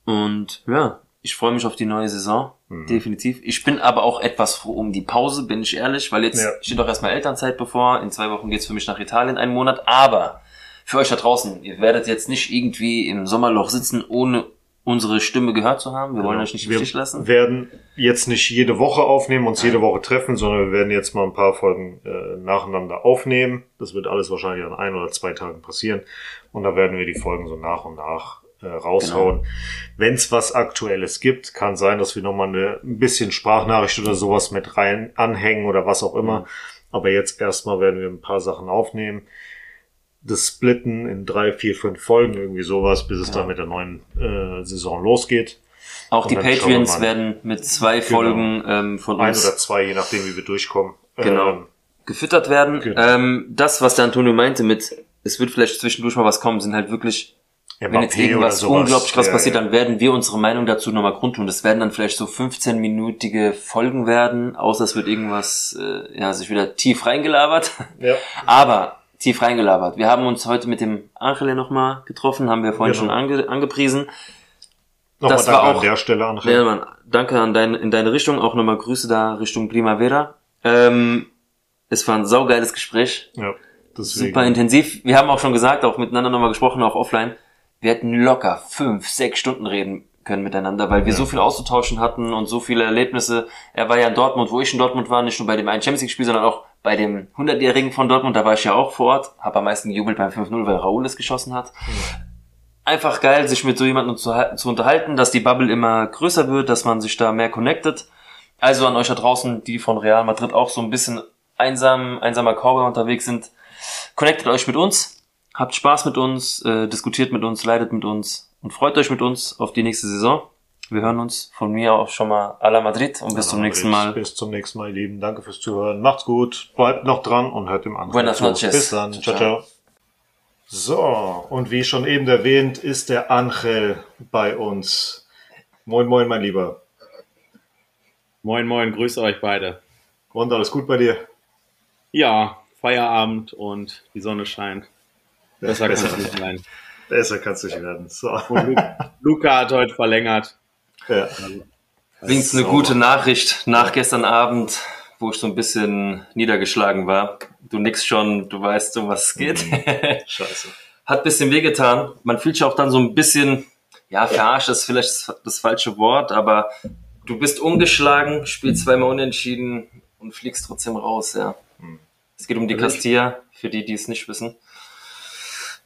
Speaker 3: Und ja, ich freue mich auf die neue Saison.
Speaker 2: Mhm.
Speaker 3: Definitiv. Ich bin aber auch etwas froh um die Pause, bin ich ehrlich, weil jetzt
Speaker 2: Ja.
Speaker 3: steht doch erstmal Elternzeit bevor. In zwei Wochen geht's für mich nach Italien einen Monat. Aber für euch da draußen, ihr werdet jetzt nicht irgendwie im Sommerloch sitzen, ohne unsere Stimme gehört zu haben. Wir wollen
Speaker 2: Genau.
Speaker 3: euch nicht im
Speaker 2: wir
Speaker 3: Stich lassen.
Speaker 2: werden jetzt nicht jede Woche aufnehmen, uns jede Woche treffen, sondern wir werden jetzt mal ein paar Folgen äh, nacheinander aufnehmen. Das wird alles wahrscheinlich an ein oder zwei Tagen passieren. Und da werden wir die Folgen so nach und nach äh, raushauen. Wenn es was Aktuelles gibt, kann sein, dass wir nochmal eine, ein bisschen Sprachnachricht oder sowas mit rein anhängen oder was auch immer. Aber jetzt erstmal werden wir ein paar Sachen aufnehmen. Das Splitten in drei, vier, fünf Folgen, irgendwie sowas, bis es dann mit der neuen äh, Saison losgeht.
Speaker 3: Auch die
Speaker 2: Und wir
Speaker 3: Patreons werden mit zwei Folgen ähm, von
Speaker 2: Ein
Speaker 3: uns
Speaker 2: oder zwei, je nachdem, wie wir durchkommen.
Speaker 3: Genau.
Speaker 2: Ähm,
Speaker 3: gefüttert werden.
Speaker 2: Genau.
Speaker 3: Ähm, das, was der Antonio meinte mit, es wird vielleicht zwischendurch mal was kommen, sind halt wirklich, wenn jetzt irgendwas unglaublich krass
Speaker 2: Ja,
Speaker 3: passiert,
Speaker 2: ja.
Speaker 3: dann werden wir unsere Meinung dazu nochmal kundtun. Das werden dann vielleicht so 15-minütige Folgen werden, außer es wird irgendwas, äh, ja, sich wieder tief reingelabert.
Speaker 2: Ja.
Speaker 3: Aber tief reingelabert. Wir haben uns heute mit dem Angele nochmal getroffen, haben wir vorhin
Speaker 2: Genau.
Speaker 3: schon ange angepriesen.
Speaker 2: Nochmal
Speaker 3: Das war
Speaker 2: an
Speaker 3: auch-
Speaker 2: der Stelle, André.
Speaker 3: Ja, Mann, danke an dein, in deine Richtung, auch nochmal Grüße da Richtung Primavera. Ähm, es war ein saugeiles Gespräch.
Speaker 2: Ja, deswegen.
Speaker 3: Super intensiv. Wir haben auch schon gesagt, auch miteinander nochmal gesprochen, auch offline. Wir hätten locker fünf, sechs Stunden reden können miteinander, weil wir so viel auszutauschen hatten und so viele Erlebnisse. Er war ja in Dortmund, wo ich in Dortmund war, nicht nur bei dem einen Champions League Spiel, sondern auch bei dem 100-Jährigen von Dortmund. Da war ich ja auch vor Ort, habe am meisten gejubelt beim 5-0, weil Raúl es geschossen hat. Einfach geil, sich mit so jemandem zu, zu unterhalten, dass die Bubble immer größer wird, dass man sich da mehr connectet. Also an euch da draußen, die von Real Madrid auch so ein bisschen einsam, einsamer Cowboy unterwegs sind, connectet euch mit uns, habt Spaß mit uns, äh, diskutiert mit uns, leidet mit uns und freut euch mit uns auf die nächste Saison. Wir hören uns von mir auch schon mal à la Madrid und bis zum nächsten Mal.
Speaker 2: Bis zum nächsten Mal, ihr Lieben. Danke fürs Zuhören. Macht's gut. Bleibt noch dran und hört dem anderen
Speaker 3: Buenas noches.
Speaker 2: Bis dann.
Speaker 3: Ciao,
Speaker 2: Ciao. So, und wie schon eben erwähnt, ist der Angel bei uns. Moin, moin, mein Lieber.
Speaker 4: Moin, moin, grüße euch beide.
Speaker 2: Und alles gut bei dir?
Speaker 4: Ja, Feierabend und die Sonne scheint. Besser kann es nicht sein.
Speaker 2: Besser kannst du nicht werden. So.
Speaker 4: Luca hat heute verlängert.
Speaker 2: Ja.
Speaker 3: Links eine gute Nachricht nach gestern Abend, wo ich so ein bisschen niedergeschlagen war. Du nix schon, du weißt, um was es geht.
Speaker 2: Scheiße.
Speaker 3: Hat ein bisschen wehgetan. Man fühlt sich auch dann so ein bisschen, ja, verarscht ist vielleicht das, das falsche Wort, aber du bist ungeschlagen, spielst zweimal unentschieden und fliegst trotzdem raus, ja. Es geht um die Castilla, für die, die es nicht wissen.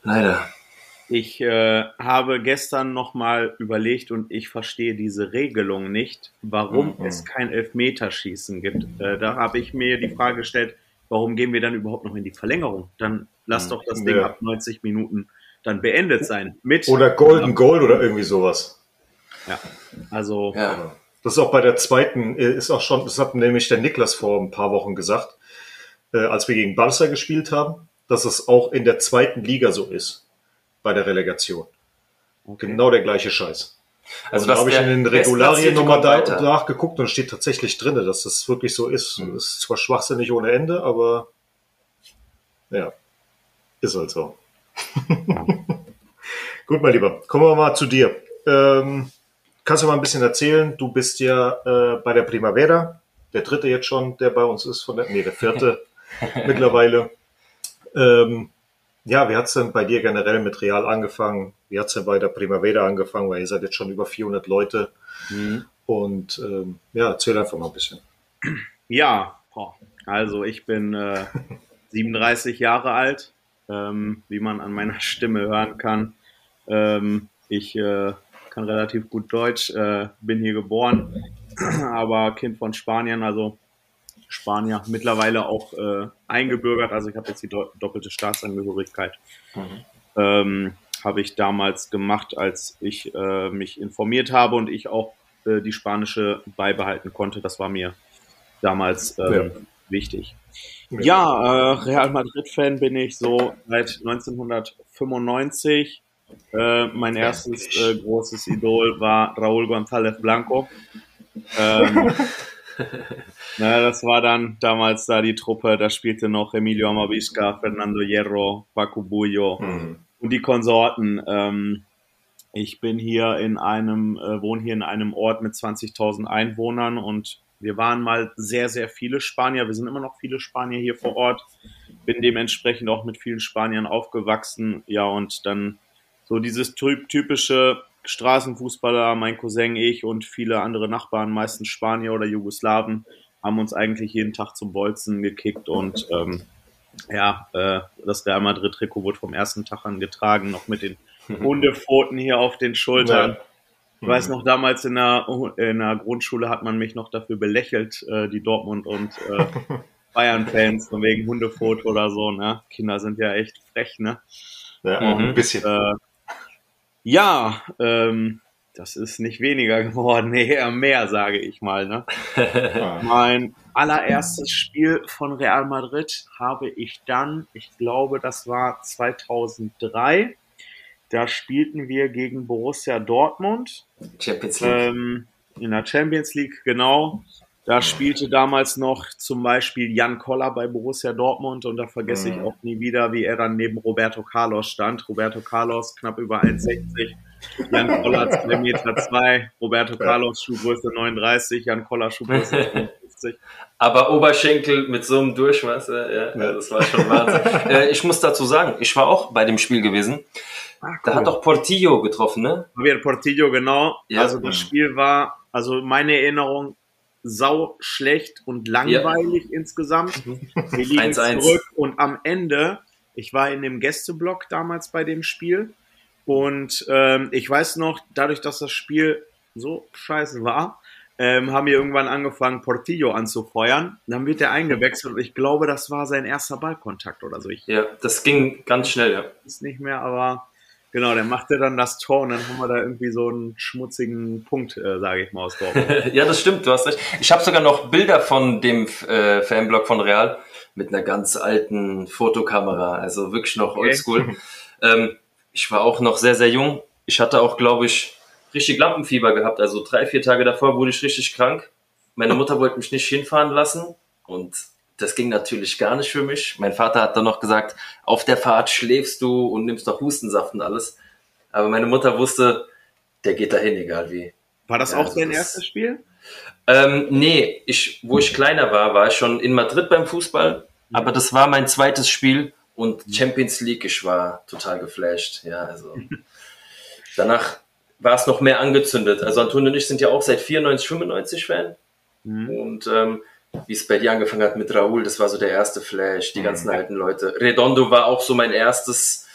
Speaker 3: Leider.
Speaker 4: Ich äh, habe gestern nochmal überlegt und ich verstehe diese Regelung nicht, warum
Speaker 2: Mhm.
Speaker 4: es kein Elfmeterschießen gibt. Äh, da habe ich mir die Frage gestellt, warum gehen wir dann überhaupt noch in die Verlängerung? Dann lass
Speaker 3: Mhm.
Speaker 4: doch das Ding
Speaker 2: Ja.
Speaker 4: ab 90 Minuten dann beendet sein. Mit
Speaker 2: Oder Golden Goal oder irgendwie sowas.
Speaker 4: Ja, also
Speaker 3: Ja.
Speaker 2: Das ist auch bei der zweiten, äh, ist auch schon, das hat nämlich der Niklas vor ein paar Wochen gesagt, äh, als wir gegen Barca gespielt haben, dass es auch in der zweiten Liga so ist, bei der Relegation.
Speaker 4: okay.
Speaker 2: Genau der gleiche Scheiß.
Speaker 3: Also,
Speaker 2: da habe ich in den Regularien nochmal da, nachgeguckt und steht tatsächlich drin, dass das wirklich so ist.
Speaker 3: Mhm.
Speaker 2: Das ist zwar schwachsinnig ohne Ende, aber ja, ist halt so. Gut, mein Lieber, kommen wir mal zu dir. Ähm, kannst du mal ein bisschen erzählen? Du bist ja äh, bei der Primavera, der dritte jetzt schon, der bei uns ist, von der, nee, der vierte mittlerweile. Ähm, ja, wie hat's denn bei dir generell mit Real angefangen? Wie hat's denn bei der Primavera angefangen? Weil ihr seid jetzt schon über 400 Leute.
Speaker 4: Mhm.
Speaker 2: Und ähm, ja, erzähl einfach mal ein bisschen.
Speaker 4: Ja, also ich bin äh, 37 Jahre alt, ähm, wie man an meiner Stimme hören kann. Ähm, ich äh, kann relativ gut Deutsch, äh, bin hier geboren, aber Kind von Spanien, also Spanier, mittlerweile auch äh, eingebürgert, also ich habe jetzt die do doppelte Staatsangehörigkeit. Ähm, habe ich damals gemacht, als ich äh, mich informiert habe und ich auch äh, die spanische beibehalten konnte. Das war mir damals ähm,
Speaker 2: Ja.
Speaker 4: wichtig. Ja, äh, Real Madrid-Fan bin ich so seit 1995. Äh, mein erstes äh, großes Idol war Raúl González Blanco. Ähm, na, das war dann damals da die Truppe, da spielte noch Emilio Amavisca, Fernando Hierro, Paco Bullo
Speaker 2: Mhm.
Speaker 4: und die Konsorten. Ähm, ich bin hier in einem, äh, wohne hier in einem Ort mit 20.000 Einwohnern und wir waren mal sehr, sehr viele Spanier. Wir sind immer noch viele Spanier hier vor Ort. Bin dementsprechend auch mit vielen Spaniern aufgewachsen. Ja, und dann so dieses typ- typische Straßenfußballer, mein Cousin, ich und viele andere Nachbarn, meistens Spanier oder Jugoslawen, haben uns eigentlich jeden Tag zum Bolzen gekickt und ähm, ja, äh, das Real Madrid-Trikot wurde vom ersten Tag an getragen, noch mit den Hundepfoten hier auf den Schultern.
Speaker 2: Ja.
Speaker 4: Ich weiß noch, damals in der, in der Grundschule hat man mich noch dafür belächelt, äh, die Dortmund- und äh, Bayern-Fans, von wegen Hundefoto oder so. Ne? Kinder sind ja echt frech, ne?
Speaker 2: Ja, auch
Speaker 3: Mhm.
Speaker 2: ein bisschen.
Speaker 4: Äh, ja, ähm, das ist nicht weniger geworden, eher mehr, sage ich mal. Ne? Mein allererstes Spiel von Real Madrid habe ich dann, ich glaube, das war 2003. Da spielten wir gegen Borussia Dortmund
Speaker 3: Champions League.
Speaker 4: ähm, in der Champions League, genau. Da spielte damals noch zum Beispiel Jan Koller bei Borussia Dortmund und da vergesse ich
Speaker 2: Mhm.
Speaker 4: auch nie wieder, wie er dann neben Roberto Carlos stand. Roberto Carlos knapp über 1,60, Jan Koller 2 Meter 2, Roberto Carlos Schuhgröße 39, Jan Koller Schuhgröße 55.
Speaker 3: Aber Oberschenkel mit so einem Durchmesser, ja, ja. das war schon Wahnsinn. äh, ich muss dazu sagen, ich war auch bei dem Spiel gewesen.
Speaker 4: Ah,
Speaker 3: Da hat doch Portillo getroffen, ne?
Speaker 4: Javier Portillo, genau.
Speaker 3: Ja.
Speaker 4: Also das Spiel war, also meine Erinnerung, sau schlecht und langweilig insgesamt. Wir liegen
Speaker 3: 1-1.
Speaker 4: zurück und am Ende, ich war in dem Gästeblock damals bei dem Spiel und ähm, ich weiß noch, dadurch, dass das Spiel so scheiße war, ähm, haben wir irgendwann angefangen, Portillo anzufeuern. Dann wird er eingewechselt und ich glaube, das war sein erster Ballkontakt oder so. Ich
Speaker 3: Ja, das ging ganz schnell, ja.
Speaker 4: ist nicht mehr, aber genau, der machte dann das Tor und dann haben wir da irgendwie so einen schmutzigen Punkt, äh, sage ich mal, aus Dortmund.
Speaker 3: ja, das stimmt, du hast recht. Ich habe sogar noch Bilder von dem äh, Fanblog von Real mit einer ganz alten Fotokamera, also wirklich noch
Speaker 4: Okay.
Speaker 3: oldschool. ähm, ich war auch noch sehr, sehr jung. Ich hatte auch, glaube ich, richtig Lampenfieber gehabt. Also drei, vier Tage davor wurde ich richtig krank. Meine Mutter wollte mich nicht hinfahren lassen und das ging natürlich gar nicht für mich. Mein Vater hat dann noch gesagt, auf der Fahrt schläfst du und nimmst noch Hustensaft und alles. Aber meine Mutter wusste, der geht dahin, egal wie.
Speaker 4: War das
Speaker 3: Ja,
Speaker 4: auch
Speaker 3: also
Speaker 4: dein
Speaker 3: das-
Speaker 4: erstes Spiel?
Speaker 3: Ähm, nee, ich, wo ich kleiner war, war ich schon in Madrid beim Fußball, aber das war mein zweites Spiel und Champions League, ich war total geflasht. Ja, also danach war es noch mehr angezündet. Also Antonio und ich sind ja auch seit 94, 95 Fan
Speaker 4: Mhm.
Speaker 3: und ähm, wie es bei dir angefangen hat mit Raúl, das war so der erste Flash, die ganzen alten Leute. Redondo war auch so mein erstes,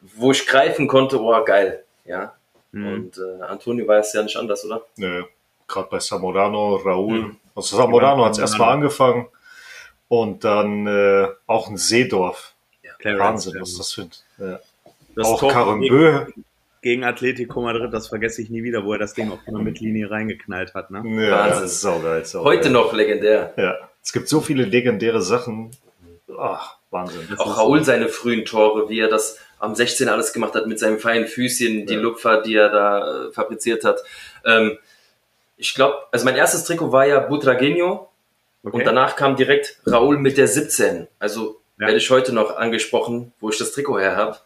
Speaker 3: wo ich greifen konnte, oh geil, ja.
Speaker 4: Mhm.
Speaker 3: Und äh, Antonio war es ja nicht anders, oder?
Speaker 2: Nö, gerade bei Samorano, Raúl.
Speaker 3: Mhm.
Speaker 2: Also Samorano
Speaker 4: Ja,
Speaker 2: hat es erstmal angefangen und dann äh, auch ein Seedorf.
Speaker 4: Clarence,
Speaker 2: Wahnsinn,
Speaker 4: ja.
Speaker 2: was das sind. Ja.
Speaker 4: Das
Speaker 2: auch
Speaker 4: Tor
Speaker 2: Karembö.
Speaker 4: Gegen, Atletico Madrid, das vergesse ich nie wieder, wo er das Ding auf der Mittellinie reingeknallt hat. Ne?
Speaker 2: Ja,
Speaker 3: Wahnsinn.
Speaker 2: saugeil, saugeil.
Speaker 3: Heute noch legendär.
Speaker 2: Ja, es gibt so viele legendäre Sachen. Ach, Wahnsinn.
Speaker 4: Das
Speaker 3: Auch
Speaker 4: ist-
Speaker 3: Raoul seine frühen Tore, wie er das am 16 alles gemacht hat mit seinem feinen Füßchen, die
Speaker 2: Ja.
Speaker 3: Lupfer, die er da äh, fabriziert hat. Ähm, ich glaube, also mein erstes Trikot war ja Butragueño
Speaker 4: Okay.
Speaker 3: und danach kam direkt Raoul mit der 17. Also
Speaker 4: Ja.
Speaker 3: werde ich heute noch angesprochen, wo ich das Trikot her habe.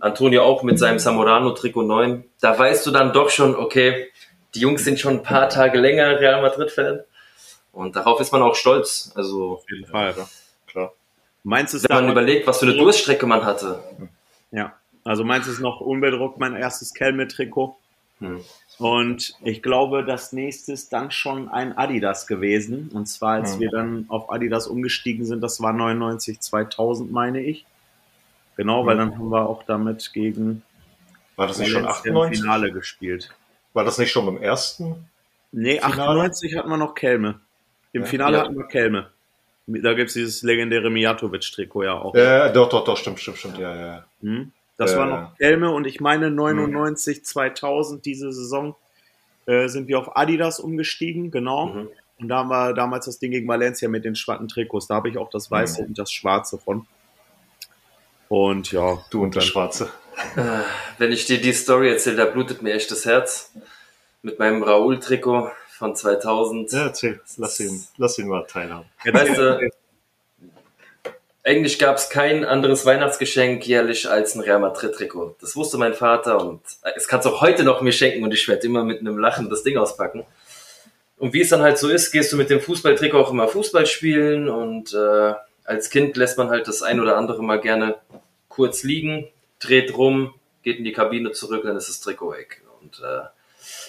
Speaker 3: Antonio auch mit seinem Samorano Trikot 9. Da weißt du dann doch schon, okay, die Jungs sind schon ein paar Tage länger Real Madrid-Fan. Und darauf ist man auch stolz. Also,
Speaker 4: auf jeden Fall.
Speaker 2: Klar.
Speaker 4: Meins ist
Speaker 3: wenn man überlegt, was für eine Durststrecke man hatte.
Speaker 4: Ja, also meins ist noch unbedruckt, mein erstes Kelme-Trikot.
Speaker 3: Hm.
Speaker 4: Und ich glaube, das nächste ist dann schon ein Adidas gewesen. Und zwar, als
Speaker 2: Mhm.
Speaker 4: wir dann auf Adidas umgestiegen sind, das war 99, 2000, meine ich. Genau, weil
Speaker 2: Mhm.
Speaker 4: dann haben wir auch damit gegen
Speaker 2: War das nicht schon
Speaker 4: Valencia im
Speaker 2: 98?
Speaker 4: Finale gespielt.
Speaker 2: War das nicht schon beim ersten?
Speaker 4: Nee,
Speaker 2: Finale?
Speaker 4: 98 hatten wir noch Kelme. Im
Speaker 2: Ja.
Speaker 4: Finale
Speaker 3: Ja.
Speaker 4: hatten wir Kelme. Da gibt es dieses legendäre Mijatovic-Trikot ja auch.
Speaker 2: Ja, doch, doch, doch, stimmt, stimmt, stimmt, ja, ja.
Speaker 4: Hm? Das
Speaker 2: Ja,
Speaker 4: war noch Kelme und ich meine 99, 2000, diese Saison, äh, sind wir auf Adidas umgestiegen, genau.
Speaker 3: Mhm.
Speaker 4: Und da haben wir damals das Ding gegen Valencia mit den schwarzen Trikots. Da habe ich auch das Weiße
Speaker 2: Mhm.
Speaker 4: und das Schwarze von. Und ja,
Speaker 2: Du und der Schwarze.
Speaker 3: Äh, Wenn ich dir die Story erzähle, da blutet mir echt das Herz. Mit meinem Raoul-Trikot von 2000.
Speaker 2: Ja, erzähl, lass ihn, lass ihn mal teilhaben.
Speaker 3: Weißt du, eigentlich gab es kein anderes Weihnachtsgeschenk jährlich als ein Real Madrid-Trikot. Das wusste mein Vater und es kann es auch heute noch mir schenken und ich werde immer mit einem Lachen das Ding auspacken. Und wie es dann halt so ist, gehst du mit dem Fußballtrikot auch immer Fußball spielen und äh, als Kind lässt man halt das ein oder andere mal gerne kurz liegen, dreht rum, geht in die Kabine zurück, dann ist das Trikot weg. Und äh,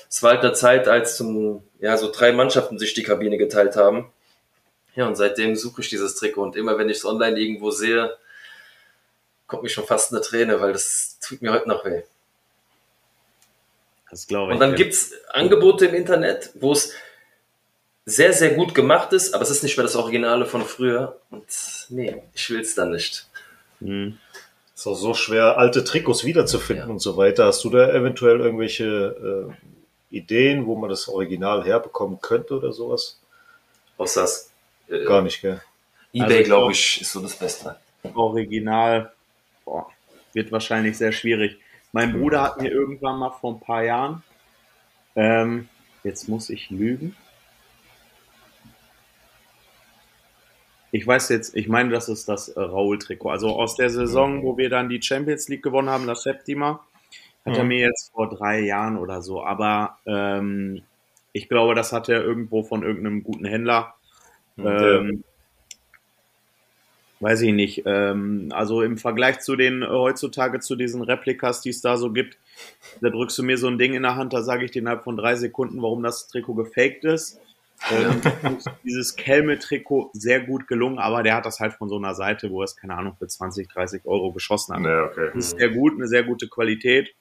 Speaker 3: es war halt eine Zeit, als zum, ja, so drei Mannschaften sich die Kabine geteilt haben. Ja, und seitdem suche ich dieses Trikot. Und immer wenn ich es online irgendwo sehe, kommt mir schon fast eine Träne, weil das tut mir heute noch weh.
Speaker 4: Das glaube ich.
Speaker 3: Und dann gibt's Angebote im Internet, wo es sehr, sehr gut gemacht ist, aber es ist nicht mehr das Originale von früher. Und nee, ich will's dann nicht.
Speaker 4: Mhm.
Speaker 2: Ist auch so schwer, alte Trikots wiederzufinden
Speaker 3: Ja.
Speaker 2: und so weiter. Hast du da eventuell irgendwelche äh, Ideen, wo man das Original herbekommen könnte oder sowas?
Speaker 3: Außer das äh,
Speaker 2: Gar nicht, gell?
Speaker 3: eBay,
Speaker 4: Also
Speaker 3: glaube
Speaker 4: glaub-
Speaker 3: ich, ist so das Beste.
Speaker 4: Original boah, wird wahrscheinlich sehr schwierig. Mein Bruder hat mir irgendwann mal vor ein paar Jahren, ähm, jetzt muss ich lügen. Ich weiß jetzt, ich meine, das ist das äh, Raoul-Trikot. Also aus der Saison, wo wir dann die Champions League gewonnen haben, das Septima, hat er mir jetzt vor drei Jahren oder so. Aber ähm, ich glaube, das hat er irgendwo von irgendeinem guten Händler. Ähm, weiß ich nicht. Ähm, also im Vergleich zu den äh, heutzutage zu diesen Replikas, die es da so gibt, da drückst du mir so ein Ding in der Hand, da sage ich dir innerhalb von drei Sekunden, warum das Trikot gefaked ist. Ähm, dieses Kelme-Trikot sehr gut gelungen, aber der hat das halt von so einer Seite, wo er es, keine Ahnung, für 20, 30 Euro geschossen hat.
Speaker 2: Ja, okay.
Speaker 4: Das ist sehr gut, eine sehr gute Qualität.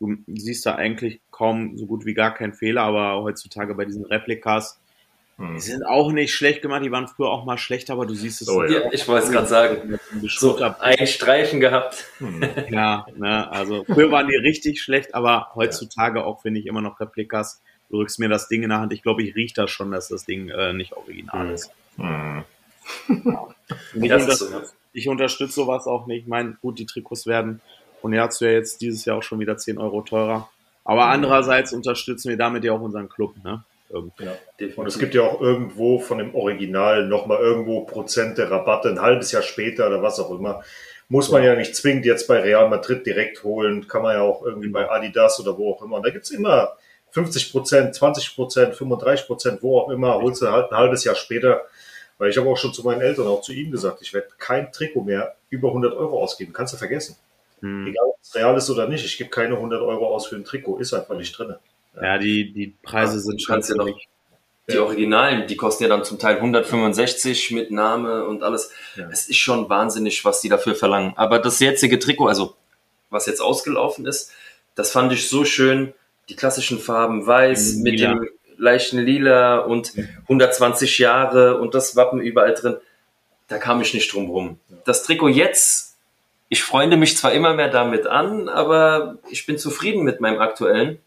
Speaker 4: Du siehst da eigentlich kaum so gut wie gar keinen Fehler, aber heutzutage bei diesen Replikas,
Speaker 2: Hm.
Speaker 4: die sind auch nicht schlecht gemacht, die waren früher auch mal schlechter, aber du siehst es
Speaker 2: Oh ja.
Speaker 3: Ja, ich wollte es gerade sagen. So,
Speaker 4: so,
Speaker 3: ein Streifen gehabt.
Speaker 2: Hm.
Speaker 4: ja, ne, also früher waren die richtig schlecht, aber heutzutage auch finde ich immer noch Replikas. Du drückst mir das Ding in der Hand, ich glaube, ich rieche das schon, dass das Ding äh, nicht original
Speaker 3: Mhm.
Speaker 4: ist.
Speaker 2: Hm.
Speaker 4: Und ich,
Speaker 3: Das ist so, ja.
Speaker 4: ich unterstütze sowas auch nicht. Ich meine, gut, die Trikots werden und ja, ja jetzt dieses Jahr auch schon wieder 10 Euro teurer. Aber
Speaker 2: Mhm.
Speaker 4: andererseits unterstützen wir damit ja auch unseren Club, ne? Irgendwie.
Speaker 2: Und es gibt ja auch irgendwo von dem Original nochmal irgendwo Prozente Rabatte, ein halbes Jahr später oder was auch immer. Muss man ja nicht zwingend jetzt bei Real Madrid direkt holen, kann man ja auch irgendwie bei Adidas oder wo auch immer. Und da gibt's immer 50 Prozent, 20 Prozent, 35 Prozent, wo auch immer, holst du halt ein halbes Jahr später. Weil ich habe auch schon zu meinen Eltern, auch zu ihnen gesagt, ich werde kein Trikot mehr über 100 Euro ausgeben. Kannst du vergessen.
Speaker 4: Hm.
Speaker 2: Egal, ob es real ist oder nicht. Ich gebe keine 100 Euro aus für ein Trikot. Ist einfach nicht drin.
Speaker 4: Ja, die, die Preise sind
Speaker 3: Du
Speaker 4: schon
Speaker 3: kannst ja noch Die Originalen, die kosten ja dann zum Teil 165 mit Name und alles.
Speaker 2: Ja.
Speaker 3: Es ist schon wahnsinnig, was die dafür verlangen. Aber das jetzige Trikot, also was jetzt ausgelaufen ist, das fand ich so schön. Die klassischen Farben weiß
Speaker 4: Mhm,
Speaker 3: mit
Speaker 4: lila.
Speaker 3: dem leichten Lila und 120 Jahre und das Wappen überall drin. Da kam ich nicht drum rum. Das Trikot jetzt, ich freunde mich zwar immer mehr damit an, aber ich bin zufrieden mit meinem aktuellen,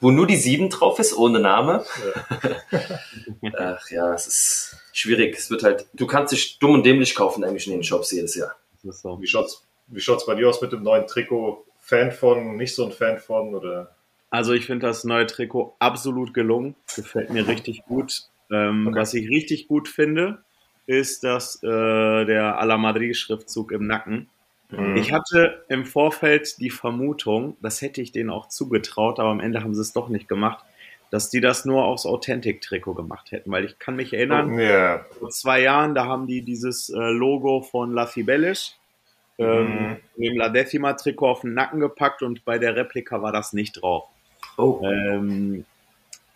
Speaker 3: wo nur die 7 drauf ist, ohne Name. Ach ja, es ist schwierig. Es wird halt, du kannst dich dumm und dämlich kaufen eigentlich in den Shops jedes Jahr.
Speaker 4: Das ist so.
Speaker 2: Wie schaut's, wie schaut's bei dir aus mit dem neuen Trikot? Fan von, nicht so ein Fan von oder?
Speaker 4: Also ich finde das neue Trikot absolut gelungen. Gefällt mir richtig gut. Ähm,
Speaker 2: Okay.
Speaker 4: Was ich richtig gut finde, ist, dass äh, der A la Madrid-Schriftzug im Nacken.
Speaker 2: Mhm.
Speaker 4: Ich hatte im Vorfeld die Vermutung, das hätte ich denen auch zugetraut, aber am Ende haben sie es doch nicht gemacht, dass die das nur aufs Authentic-Trikot gemacht hätten. Weil ich kann mich erinnern,
Speaker 2: Ja.
Speaker 4: vor zwei Jahren, da haben die dieses äh, Logo von La Fibelish ähm, neben La Decima Trikot auf den Nacken gepackt und bei der Replika war das nicht drauf.
Speaker 3: Oh.
Speaker 4: Ähm,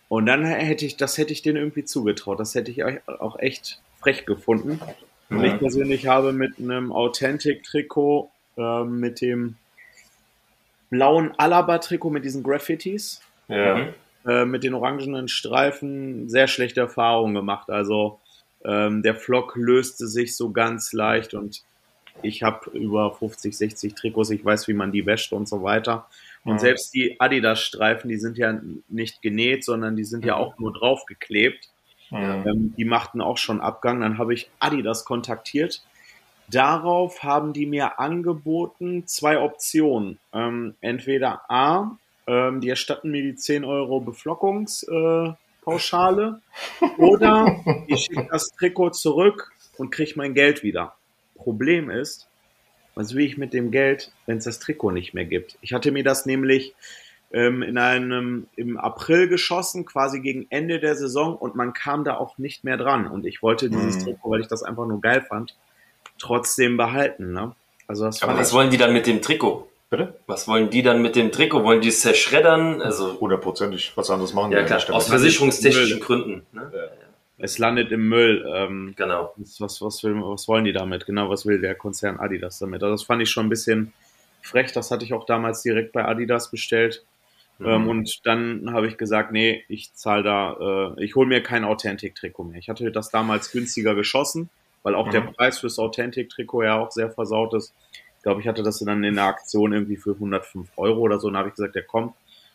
Speaker 4: und dann hätte ich, das hätte ich denen irgendwie zugetraut. Das hätte ich auch echt frech gefunden. Und
Speaker 2: Ja.
Speaker 4: ich persönlich habe mit einem Authentic-Trikot, ähm, mit dem blauen Alaba-Trikot mit diesen Graffitis,
Speaker 2: Ja.
Speaker 3: Mhm.
Speaker 4: äh, mit den orangenen Streifen sehr schlechte Erfahrungen gemacht. Also ähm, der Flock löste sich so ganz leicht und ich habe über 50, 60 Trikots, ich weiß, wie man die wäscht und so weiter. Und
Speaker 2: Mhm.
Speaker 4: selbst die Adidas-Streifen, die sind ja nicht genäht, sondern die sind ja auch nur draufgeklebt.
Speaker 2: Mhm.
Speaker 4: Ähm, die machten auch schon Abgang. Dann habe ich Adidas kontaktiert. Darauf haben die mir angeboten zwei Optionen. Ähm, entweder A, ähm, die erstatten mir die 10 Euro Beflockungspauschale äh, oder ich schicke das Trikot zurück und kriege mein Geld wieder. Problem ist, was will ich mit dem Geld, wenn es das Trikot nicht mehr gibt? Ich hatte mir das nämlich ähm, in einem im April geschossen, quasi gegen Ende der Saison und man kam da auch nicht mehr dran. Und ich wollte dieses
Speaker 2: Mhm.
Speaker 4: Trikot, weil ich das einfach nur geil fand, trotzdem behalten. Ne? Also das
Speaker 3: Aber was wollen die dann mit dem Trikot?
Speaker 2: Bitte?
Speaker 3: Was wollen die dann mit dem Trikot? Wollen die es zerschreddern? Also,
Speaker 2: Hundertprozentig. Was anderes machen
Speaker 3: ja
Speaker 2: die
Speaker 3: klar, aus versicherungstechnischen Gründen. Ne?
Speaker 4: Es landet im Müll. Ähm,
Speaker 3: Genau.
Speaker 4: was, was, will, was wollen die damit? Genau, was will der Konzern Adidas damit? Also das fand ich schon ein bisschen frech. Das hatte ich auch damals direkt bei Adidas bestellt.
Speaker 3: Mhm.
Speaker 4: Ähm, und dann habe ich gesagt, nee, ich zahle da, äh, ich hole mir kein Authentic-Trikot mehr. Ich hatte das damals günstiger geschossen, weil auch der
Speaker 2: Mhm.
Speaker 4: Preis fürs Authentic-Trikot ja auch sehr versaut ist. Ich glaube, ich hatte das dann in der Aktion irgendwie für 105 Euro oder so. Und dann habe ich gesagt, ja komm,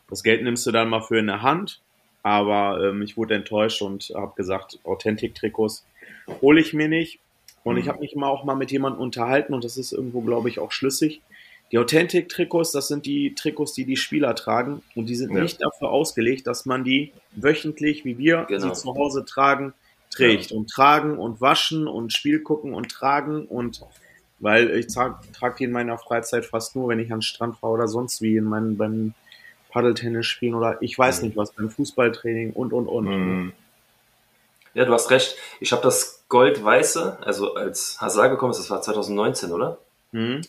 Speaker 4: das Geld nimmst du dann mal für in der Hand. Aber ähm, ich wurde enttäuscht und habe gesagt, Authentic-Trikots hole ich mir nicht. Und ich
Speaker 2: Mhm.
Speaker 4: habe mich immer auch mal mit jemandem unterhalten und das ist irgendwo, glaube ich, auch schlüssig. Die Authentic-Trikots, das sind die Trikots, die die Spieler tragen und die sind
Speaker 2: Ja.
Speaker 4: nicht dafür ausgelegt, dass man die wöchentlich, wie wir
Speaker 3: Genau.
Speaker 4: sie zu Hause tragen, trägt. Und tragen und waschen und Spiel gucken und tragen und weil ich trage trag die in meiner Freizeit fast nur, wenn ich an den Strand fahre oder sonst wie in meinen beim Paddeltennis spielen oder ich weiß
Speaker 3: Mhm.
Speaker 4: nicht was, beim Fußballtraining und und und.
Speaker 2: Mhm.
Speaker 3: Ja, du hast recht. Ich habe das Gold-Weiße, also als Hazard gekommen ist, das war 2019, oder?
Speaker 4: Mhm.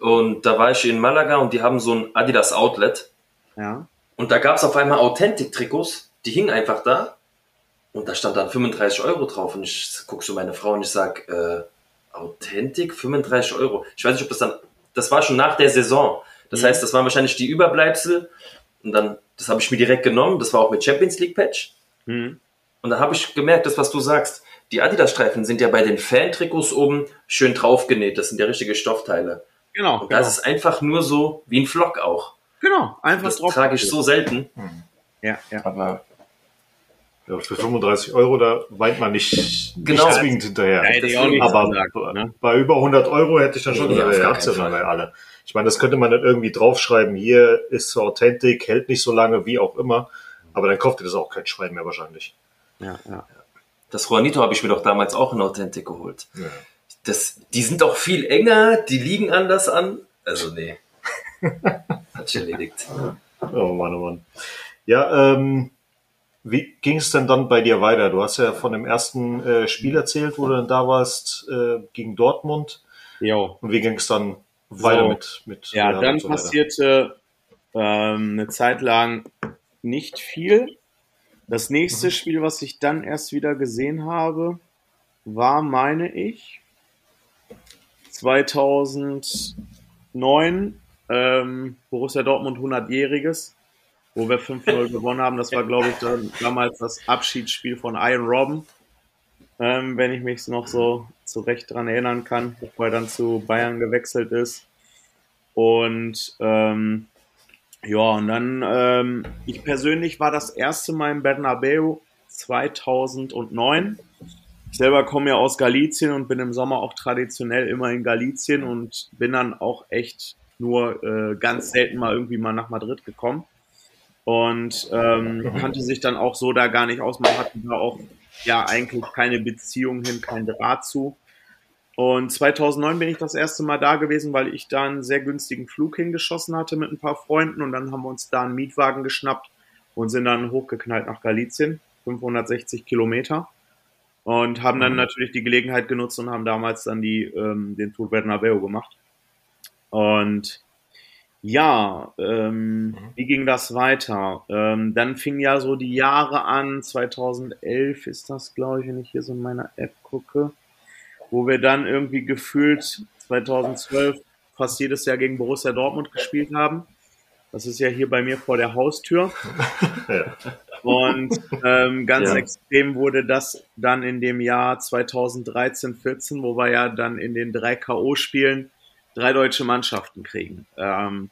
Speaker 3: Und da war ich in Malaga und die haben so ein Adidas Outlet.
Speaker 4: Ja.
Speaker 3: Und da gab es auf einmal Authentic-Trikots, die hingen einfach da. Und da stand dann 35 Euro drauf. Und ich guck so meine Frau und ich sag, äh, Authentic, 35 Euro. Ich weiß nicht, ob das dann, das war schon nach der Saison. Das
Speaker 4: Mhm.
Speaker 3: heißt, das waren wahrscheinlich die Überbleibsel. Und dann, das habe ich mir direkt genommen. Das war auch mit Champions League Patch.
Speaker 4: Mhm.
Speaker 3: Und da habe ich gemerkt, das, was du sagst, die Adidas-Streifen sind ja bei den Fan-Trikots oben schön draufgenäht. Das sind ja richtige Stoffteile.
Speaker 4: Genau.
Speaker 3: Und
Speaker 4: genau.
Speaker 3: das ist einfach nur so wie ein Flock auch.
Speaker 4: genau. Einfach
Speaker 3: Das
Speaker 4: drauf.
Speaker 3: trage ich so selten.
Speaker 4: Ja, ja.
Speaker 2: Aber ja, für 35 Euro, da weint man nicht,
Speaker 3: Genau.
Speaker 2: nicht zwingend hinterher.
Speaker 4: Ja,
Speaker 2: Aber
Speaker 4: gesagt, ne?
Speaker 2: bei über 100 Euro hätte ich dann schon
Speaker 3: Ja,
Speaker 2: gesagt, ja, dann
Speaker 3: Fall.
Speaker 2: alle. Ich meine, das könnte man dann irgendwie draufschreiben, hier ist Authentic, hält nicht so lange, wie auch immer. Aber dann kauft ihr das auch kein Schwein mehr wahrscheinlich.
Speaker 4: Ja, ja.
Speaker 3: Das Juanito habe ich mir doch damals auch in Authentic geholt.
Speaker 2: Ja.
Speaker 3: Das, die sind auch viel enger, die liegen anders an. Also nee. Hat sich erledigt.
Speaker 2: Oh Mann, oh Mann. Ja, ähm, wie ging es denn dann bei dir weiter? Du hast ja von dem ersten äh, Spiel erzählt, wo du dann da warst, äh, gegen Dortmund.
Speaker 4: Jo.
Speaker 2: Und wie ging es dann weiter
Speaker 4: So.
Speaker 2: mit, mit
Speaker 4: Ja,
Speaker 2: Real
Speaker 4: dann
Speaker 2: und so
Speaker 4: passierte ähm, eine Zeit lang nicht viel. Das nächste Spiel, was ich dann erst wieder gesehen habe, war, meine ich, 2009 ähm, Borussia Dortmund 100-jähriges, wo wir 5-0 gewonnen haben. Das war, glaube ich, dann, damals das Abschiedsspiel von Iron Robben, ähm, wenn ich mich noch so zurecht dran erinnern kann, bevor er dann zu Bayern gewechselt ist. Und ähm, ja, und dann, ähm, ich persönlich war das erste Mal im Bernabeu 2009. Ich selber komme ja aus Galizien und bin im Sommer auch traditionell immer in Galizien und bin dann auch echt nur äh, ganz selten mal irgendwie mal nach Madrid gekommen. Und ähm, kannte sich dann auch so da gar nicht aus. Man hatte da auch ja eigentlich keine Beziehung hin, kein Draht zu. Und 2009 bin ich das erste Mal da gewesen, weil ich da einen sehr günstigen Flug hingeschossen hatte mit ein paar Freunden und dann haben wir uns da einen Mietwagen geschnappt und sind dann hochgeknallt nach Galizien, 560 Kilometer und haben dann
Speaker 2: Mhm.
Speaker 4: natürlich die Gelegenheit genutzt und haben damals dann die, ähm, den Tour Bernabeu gemacht. Und ja, ähm, wie ging das weiter? Ähm, dann fing ja so die Jahre an, 2011 ist das, glaube ich, wenn ich hier so in meiner App gucke, wo wir dann irgendwie gefühlt 2012 fast jedes Jahr gegen Borussia Dortmund gespielt haben. Das ist ja hier bei mir vor der Haustür.
Speaker 2: Ja.
Speaker 4: Und ähm, ganz
Speaker 3: Ja.
Speaker 4: extrem wurde das dann in dem Jahr 2013, 14, wo wir ja dann in den drei K.O.-Spielen drei deutsche Mannschaften kriegen. Ähm,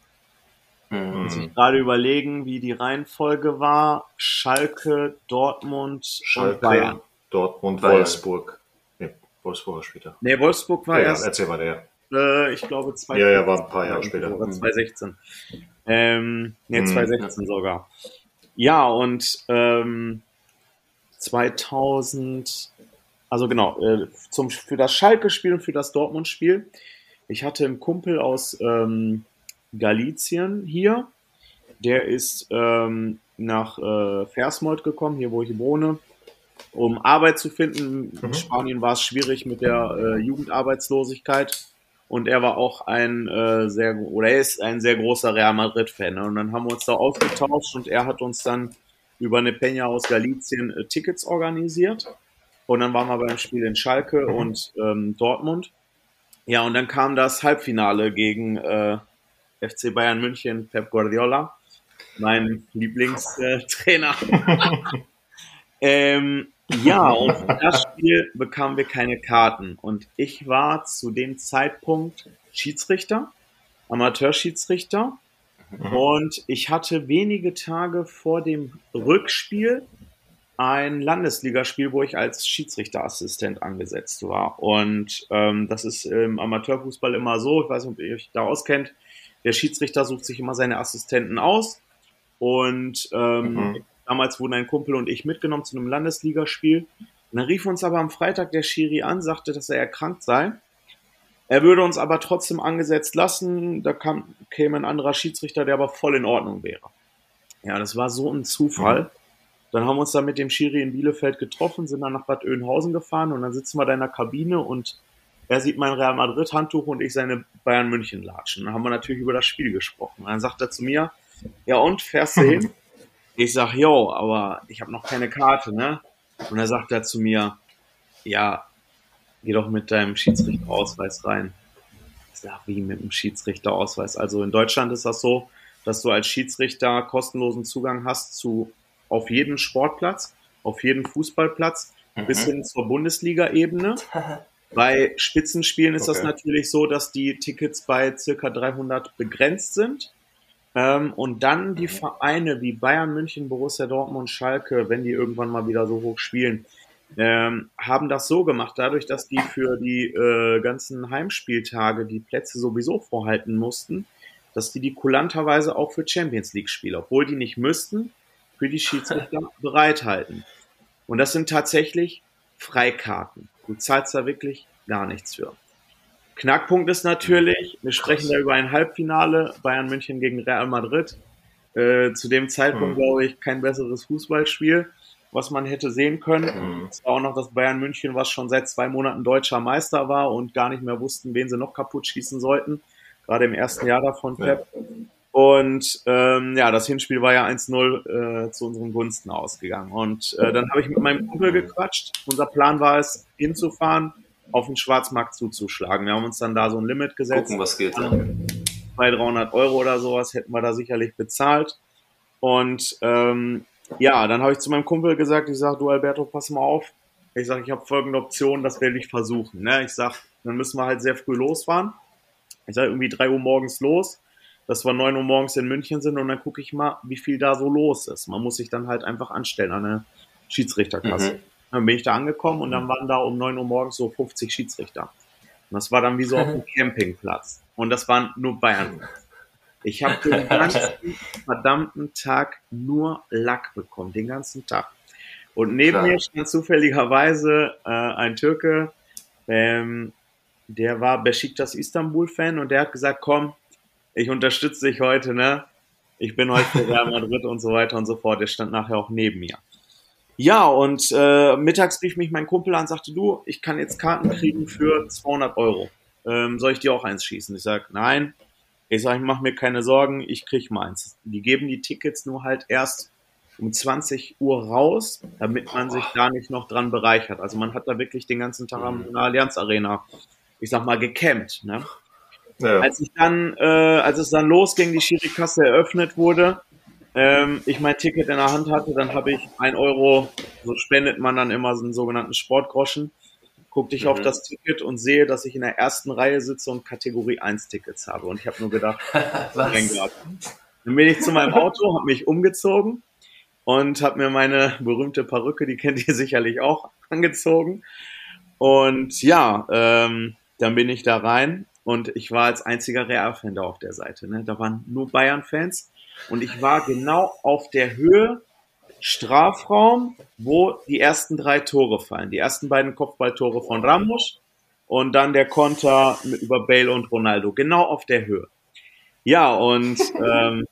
Speaker 3: Mhm.
Speaker 4: muss ich gerade überlegen, wie die Reihenfolge war. Schalke, Dortmund und
Speaker 2: Schalke,
Speaker 4: Bayern.
Speaker 2: Dortmund,
Speaker 3: Bayern.
Speaker 2: Wolfsburg. Nee, Wolfsburg war später.
Speaker 4: Nee, Wolfsburg war
Speaker 2: Ja, ja,
Speaker 4: erst,
Speaker 2: erzähl mal der.
Speaker 4: äh, ich glaube, zwei
Speaker 2: Ja, ja, war ein paar Jahre später.
Speaker 4: Oder 2016. Ähm, nee,
Speaker 2: Mhm.
Speaker 4: 2016 sogar. Ja, und ähm, 2000, also genau, äh, zum, für das Schalke-Spiel und für das Dortmund-Spiel. Ich hatte einen Kumpel aus ähm, Galizien hier. Der ist ähm, nach äh, Versmold gekommen, hier wo ich wohne, um Arbeit zu finden. In
Speaker 2: Mhm.
Speaker 4: Spanien war es schwierig mit der äh, Jugendarbeitslosigkeit. und er war auch ein äh, sehr oder er ist ein sehr großer Real Madrid Fan ne? und dann haben wir uns da ausgetauscht und er hat uns dann über eine Peña aus Galicien äh, Tickets organisiert und dann waren wir beim Spiel in Schalke und ähm, Dortmund. Ja, und dann kam das Halbfinale gegen äh, FC Bayern München, Pep Guardiola, mein Lieblingstrainer. ähm, ja, und für das Spiel bekamen wir keine Karten. Und ich war zu dem Zeitpunkt Schiedsrichter, Amateurschiedsrichter. Und ich hatte wenige Tage vor dem Rückspiel ein Landesligaspiel, wo ich als Schiedsrichterassistent angesetzt war. Und ähm, das ist im Amateurfußball immer so, ich weiß nicht, ob ihr euch da auskennt, der Schiedsrichter sucht sich immer seine Assistenten aus. Und ähm, mhm. damals wurden ein Kumpel und ich mitgenommen zu einem Landesligaspiel. Und dann rief uns aber am Freitag der Schiri an, sagte, dass er erkrankt sei. Er würde uns aber trotzdem angesetzt lassen. Da kam, käme ein anderer Schiedsrichter, der aber voll in Ordnung wäre. Ja, das war so ein Zufall. Mhm. Dann haben wir uns da mit dem Schiri in Bielefeld getroffen, sind dann nach Bad Oeynhausen gefahren und dann sitzen wir da in der Kabine und er sieht mein Real Madrid Handtuch und ich seine Bayern München latschen. Dann haben wir natürlich über das Spiel gesprochen. Und dann sagt er zu mir, ja und, fährst du hin? Ich sag, jo, aber ich habe noch keine Karte, ne? Und er sagt er zu mir, ja, geh doch mit deinem Schiedsrichterausweis rein. Ich sag, wie mit dem Schiedsrichterausweis? Also in Deutschland ist das so, dass du als Schiedsrichter kostenlosen Zugang hast zu auf jeden Sportplatz, auf jeden Fußballplatz mhm. bis hin zur Bundesliga-Ebene. Bei Spitzenspielen ist okay. das natürlich so, dass die Tickets bei circa 300 begrenzt sind. Ähm, und dann die mhm. Vereine wie Bayern München, Borussia Dortmund, Schalke, wenn die irgendwann mal wieder so hoch spielen, ähm, haben das so gemacht, dadurch, dass die für die äh, ganzen Heimspieltage die Plätze sowieso vorhalten mussten, dass die die kulanterweise auch für Champions League spielen, obwohl die nicht müssten, für die Schiedsrichter bereithalten. Und das sind tatsächlich Freikarten. Du zahlst da wirklich gar nichts für. Knackpunkt ist natürlich, wir sprechen da über ein Halbfinale, Bayern München gegen Real Madrid. Äh, zu dem Zeitpunkt, mhm. glaube ich, kein besseres Fußballspiel, was man hätte sehen können. Mhm. Es war auch noch das Bayern München, was schon seit zwei Monaten deutscher Meister war und gar nicht mehr wussten, wen sie noch kaputt schießen sollten. Gerade im ersten Jahr davon Pep. Ja. Und ähm, ja, das Hinspiel war ja 1-0 äh, zu unseren Gunsten ausgegangen. Und äh, dann habe ich mit meinem Kumpel gequatscht. Unser Plan war es, hinzufahren, auf den Schwarzmarkt zuzuschlagen. Wir haben uns dann da so ein Limit gesetzt.
Speaker 3: Gucken, was geht. Ja.
Speaker 4: Bei 300 Euro oder sowas hätten wir da sicherlich bezahlt. Und ähm, ja, dann habe ich zu meinem Kumpel gesagt, ich sage, du Alberto, pass mal auf. Ich sage, ich habe folgende Option, das werde ich versuchen. Ne? Ich sage, dann müssen wir halt sehr früh losfahren. Ich sage, irgendwie 3 Uhr morgens los dass wir neun Uhr morgens in München sind und dann gucke ich mal, wie viel da so los ist. Man muss sich dann halt einfach anstellen an der Schiedsrichterkasse. Mhm. Dann bin ich da angekommen und dann mhm. waren da um neun Uhr morgens so 50 Schiedsrichter. Und das war dann wie so auf dem Campingplatz. Und das waren nur Bayern. Ich habe den ganzen verdammten Tag nur Lack bekommen, den ganzen Tag. Und neben Klar. mir stand zufälligerweise äh, ein Türke, ähm, der war Besiktas Istanbul-Fan und der hat gesagt, komm, ich unterstütze dich heute, ne? Ich bin heute für Real Madrid und so weiter und so fort. Der stand nachher auch neben mir. Ja, und äh, mittags rief mich mein Kumpel an und sagte, du, ich kann jetzt Karten kriegen für 200 Euro. Ähm, soll ich dir auch eins schießen? Ich sag, nein. Ich sag, ich mach mir keine Sorgen, ich krieg meins. Die geben die Tickets nur halt erst um 20 Uhr raus, damit man sich da nicht noch dran bereichert. Also man hat da wirklich den ganzen Tag in der Allianz Arena, ich sag mal, gecampt. Ne? Ja. Als ich dann, äh, als es dann losging, die Schiri-Kasse eröffnet wurde, ähm, ich mein Ticket in der Hand hatte, dann habe ich ein Euro, so spendet man dann immer so einen sogenannten Sportgroschen, guckte ich mhm. auf das Ticket und sehe, dass ich in der ersten Reihe sitze und Kategorie 1 Tickets habe. Und ich habe nur gedacht, Was? Dann bin ich zu meinem Auto, habe mich umgezogen und habe mir meine berühmte Perücke, die kennt ihr sicherlich auch, angezogen. Und ja, ähm, dann bin ich da rein und ich war als einziger Real-Fan da auf der Seite. Ne? Da waren nur Bayern-Fans. Und ich war genau auf der Höhe Strafraum, wo die ersten drei Tore fallen. Die ersten beiden Kopfballtore von Ramos und dann der Konter über Bale und Ronaldo. Genau auf der Höhe. Ja, und ähm,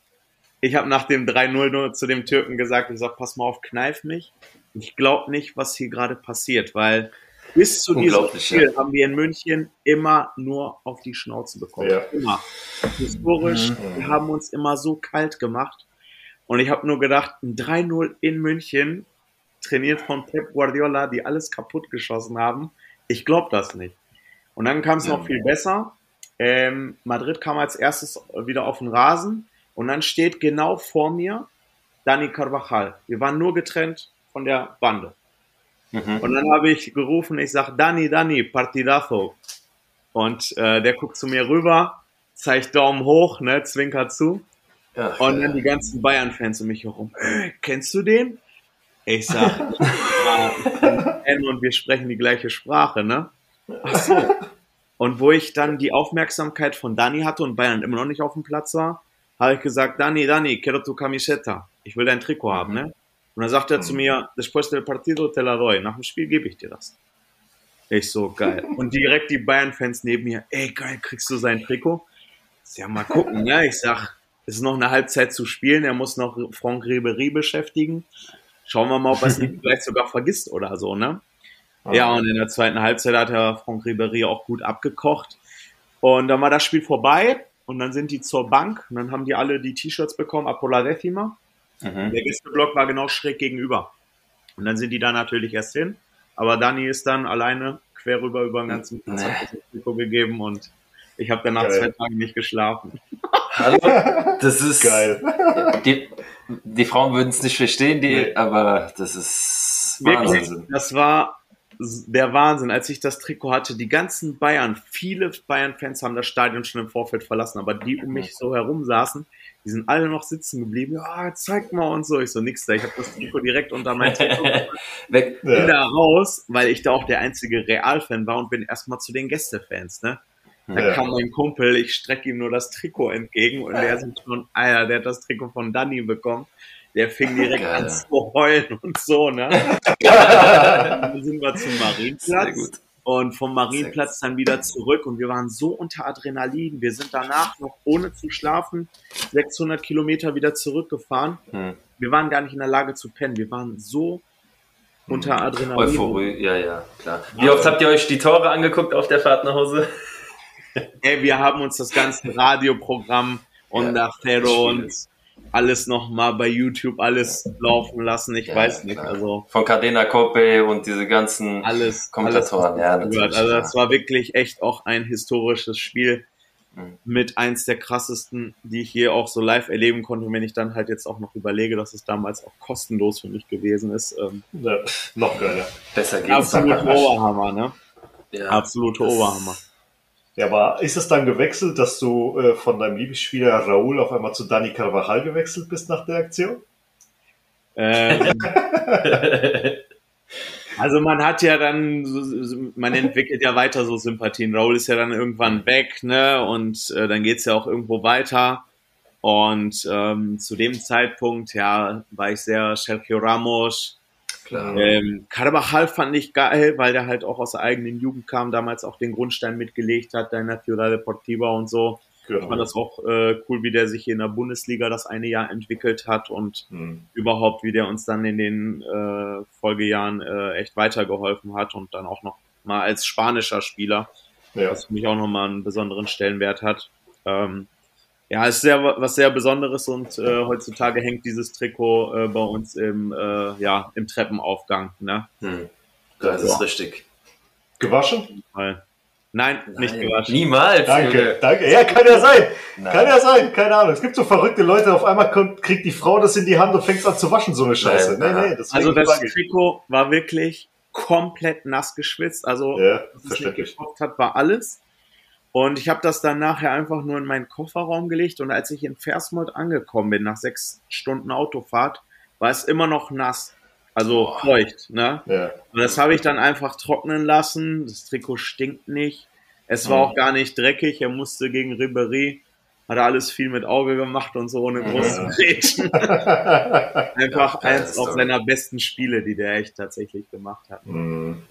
Speaker 4: ich habe nach dem 3-0 nur zu dem Türken gesagt, ich sag, pass mal auf, kneif mich. Ich glaube nicht, was hier gerade passiert, weil Bis zu diesem Spiel
Speaker 3: ja.
Speaker 4: haben wir in München immer nur auf die Schnauze bekommen.
Speaker 2: Ja.
Speaker 4: Immer. Historisch,
Speaker 3: Mhm.
Speaker 4: wir haben uns immer so kalt gemacht. Und ich habe nur gedacht, ein 3-0 in München, trainiert von Pep Guardiola, die alles kaputt geschossen haben. Ich glaube das nicht. Und dann kam es noch viel besser. Ähm, Madrid kam als erstes wieder auf den Rasen und dann steht genau vor mir Dani Carvajal. Wir waren nur getrennt von der Bande.
Speaker 3: Mhm.
Speaker 4: Und dann habe ich gerufen, ich sage, Dani, Dani, Partidazo. Und äh, der guckt zu mir rüber, zeigt Daumen hoch, ne, zwinkert zu.
Speaker 3: Ja,
Speaker 4: Und dann die ganzen Bayern-Fans um mich herum. "Äh, Kennst du den? Ich sag, und wir sprechen die gleiche Sprache, ne? Ach so. Und wo ich dann die Aufmerksamkeit von Dani hatte und Bayern immer noch nicht auf dem Platz war, habe ich gesagt, Dani, Dani, quiero tu camiseta. Ich will dein Trikot haben, ne? Und dann sagt er zu mir, después del partido te la doy. Nach dem Spiel gebe ich dir das. Ich so, geil. Und direkt die Bayern-Fans neben mir, ey, geil, kriegst du sein Trikot? Ja, mal gucken, ne? Ich sag, es ist noch eine Halbzeit zu spielen, er muss noch Franck Ribery beschäftigen. Schauen wir mal, ob er es nicht vielleicht sogar vergisst oder so, ne? Ja, und in der zweiten Halbzeit hat er Franck Ribery auch gut abgekocht. Und dann war das Spiel vorbei und dann sind die zur Bank und dann haben die alle die T-Shirts bekommen, Apola Decima.
Speaker 3: Mhm.
Speaker 4: Der Gästeblock war genau schräg gegenüber. Und dann sind die da natürlich erst hin. Aber Dani ist dann alleine quer rüber über den ganzen Platz,
Speaker 3: Nee.
Speaker 4: hat Trikot gegeben und ich habe danach
Speaker 2: Geil.
Speaker 4: zwei Tage nicht geschlafen.
Speaker 3: Hallo, das ist
Speaker 2: Geil.
Speaker 3: Die, die Frauen würden es nicht verstehen, die,
Speaker 2: Nee.
Speaker 3: aber das ist
Speaker 4: Wirklich,
Speaker 3: Wahnsinn.
Speaker 4: das war der Wahnsinn, als ich das Trikot hatte. Die ganzen Bayern, viele Bayern-Fans haben das Stadion schon im Vorfeld verlassen, aber die um mich so herum saßen, die sind alle noch sitzen geblieben. Ja, zeig mal und so. Ich so, nix da. Ich habe das Trikot direkt unter mein Trikot
Speaker 3: Weg.
Speaker 4: bin
Speaker 2: Ja.
Speaker 4: da raus, weil ich da auch der einzige Real-Fan war und bin erstmal zu den Gästefans, ne? Da
Speaker 2: Ja.
Speaker 4: kam mein Kumpel, ich strecke ihm nur das Trikot entgegen und der sind schon, Alter, der hat das Trikot von Danny bekommen. Der fing direkt
Speaker 3: Geil.
Speaker 4: an zu heulen und so, ne? dann sind wir zum
Speaker 3: Sehr
Speaker 4: Marienplatz
Speaker 3: gut.
Speaker 4: Und vom Marienplatz dann wieder zurück und wir waren so unter Adrenalin. Wir sind danach noch ohne zu schlafen 600 Kilometer wieder zurückgefahren.
Speaker 3: Hm.
Speaker 4: Wir waren gar nicht in der Lage zu pennen. Wir waren so unter Adrenalin.
Speaker 3: Euphorie, ja, ja, klar. Wie oft habt ihr euch die Tore angeguckt auf der Fahrt nach Hause?
Speaker 4: Ey, wir haben uns das ganze Radioprogramm und
Speaker 3: Ja,
Speaker 4: nach Ferro und. Alles nochmal bei YouTube alles laufen lassen. Ich
Speaker 3: Ja,
Speaker 4: weiß nicht,
Speaker 3: klar.
Speaker 4: also
Speaker 3: Von Cardena Coppe und diese ganzen
Speaker 4: alles.
Speaker 3: Kommentatoren,
Speaker 4: alles,
Speaker 3: ja.
Speaker 4: Also das war wirklich echt auch ein historisches Spiel
Speaker 3: Mhm.
Speaker 4: mit eins der krassesten, die ich je auch so live erleben konnte. Und wenn ich dann halt jetzt auch noch überlege, dass es damals auch kostenlos für mich gewesen ist, ähm,
Speaker 2: Ja, noch geiler.
Speaker 3: Besser geht's.
Speaker 4: absolute Oberhammer, ne?
Speaker 3: Ja,
Speaker 4: Absolute Oberhammer.
Speaker 2: Ja, aber ist es dann gewechselt, dass du äh, von deinem Lieblingsspieler Raúl auf einmal zu Dani Carvajal gewechselt bist nach der Aktion?
Speaker 4: Ähm, Also man hat ja dann, man entwickelt ja weiter so Sympathien. Raul ist ja dann irgendwann weg, ne? Und äh, dann geht's ja auch irgendwo weiter. Und ähm, zu dem Zeitpunkt, ja, war ich sehr Sergio Ramos.
Speaker 3: Klar.
Speaker 4: Ähm, Carvajal fand ich geil, weil der halt auch aus der eigenen Jugend kam, damals auch den Grundstein mitgelegt hat, der Nacional Deportiva und so. Ich fand
Speaker 2: Genau.
Speaker 4: das auch äh, cool, wie der sich hier in der Bundesliga das eine Jahr entwickelt hat und
Speaker 2: Hm.
Speaker 4: überhaupt, wie der uns dann in den äh, Folgejahren äh, echt weitergeholfen hat und dann auch noch mal als spanischer Spieler,
Speaker 2: Ja.
Speaker 4: was für mich auch nochmal einen besonderen Stellenwert hat. Ähm, ja, ist sehr was sehr Besonderes und äh, heutzutage hängt dieses Trikot äh, bei uns im äh, ja im Treppenaufgang, ne?
Speaker 3: Hm. Das ist richtig.
Speaker 2: Gewaschen?
Speaker 4: Weil, nein, nicht
Speaker 3: Nein,
Speaker 4: gewaschen.
Speaker 3: Niemals.
Speaker 2: Danke,
Speaker 3: Junge.
Speaker 2: danke. Ja, kann ja sein.
Speaker 3: Nein.
Speaker 2: Kann ja sein, keine Ahnung. Es gibt so verrückte Leute, auf einmal kommt, kriegt die Frau das in die Hand und fängt an zu waschen, so eine Scheiße.
Speaker 3: Nein,
Speaker 2: nee, nee, das
Speaker 4: Also das Trikot war wirklich komplett nass geschwitzt. Also
Speaker 2: Ja,
Speaker 4: was nicht
Speaker 2: verständlich.
Speaker 4: gekauft hat, war alles. Und ich habe das dann nachher einfach nur in meinen Kofferraum gelegt und als ich in Versmold angekommen bin, nach sechs Stunden Autofahrt, war es immer noch nass. Also feucht, ne?
Speaker 2: Ja.
Speaker 4: Und das habe ich dann einfach trocknen lassen. Das Trikot stinkt nicht. Es war
Speaker 2: Mhm.
Speaker 4: auch gar nicht dreckig. Er musste gegen Ribery, hat er alles viel mit Auge gemacht und so ohne
Speaker 3: Mhm.
Speaker 4: große Grätschen. Einfach
Speaker 3: geile
Speaker 4: eins
Speaker 3: Story.
Speaker 4: seiner besten Spiele, die der echt tatsächlich gemacht hat.
Speaker 2: Hm.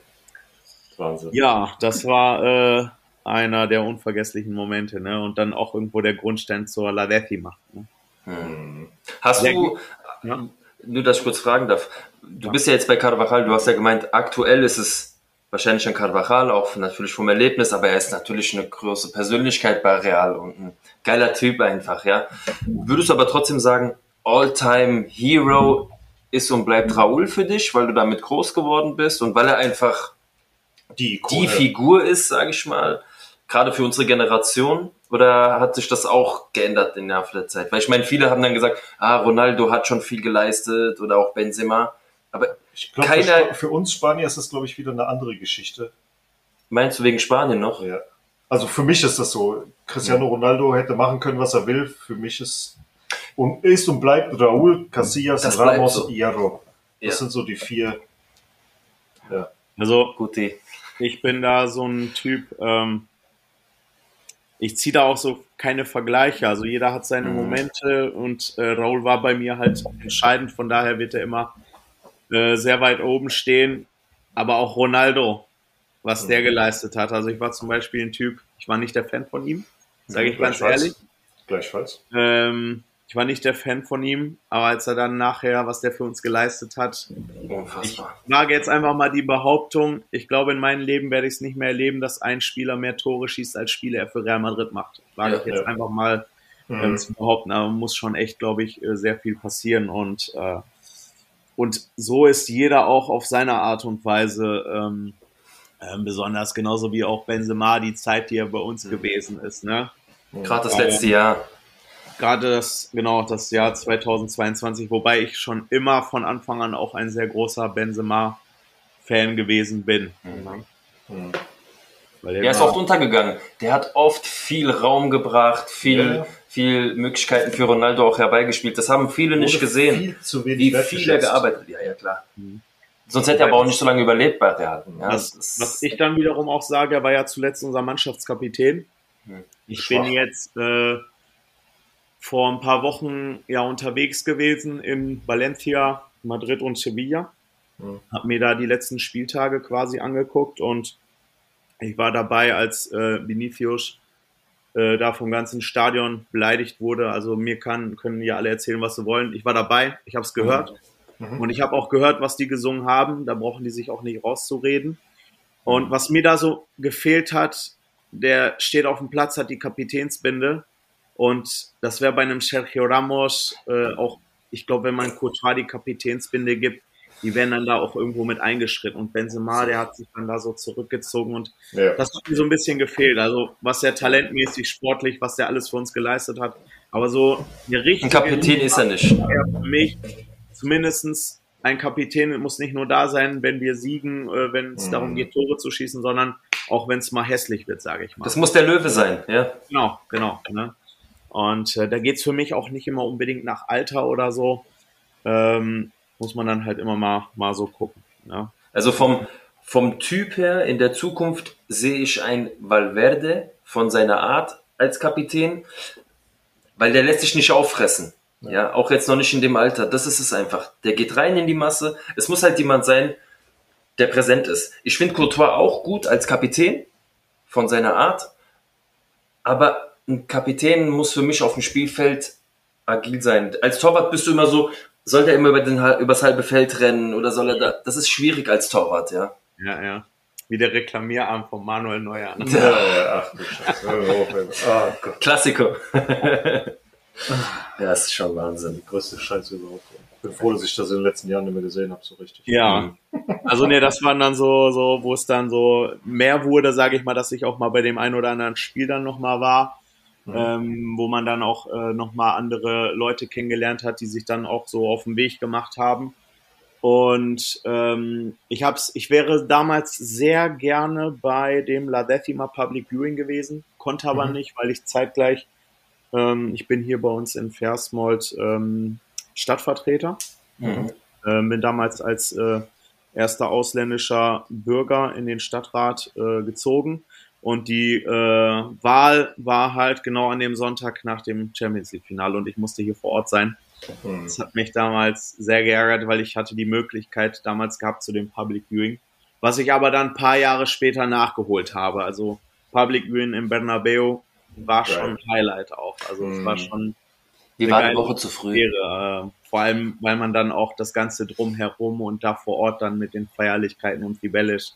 Speaker 2: Wahnsinn.
Speaker 4: Ja, das war äh, einer der unvergesslichen Momente, ne? Und dann auch irgendwo der Grundstein zur La Decima. Ne?
Speaker 3: Hm. Hast
Speaker 4: Sehr
Speaker 3: du,
Speaker 4: Ja.
Speaker 3: nur dass ich kurz fragen darf, du
Speaker 4: Ja.
Speaker 3: bist ja jetzt bei Carvajal, du hast ja gemeint, aktuell ist es wahrscheinlich an Carvajal, auch natürlich vom Erlebnis, aber er ist natürlich eine große Persönlichkeit bei Real und ein geiler Typ einfach, ja. Würdest du aber trotzdem sagen, All-Time Hero ist und bleibt Raúl für dich, weil du damit groß geworden bist und weil er einfach
Speaker 2: Die,
Speaker 3: die Figur ist, sage ich mal, gerade für unsere Generation? Oder hat sich das auch geändert Laufe der Zeit? Weil ich meine, viele haben dann gesagt, ah, Ronaldo hat schon viel geleistet oder auch Benzema. Aber
Speaker 2: Ich glaube,
Speaker 3: keiner-
Speaker 2: für, für uns Spanier ist das, glaube ich, wieder eine andere Geschichte.
Speaker 3: meinst du wegen Spanien noch?
Speaker 2: Ja. Also für mich ist das so. Cristiano Ronaldo hätte machen können, was er will. Für mich ist und ist und bleibt Raúl, Casillas,
Speaker 3: Das
Speaker 2: Ramos,
Speaker 3: so.
Speaker 2: Hierro. Das
Speaker 3: Ja.
Speaker 2: sind so die vier.
Speaker 4: Also
Speaker 3: Gute.
Speaker 4: ich bin da so ein Typ, ähm, ich ziehe da auch so keine Vergleiche. Also jeder hat seine
Speaker 3: Mhm.
Speaker 4: Momente und äh, Raul war bei mir halt entscheidend, von daher wird er immer äh, sehr weit oben stehen. Aber auch Ronaldo, was der geleistet hat. Also ich war zum Beispiel ein Typ, ich war nicht der Fan von ihm, sage ich ganz ehrlich.
Speaker 2: Gleichfalls.
Speaker 4: Ähm, ich war nicht der Fan von ihm, aber als er dann nachher, was der für uns geleistet hat,
Speaker 3: Unfassbar.
Speaker 4: wage jetzt einfach mal die Behauptung, ich glaube, in meinem Leben werde ich es nicht mehr erleben, dass ein Spieler mehr Tore schießt, als Spieler er für Real Madrid macht. Wage
Speaker 3: Ja,
Speaker 4: ich jetzt
Speaker 2: ja.
Speaker 4: einfach mal ähm,
Speaker 2: Mhm.
Speaker 4: zu behaupten. Aber muss schon echt, glaube ich, äh, sehr viel passieren. Und, äh, und so ist jeder auch auf seine Art und Weise ähm, ähm, besonders, genauso wie auch Benzema, die Zeit, die er bei uns gewesen ist. Ne?
Speaker 3: Gerade das letzte Jahr.
Speaker 4: Gerade das, genau, das Jahr 2022, wobei ich schon immer von Anfang an auch ein sehr großer Benzema-Fan gewesen bin.
Speaker 2: Mhm.
Speaker 4: Weil der
Speaker 3: Er ist oft untergegangen. Der hat oft viel Raum gebracht, viel,
Speaker 2: Ja.
Speaker 3: viel Möglichkeiten für Ronaldo auch herbeigespielt. Das haben viele nicht gesehen.
Speaker 2: Viel zu wenig
Speaker 3: wie viel er gearbeitet hat. Ja, ja, klar. Sonst hätte er aber auch nicht so lange überlebt bei Real. Ja,
Speaker 4: was, was ich dann wiederum auch sage, er war ja zuletzt unser Mannschaftskapitän.
Speaker 3: Hm.
Speaker 4: Ich bin jetzt äh, vor ein paar Wochen ja unterwegs gewesen in Valencia, Madrid und Sevilla.
Speaker 2: Hm.
Speaker 4: Hab mir da die letzten Spieltage quasi angeguckt und ich war dabei, als äh, Vinicius äh, da vom ganzen Stadion beleidigt wurde. Also mir kann, können ja alle erzählen, was sie wollen. Ich war dabei, ich habe es gehört.
Speaker 2: Mhm.
Speaker 4: Und ich habe auch gehört, was die gesungen haben. Da brauchen die sich auch nicht rauszureden. Und was mir da so gefehlt hat, der steht auf dem Platz, hat die Kapitänsbinde. Und das wäre bei einem Sergio Ramos äh, auch, ich glaube, wenn man Courtois die Kapitänsbinde gibt, die werden dann da auch irgendwo mit eingeschritten. Und Benzema, der hat sich dann da so zurückgezogen und
Speaker 2: Ja.
Speaker 4: das hat mir so ein bisschen gefehlt. Also was er talentmäßig, sportlich, was der alles für uns geleistet hat. Aber so eine richtige
Speaker 3: Ein Kapitän ist er nicht.
Speaker 4: für mich zumindestens ein Kapitän muss nicht nur da sein, wenn wir siegen, äh, wenn es
Speaker 2: Mhm.
Speaker 4: darum geht, Tore zu schießen, sondern auch wenn es mal hässlich wird, sage ich mal.
Speaker 3: Das muss der Löwe sein, ja.
Speaker 4: genau, genau. Ne? Und äh, da geht's für mich auch nicht immer unbedingt nach Alter oder so. Ähm, muss man dann halt immer mal, mal so gucken. Ne?
Speaker 3: Also vom, vom Typ her in der Zukunft sehe ich ein Valverde von seiner Art als Kapitän, weil der lässt sich nicht auffressen. Ja, auch jetzt noch nicht in dem Alter. Das ist es einfach. Der geht rein in die Masse. Es muss halt jemand sein, der präsent ist. Ich finde Courtois auch gut als Kapitän von seiner Art, aber ein Kapitän muss für mich auf dem Spielfeld agil sein. Als Torwart bist du immer so, soll der immer über den, übers halbe Feld rennen oder soll er da, das ist schwierig als Torwart, ja.
Speaker 4: Ja, ja. Wie der Reklamierarm von Manuel Neuer. Ne?
Speaker 2: Ja, ja, ach du Scheiße. Gott,
Speaker 3: Klassiker. ja, das ist schon Wahnsinn.
Speaker 2: die größte Scheiße überhaupt. Ich bin froh, dass ich das in den letzten Jahren nicht mehr gesehen habe, so richtig.
Speaker 4: Ja, also ne, das waren dann so, so, wo es dann so mehr wurde, sage ich mal, dass ich auch mal bei dem einen oder anderen Spiel dann nochmal war,
Speaker 2: Mhm.
Speaker 4: ähm, wo man dann auch äh, nochmal andere Leute kennengelernt hat, die sich dann auch so auf den Weg gemacht haben. Und ähm, ich hab's, ich wäre damals sehr gerne bei dem La Decima Public Viewing gewesen, konnte aber
Speaker 2: Mhm.
Speaker 4: nicht, weil ich zeitgleich, ähm, ich bin hier bei uns in Versmold ähm, Stadtvertreter
Speaker 3: Mhm.
Speaker 4: ähm, bin damals als äh, erster ausländischer Bürger in den Stadtrat äh, gezogen. Und die äh, Wahl war halt genau an dem Sonntag nach dem Champions League-Finale und ich musste hier vor Ort sein.
Speaker 2: Mhm.
Speaker 4: Das hat mich damals sehr geärgert, weil ich hatte die Möglichkeit damals gehabt zu dem Public Viewing, was ich aber dann ein paar Jahre später nachgeholt habe. Also Public Viewing im Bernabeu war
Speaker 2: Geil.
Speaker 4: schon ein Highlight auch. Also es
Speaker 2: Mhm.
Speaker 4: war schon
Speaker 3: Die
Speaker 4: Eine
Speaker 3: war eine Woche zu früh.
Speaker 4: wäre. Äh, vor allem, weil man dann auch das Ganze drumherum und da vor Ort dann mit den Feierlichkeiten und Rebellisch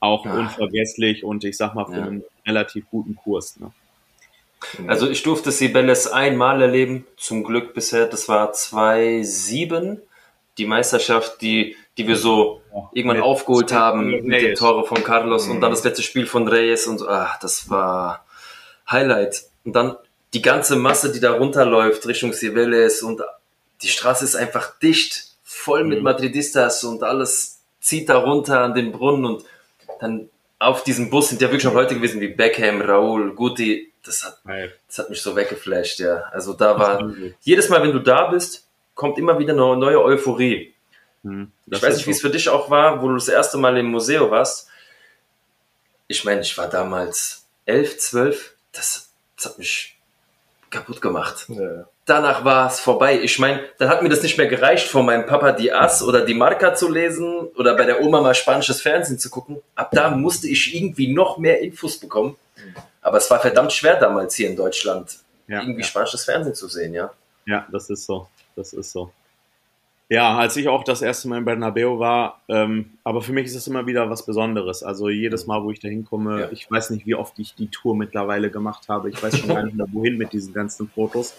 Speaker 4: auch ja. unvergesslich und ich sag mal für ja. einen relativ guten Kurs. Ne?
Speaker 3: Also ich durfte Sibelles einmal erleben, zum Glück bisher, das war 2007, die Meisterschaft, die, die wir so ja, irgendwann aufgeholt haben mit, den Tore von Carlos mhm. und dann das letzte Spiel von Reyes und ach, das war Highlight. Und dann die ganze Masse, die da runterläuft Richtung Cibeles und die Straße ist einfach dicht, voll mit mhm. Madridistas und alles zieht da runter an den Brunnen und dann auf diesem Bus sind ja wirklich noch Leute gewesen wie Beckham, Raul, Guti. Das hat, das hat mich so weggeflasht, ja. Also da war, jedes Mal, wenn du da bist, kommt immer wieder eine neue Euphorie. Mhm, ich weiß nicht, wie es für dich auch war, wo du das erste Mal im Museum warst. Ich meine, ich war damals elf, zwölf. Das, das hat mich kaputt gemacht. Ja danach war es vorbei. Ich meine, dann hat mir das nicht mehr gereicht, von meinem Papa die As oder die Marca zu lesen oder bei der Oma mal spanisches Fernsehen zu gucken. Ab da musste ich irgendwie noch mehr Infos bekommen. Aber es war verdammt schwer damals hier in Deutschland, ja, irgendwie ja. spanisches Fernsehen zu sehen, ja.
Speaker 4: Ja, das ist so. Das ist so. Ja, als ich auch das erste Mal in Bernabeu war, ähm, aber für mich ist es immer wieder was Besonderes. Also jedes Mal, wo ich da hinkomme, ja. ich weiß nicht, wie oft ich die Tour mittlerweile gemacht habe. Ich weiß schon gar nicht mehr, wohin mit diesen ganzen Fotos.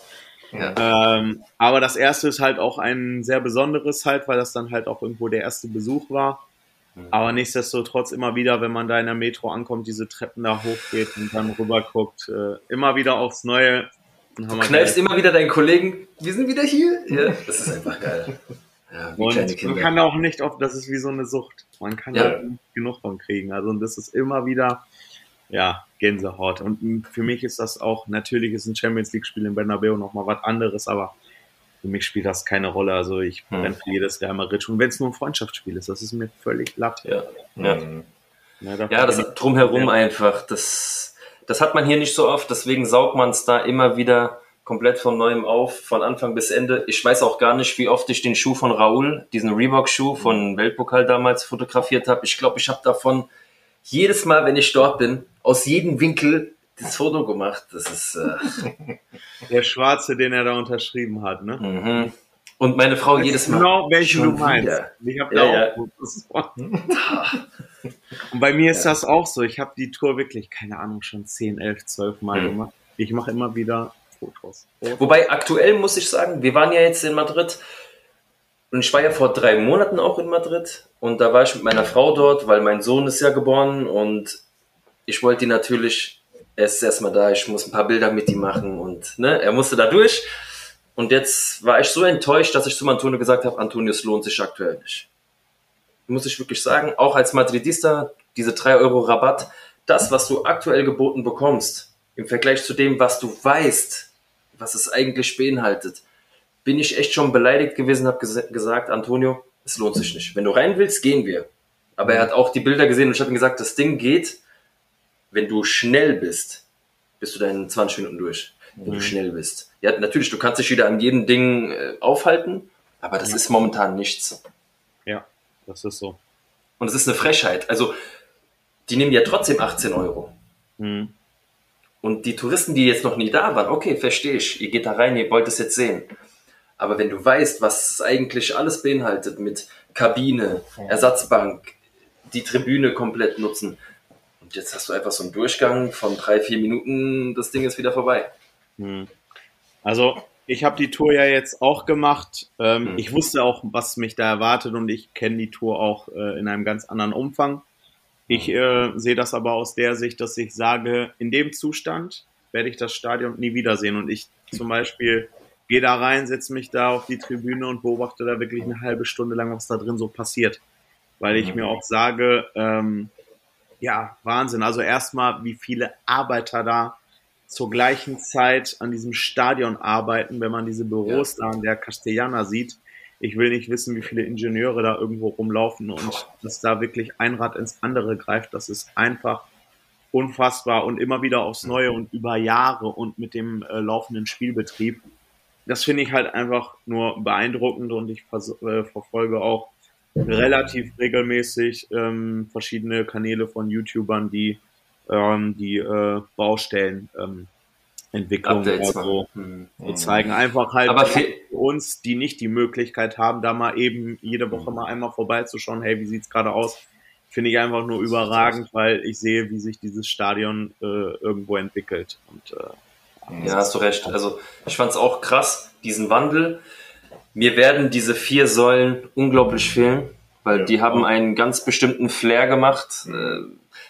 Speaker 4: Ja. Ähm, aber das erste ist halt auch ein sehr besonderes halt, weil das dann halt auch irgendwo der erste Besuch war. Mhm. Aber nichtsdestotrotz immer wieder, wenn man da in der Metro ankommt, diese Treppen da hochgeht und dann rüber guckt, äh, immer wieder aufs Neue.
Speaker 3: Du kneifst immer wieder deinen Kollegen, wir sind wieder hier. Ja, das ist einfach geil.
Speaker 4: Ja, und man kann auch nicht oft, das ist wie so eine Sucht. Man kann ja. nicht genug von kriegen. Also und das ist immer wieder, ja, Gänsehaut. Und für mich ist das auch, natürlich ist ein Champions League-Spiel in Bernabeu nochmal was anderes, aber für mich spielt das keine Rolle. Also ich hm. brenne für jedes Real Madrid. Und wenn es nur ein Freundschaftsspiel ist, das ist mir völlig glatt.
Speaker 3: Ja, ja. Ja, ja das drumherum ja. einfach. Das, das hat man hier nicht so oft, deswegen saugt man es da immer wieder komplett von neuem auf, von Anfang bis Ende. Ich weiß auch gar nicht, wie oft ich den Schuh von Raoul, diesen Reebok-Schuh von Weltpokal damals fotografiert habe. Ich glaube, ich habe davon jedes Mal, wenn ich dort bin, aus jedem Winkel das Foto gemacht. Das ist äh
Speaker 4: der Schwarze, den er da unterschrieben hat, ne?
Speaker 3: Mhm. Und meine Frau jedes Mal.
Speaker 4: Genau, welchen du meinst. Wieder. Ich habe da ja, auch. Ja. Und bei mir ist ja. das auch so. Ich habe die Tour wirklich, keine Ahnung, schon 10, 11, 12 Mal mhm. gemacht. Ich mache immer wieder Fotos.
Speaker 3: Fotos. Wobei aktuell muss ich sagen, wir waren ja jetzt in Madrid und ich war ja vor drei Monaten auch in Madrid und da war ich mit meiner Frau dort, weil mein Sohn ist ja geboren und ich wollte ihn natürlich, er ist erstmal da, ich muss ein paar Bilder mit ihm machen und ne, er musste da durch. Und jetzt war ich so enttäuscht, dass ich zu Antonio gesagt habe, Antonio, es lohnt sich aktuell nicht. Muss ich wirklich sagen, auch als Madridista, diese drei Euro Rabatt, das, was du aktuell geboten bekommst, im Vergleich zu dem, was du weißt, was es eigentlich beinhaltet, bin ich echt schon beleidigt gewesen, habe ges gesagt, Antonio, es lohnt sich nicht. Wenn du rein willst, gehen wir. Aber er hat auch die Bilder gesehen und ich habe ihm gesagt, das Ding geht, wenn du schnell bist, bist du deine 20 Minuten durch. Wenn mhm. du schnell bist. Ja, natürlich, du kannst dich wieder an jedem Ding äh, aufhalten, aber das ja. ist momentan nichts.
Speaker 4: Ja, das ist so.
Speaker 3: Und es ist eine Frechheit. Also, die nehmen ja trotzdem 18 Euro. Mhm. Und die Touristen, die jetzt noch nie da waren, okay, verstehe ich. Ihr geht da rein, ihr wollt es jetzt sehen. Aber wenn du weißt, was es eigentlich alles beinhaltet mit Kabine, Ersatzbank, die Tribüne komplett nutzen, und jetzt hast du einfach so einen Durchgang von drei, vier Minuten, das Ding ist wieder vorbei. Hm.
Speaker 4: Also ich habe die Tour ja jetzt auch gemacht. Ähm, hm. Ich wusste auch, was mich da erwartet und ich kenne die Tour auch äh, in einem ganz anderen Umfang. Ich hm. äh, sehe das aber aus der Sicht, dass ich sage, in dem Zustand werde ich das Stadion nie wiedersehen. Und ich zum Beispiel gehe da rein, setze mich da auf die Tribüne und beobachte da wirklich eine halbe Stunde lang, was da drin so passiert. Weil ich mhm. mir auch sage, ähm, ja, Wahnsinn. Also erstmal, wie viele Arbeiter da zur gleichen Zeit an diesem Stadion arbeiten, wenn man diese Büros ja. da an der Castellana sieht. Ich will nicht wissen, wie viele Ingenieure da irgendwo rumlaufen und dass da wirklich ein Rad ins andere greift. Das ist einfach unfassbar und immer wieder aufs Neue und über Jahre und mit dem äh, laufenden Spielbetrieb das finde ich halt einfach nur beeindruckend und ich äh, verfolge auch relativ regelmäßig ähm, verschiedene Kanäle von YouTubern, die ähm, die äh, Baustellen ähm, Entwicklung oder so, hm. so zeigen. Einfach halt
Speaker 3: Aber für
Speaker 4: uns, die nicht die Möglichkeit haben, da mal eben jede Woche mal einmal vorbeizuschauen, hey, wie sieht's gerade aus? finde ich einfach nur überragend, weil ich sehe, wie sich dieses Stadion äh, irgendwo entwickelt. Und,
Speaker 3: äh, ja, hast du recht. Also ich fand es auch krass, diesen Wandel. Mir werden diese vier Säulen unglaublich fehlen, weil ja. die haben einen ganz bestimmten Flair gemacht. Äh,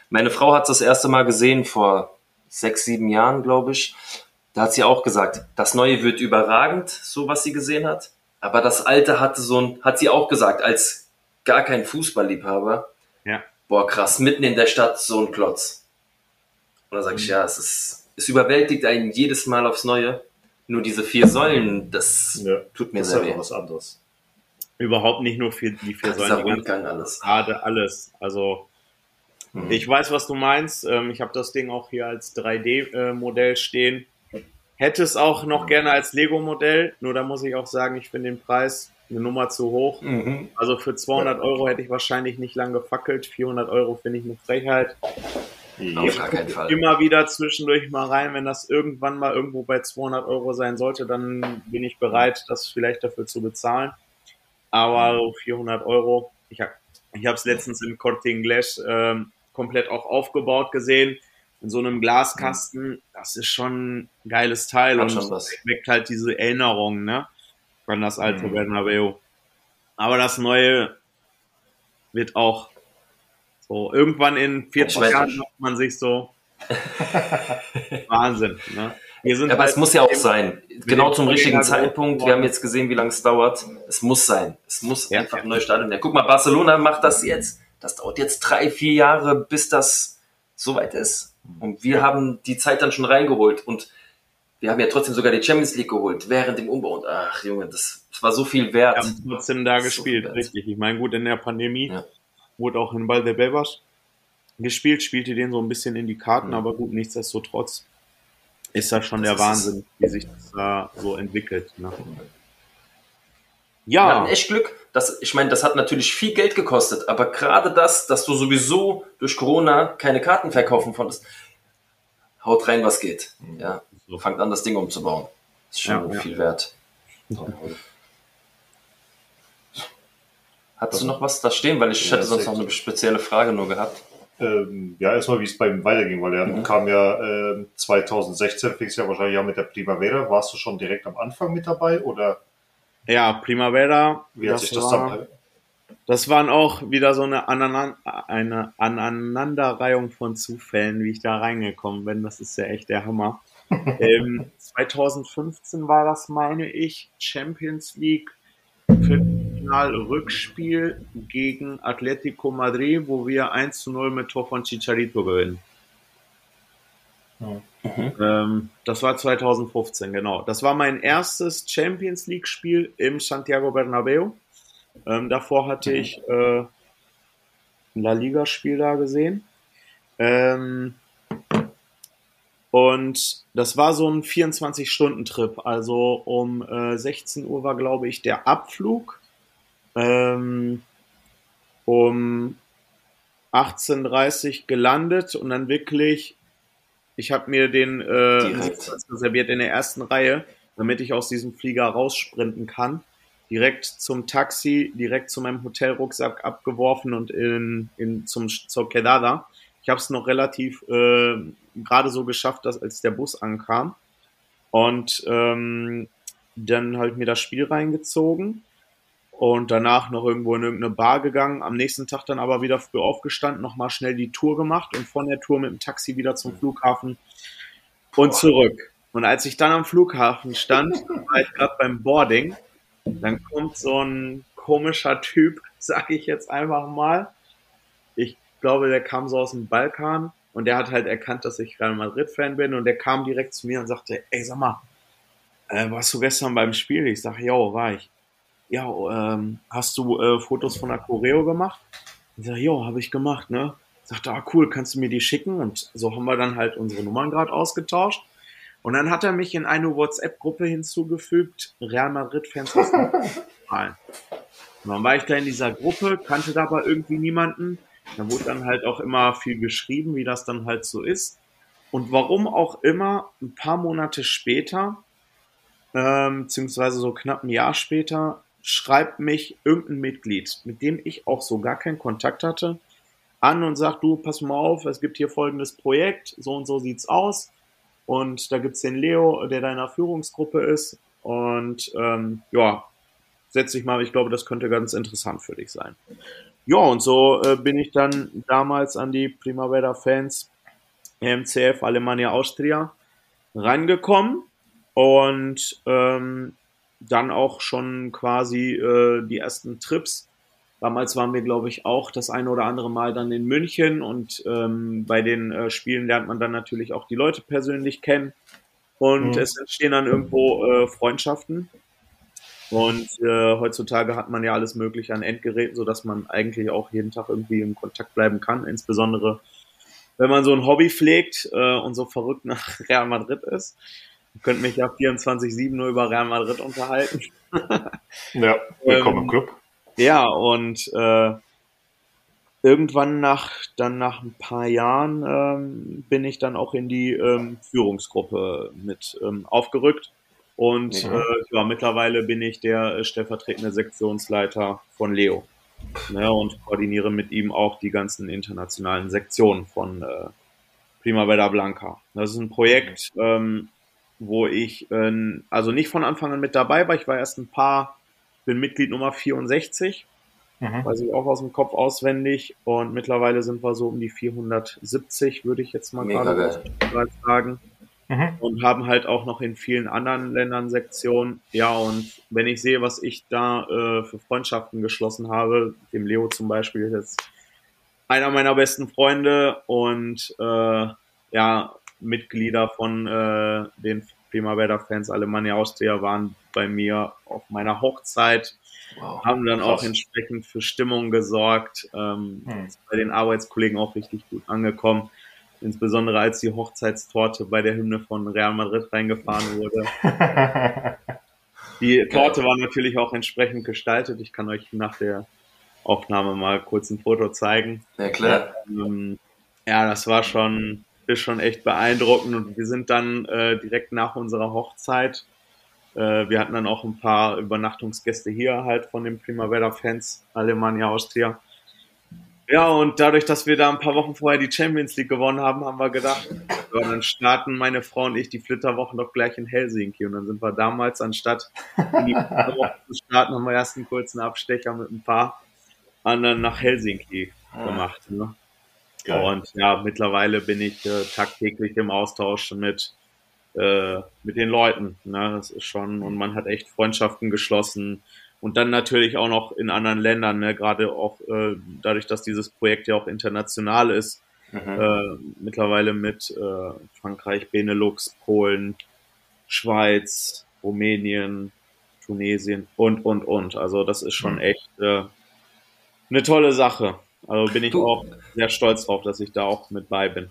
Speaker 3: meine Frau hat das erste Mal gesehen vor sechs, sieben Jahren, glaube ich. Da hat sie auch gesagt, das Neue wird überragend, so was sie gesehen hat. Aber das Alte hatte so ein, hat sie auch gesagt, als gar kein Fußballliebhaber.
Speaker 4: Ja.
Speaker 3: Boah, krass, mitten in der Stadt so ein Klotz. Und da sage ich, ja, es ist, es überwältigt einen jedes Mal aufs Neue. Nur diese vier Säulen, das ja, tut mir das sehr weh.
Speaker 2: was anderes.
Speaker 4: Überhaupt nicht nur für die vier
Speaker 3: Säulen. Rundgang alles.
Speaker 4: Gerade alles. Also mhm. ich weiß, was du meinst. Ähm, ich habe das Ding auch hier als 3D-Modell stehen. Hätte es auch noch gerne als Lego-Modell, nur da muss ich auch sagen, ich finde den Preis eine Nummer zu hoch. Mhm. Also für 200 Euro hätte ich wahrscheinlich nicht lange gefackelt. 400 Euro finde ich eine Frechheit.
Speaker 3: Auf gar keinen Fall.
Speaker 4: Immer wieder zwischendurch mal rein, wenn das irgendwann mal irgendwo bei 200 Euro sein sollte, dann bin ich bereit, das vielleicht dafür zu bezahlen. Aber 400 Euro, ich habe ich es letztens im Corte Inglés ähm, komplett auch aufgebaut gesehen in so einem Glaskasten, das ist schon ein geiles Teil
Speaker 3: Hat
Speaker 4: und weckt halt diese Erinnerung, ne? An das alte mhm. Bernabeu. Aber das neue wird auch so irgendwann in 40 Jahren macht man sich so Wahnsinn, ne?
Speaker 3: Aber halt es muss ja auch sein. Genau zum richtigen Zeitpunkt. Wir haben jetzt gesehen, wie lange es dauert. Es muss sein. Es muss ja, einfach ein neues Stadion. Ja, guck mal, Barcelona macht das jetzt. Das dauert jetzt drei, vier Jahre, bis das soweit ist. Und wir haben die Zeit dann schon reingeholt und wir haben ja trotzdem sogar die Champions League geholt während dem Umbau. Und ach Junge, das, das war so viel wert. Wir
Speaker 4: haben trotzdem da gespielt, so richtig. Ich meine, gut, in der Pandemie ja. Wurde auch in Valdebebas gespielt, spielte den so ein bisschen in die Karten, aber gut, nichtsdestotrotz ist das schon das der Wahnsinn, wie sich das da so entwickelt. Ne?
Speaker 3: Ja. Wir hatten echt Glück. Das, ich meine, das hat natürlich viel Geld gekostet, aber gerade das, dass du sowieso durch Corona keine Karten verkaufen konntest, haut rein, was geht. Ja, so fangt an, das Ding umzubauen. Ist schon ja, viel ja. wert. Hattest du noch was da stehen? Weil ich ja, hätte sonst noch eine spezielle Frage nur gehabt.
Speaker 2: Ähm, ja, erstmal, wie es bei ihm weiterging, weil er mhm. kam ja äh, 2016, fing es ja wahrscheinlich ja mit der Primavera. Warst du schon direkt am Anfang mit dabei oder?
Speaker 4: Ja, Primavera.
Speaker 2: Wie hat sich das war, dann?
Speaker 4: Das waren auch wieder so eine, Aneinander, eine Aneinanderreihung von Zufällen, wie ich da reingekommen bin. Das ist ja echt der Hammer. ähm, 2015 war das, meine ich, Champions League Viertelfinal-Rückspiel gegen Atletico Madrid, wo wir 1 zu 0 mit Tor von Chicharito gewinnen. Mhm. Ähm, das war 2015, genau. Das war mein erstes Champions League-Spiel im Santiago Bernabeu. Ähm, davor hatte mhm. ich äh, ein La Liga-Spiel da gesehen. Ähm, und das war so ein 24-Stunden-Trip. Also um äh, 16 Uhr war, glaube ich, der Abflug. Ähm, um 18.30 Uhr gelandet und dann wirklich ich habe mir den äh, reserviert in der ersten Reihe, damit ich aus diesem Flieger raussprinten kann. Direkt zum Taxi, direkt zu meinem Hotelrucksack abgeworfen und in, in zum zur Quedada. Ich habe es noch relativ äh, gerade so geschafft, dass als der Bus ankam und ähm, dann halt mir das Spiel reingezogen und danach noch irgendwo in irgendeine Bar gegangen. Am nächsten Tag dann aber wieder früh aufgestanden, nochmal schnell die Tour gemacht und von der Tour mit dem Taxi wieder zum Flughafen und zurück. Und als ich dann am Flughafen stand, war ich gerade beim Boarding, dann kommt so ein komischer Typ, sage ich jetzt einfach mal. Ich glaube, der kam so aus dem Balkan und der hat halt erkannt, dass ich Real Madrid-Fan bin und der kam direkt zu mir und sagte, ey, sag mal, äh, warst du gestern beim Spiel? Ich sage, ja, war ich ja, ähm, hast du äh, Fotos von der Choreo gemacht? Ich sage, ja, habe ich gemacht, ne? Sagt ah, cool, kannst du mir die schicken? Und so haben wir dann halt unsere Nummern gerade ausgetauscht. Und dann hat er mich in eine WhatsApp-Gruppe hinzugefügt, Real Madrid-Fans aus Und dann war ich da in dieser Gruppe, kannte da aber irgendwie niemanden. Da wurde dann halt auch immer viel geschrieben, wie das dann halt so ist. Und warum auch immer, ein paar Monate später, ähm, beziehungsweise so knapp ein Jahr später, schreibt mich irgendein Mitglied, mit dem ich auch so gar keinen Kontakt hatte, an und sagt, du, pass mal auf, es gibt hier folgendes Projekt, so und so sieht's aus. Und da gibt's den Leo, der deiner Führungsgruppe ist. Und ähm, ja, setz dich mal, ich glaube, das könnte ganz interessant für dich sein. Ja, und so äh, bin ich dann damals an die Primavera-Fans MCF Alemannia Austria rangekommen und ähm, dann auch schon quasi äh, die ersten Trips. Damals waren wir, glaube ich, auch das eine oder andere Mal dann in München und ähm, bei den äh, Spielen lernt man dann natürlich auch die Leute persönlich kennen und mhm. es entstehen dann irgendwo äh, Freundschaften. Und äh, heutzutage hat man ja alles Mögliche an Endgeräten, so dass man eigentlich auch jeden Tag irgendwie in Kontakt bleiben kann. Insbesondere wenn man so ein Hobby pflegt äh, und so verrückt nach Real Madrid ist. Ihr könnt mich ja 24-7 nur über Real Madrid unterhalten.
Speaker 2: ja, willkommen ähm, im Club.
Speaker 4: Ja, und äh, irgendwann nach dann nach ein paar Jahren ähm, bin ich dann auch in die ähm, Führungsgruppe mit ähm, aufgerückt und mhm. äh, ja, mittlerweile bin ich der äh, stellvertretende Sektionsleiter von Leo ne, und koordiniere mit ihm auch die ganzen internationalen Sektionen von äh, Primavera Blanca. Das ist ein Projekt, ähm, wo ich äh, also nicht von Anfang an mit dabei war. Ich war erst ein paar, bin Mitglied Nummer 64, mhm. weiß ich auch aus dem Kopf auswendig. Und mittlerweile sind wir so um die 470, würde ich jetzt mal gerade sagen mhm. und haben halt auch noch in vielen anderen Ländern Sektionen. Ja, und wenn ich sehe, was ich da äh, für Freundschaften geschlossen habe, dem Leo zum Beispiel ist jetzt einer meiner besten Freunde und äh, ja, Mitglieder von äh, den Primavera-Fans Alemannia Austria waren bei mir auf meiner Hochzeit, wow, haben dann krass. auch entsprechend für Stimmung gesorgt, ähm, hm. bei den Arbeitskollegen auch richtig gut angekommen insbesondere als die Hochzeitstorte bei der Hymne von Real Madrid reingefahren wurde. die Torte war natürlich auch entsprechend gestaltet. Ich kann euch nach der Aufnahme mal kurz ein Foto zeigen.
Speaker 3: Ja, klar.
Speaker 4: Ähm, ja, das war schon, ist schon echt beeindruckend und wir sind dann äh, direkt nach unserer Hochzeit äh, wir hatten dann auch ein paar Übernachtungsgäste hier halt von den Primavera-Fans, Alemannia Austria. Ja, und dadurch, dass wir da ein paar Wochen vorher die Champions League gewonnen haben, haben wir gedacht, so, dann starten meine Frau und ich die Flitterwochen doch gleich in Helsinki. Und dann sind wir damals, anstatt in die Flitterwochen zu starten, haben wir erst einen kurzen Abstecher mit ein paar anderen nach Helsinki gemacht. Ne? Und ja, mittlerweile bin ich äh, tagtäglich im Austausch mit, äh, mit den Leuten. Ne? Das ist schon, und man hat echt Freundschaften geschlossen und dann natürlich auch noch in anderen Ländern, ne? gerade auch äh, dadurch, dass dieses Projekt ja auch international ist, mhm. äh, mittlerweile mit äh, Frankreich, Benelux, Polen, Schweiz, Rumänien, Tunesien und, und, und. Also das ist schon mhm. echt äh, eine tolle Sache. Also bin ich du, auch sehr stolz drauf, dass ich da auch mit bei bin.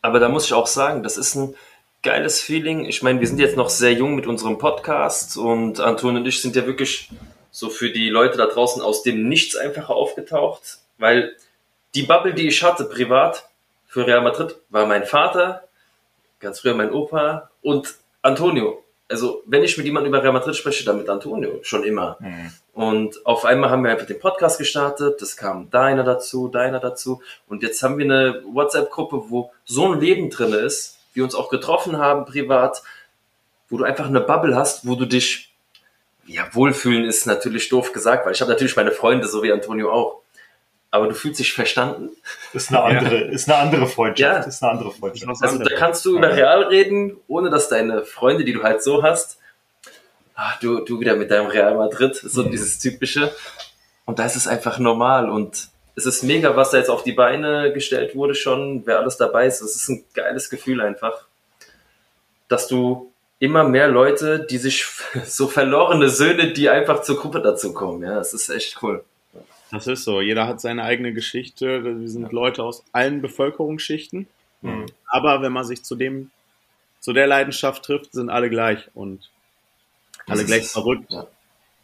Speaker 3: Aber da muss ich auch sagen, das ist ein geiles Feeling. Ich meine, wir sind jetzt noch sehr jung mit unserem Podcast und Anton und ich sind ja wirklich so für die Leute da draußen aus dem Nichts einfach aufgetaucht, weil die Bubble, die ich hatte privat für Real Madrid, war mein Vater, ganz früher mein Opa und Antonio. Also, wenn ich mit jemandem über Real Madrid spreche, dann mit Antonio, schon immer. Mhm. Und auf einmal haben wir einfach den Podcast gestartet, das kam deiner dazu, deiner dazu. Und jetzt haben wir eine WhatsApp-Gruppe, wo so ein Leben drin ist, wir uns auch getroffen haben privat, wo du einfach eine Bubble hast, wo du dich, ja, wohlfühlen ist natürlich doof gesagt, weil ich habe natürlich meine Freunde, so wie Antonio auch. Aber du fühlst dich verstanden.
Speaker 2: Ist eine andere, ja. ist eine andere Freundschaft. Ja. Ist eine andere
Speaker 3: Freundschaft. Also da kannst du über Real reden, ohne dass deine Freunde, die du halt so hast, ach, du, du wieder mit deinem Real Madrid, so mhm. dieses typische. Und da ist es einfach normal und es ist mega, was da jetzt auf die Beine gestellt wurde schon, wer alles dabei ist. Es ist ein geiles Gefühl einfach, dass du immer mehr Leute, die sich so verlorene Söhne, die einfach zur Gruppe dazu kommen. Ja, es ist echt cool.
Speaker 4: Das ist so. Jeder hat seine eigene Geschichte. Wir sind ja. Leute aus allen Bevölkerungsschichten. Mhm. Aber wenn man sich zu dem, zu der Leidenschaft trifft, sind alle gleich und alle das gleich verrückt. Ja.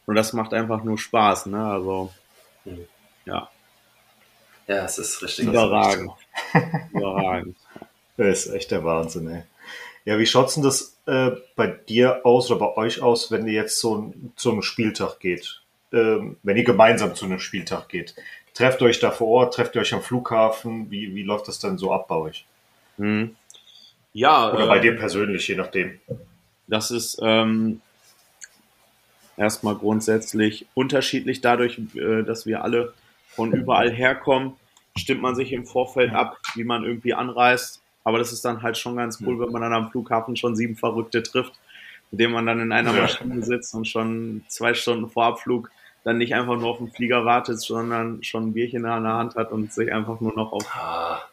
Speaker 4: Und das macht einfach nur Spaß, ne? Also, mhm. ja.
Speaker 3: Ja, es ist richtig.
Speaker 4: Überragend. Überragend.
Speaker 2: Das ist echt der Wahnsinn, ey. Ja, wie schaut's denn das äh, bei dir aus oder bei euch aus, wenn ihr jetzt so zu einem Spieltag geht? Ähm, wenn ihr gemeinsam zu einem Spieltag geht? trefft euch da vor Ort, trefft ihr euch am Flughafen? Wie, wie läuft das dann so ab bei euch?
Speaker 4: Mhm. Ja.
Speaker 2: Oder bei dir persönlich, je nachdem.
Speaker 4: Das ist ähm, erstmal grundsätzlich unterschiedlich dadurch, äh, dass wir alle von überall herkommen. Stimmt man sich im Vorfeld ab, wie man irgendwie anreist. Aber das ist dann halt schon ganz cool, wenn man dann am Flughafen schon sieben Verrückte trifft, mit denen man dann in einer Maschine sitzt und schon zwei Stunden vor Abflug dann nicht einfach nur auf den Flieger wartet, sondern schon ein Bierchen in der Hand hat und sich einfach nur noch auf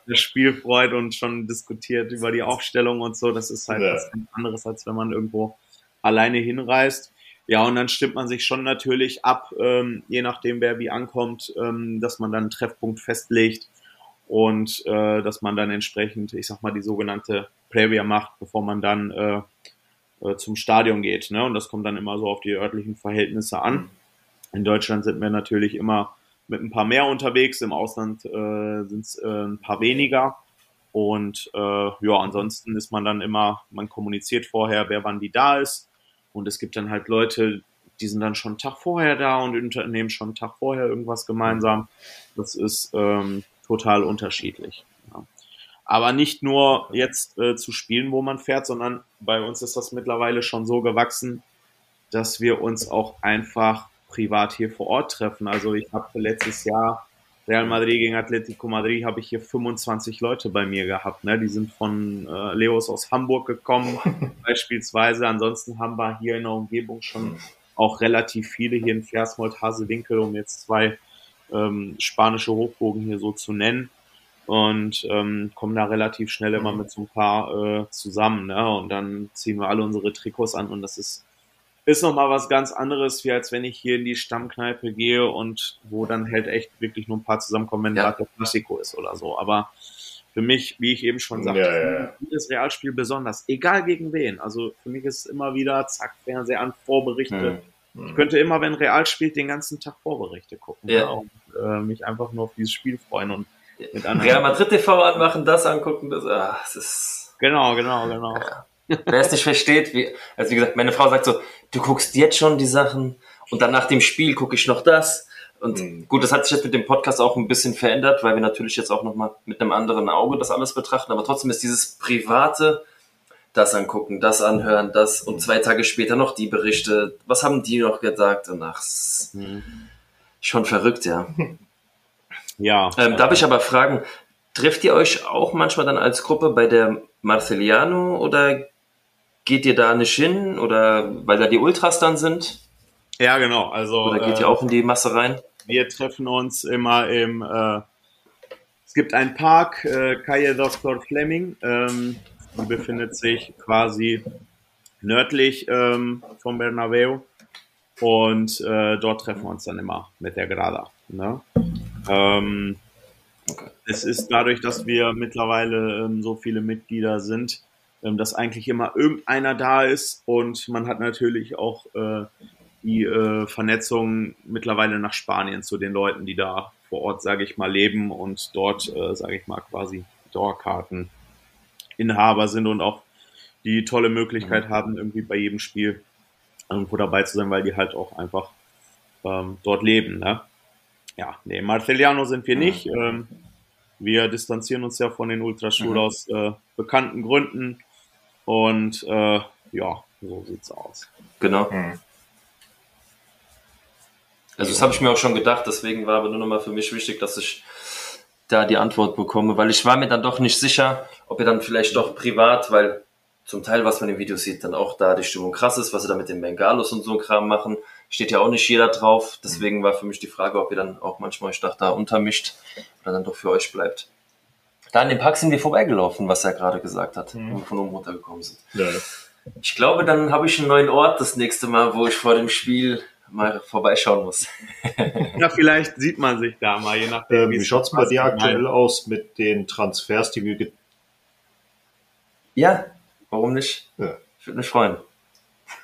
Speaker 4: das Spiel freut und schon diskutiert über die Aufstellung und so. Das ist halt ja. was anderes, als wenn man irgendwo alleine hinreist. Ja, und dann stimmt man sich schon natürlich ab, ähm, je nachdem, wer wie ankommt, ähm, dass man dann einen Treffpunkt festlegt und äh, dass man dann entsprechend, ich sag mal, die sogenannte Previa macht, bevor man dann äh, äh, zum Stadion geht. Ne? Und das kommt dann immer so auf die örtlichen Verhältnisse an. In Deutschland sind wir natürlich immer mit ein paar mehr unterwegs, im Ausland äh, sind es äh, ein paar weniger. Und äh, ja, ansonsten ist man dann immer, man kommuniziert vorher, wer wann wie da ist und es gibt dann halt Leute, die sind dann schon einen Tag vorher da und unternehmen schon einen Tag vorher irgendwas gemeinsam. Das ist ähm, total unterschiedlich. Ja. Aber nicht nur jetzt äh, zu spielen, wo man fährt, sondern bei uns ist das mittlerweile schon so gewachsen, dass wir uns auch einfach privat hier vor Ort treffen. Also ich habe letztes Jahr Real Madrid gegen Atletico Madrid habe ich hier 25 Leute bei mir gehabt. Ne? Die sind von äh, Leos aus Hamburg gekommen, beispielsweise. Ansonsten haben wir hier in der Umgebung schon auch relativ viele hier in Versmold, Hasewinkel, um jetzt zwei ähm, spanische Hochburgen hier so zu nennen. Und ähm, kommen da relativ schnell immer mit so ein paar äh, zusammen. Ne? Und dann ziehen wir alle unsere Trikots an und das ist ist nochmal was ganz anderes, wie als wenn ich hier in die Stammkneipe gehe und wo dann halt echt wirklich nur ein paar zusammenkommen, wenn ja. gerade der Klassiko ist oder so. Aber für mich, wie ich eben schon sagte, ja, ja. jedes Realspiel besonders, egal gegen wen. Also für mich ist es immer wieder, zack, Fernseher an, Vorberichte. Hm. Ich könnte immer, wenn Real spielt, den ganzen Tag Vorberichte gucken ja. und äh, mich einfach nur auf dieses Spiel freuen und
Speaker 3: mit anderen. Real Madrid TV anmachen, das angucken, das, ah, das ist.
Speaker 4: Genau, genau, genau.
Speaker 3: Wer es nicht versteht, wie, also wie gesagt, meine Frau sagt so, du guckst jetzt schon die Sachen und dann nach dem Spiel gucke ich noch das. Und mhm. gut, das hat sich jetzt mit dem Podcast auch ein bisschen verändert, weil wir natürlich jetzt auch nochmal mit einem anderen Auge das alles betrachten. Aber trotzdem ist dieses private, das angucken, das anhören, das und zwei Tage später noch die Berichte. Was haben die noch gesagt? Und ach, mhm. schon verrückt, ja.
Speaker 4: Ja.
Speaker 3: Ähm, darf ich aber fragen, trefft ihr euch auch manchmal dann als Gruppe bei der Marceliano oder geht ihr da nicht hin oder weil da die Ultras dann sind?
Speaker 4: Ja, genau. Also,
Speaker 3: oder geht äh, ihr auch in die Masse rein?
Speaker 4: Wir treffen uns immer im. Äh, es gibt einen Park, äh, Calle Dr. Fleming. Ähm, die befindet sich quasi nördlich ähm, vom Bernabeu. Und äh, dort treffen wir uns dann immer mit der Grada. Ne? Ähm. Es ist dadurch, dass wir mittlerweile ähm, so viele Mitglieder sind, ähm, dass eigentlich immer irgendeiner da ist und man hat natürlich auch äh, die äh, Vernetzung mittlerweile nach Spanien zu den Leuten, die da vor Ort, sage ich mal, leben und dort, äh, sage ich mal, quasi Dauerkarteninhaber sind und auch die tolle Möglichkeit mhm. haben, irgendwie bei jedem Spiel irgendwo dabei zu sein, weil die halt auch einfach ähm, dort leben. Ne? Ja, nee, Marceliano sind wir nicht. Ähm, wir distanzieren uns ja von den Ultraschulen mhm. aus äh, bekannten Gründen. Und äh, ja, so sieht's aus.
Speaker 3: Genau. Mhm. Also das habe ich mir auch schon gedacht, deswegen war aber nur nochmal für mich wichtig, dass ich da die Antwort bekomme, weil ich war mir dann doch nicht sicher, ob ihr dann vielleicht doch privat, weil zum Teil, was man im Video sieht, dann auch da die Stimmung krass ist, was sie da mit den Bengalos und so ein Kram machen, steht ja auch nicht jeder drauf. Deswegen war für mich die Frage, ob ihr dann auch manchmal euch da untermischt oder dann doch für euch bleibt. Da an dem Park sind wir vorbeigelaufen, was er gerade gesagt hat, mhm. wo wir von oben runtergekommen sind. Ja. Ich glaube, dann habe ich einen neuen Ort das nächste Mal, wo ich vor dem Spiel mal vorbeischauen muss.
Speaker 4: ja, vielleicht sieht man sich da mal, je nachdem.
Speaker 2: Ähm, wie schaut es bei dir aktuell aus mit den Transfers, die wir...
Speaker 3: Ja, warum nicht? Ja. Ich würde mich freuen.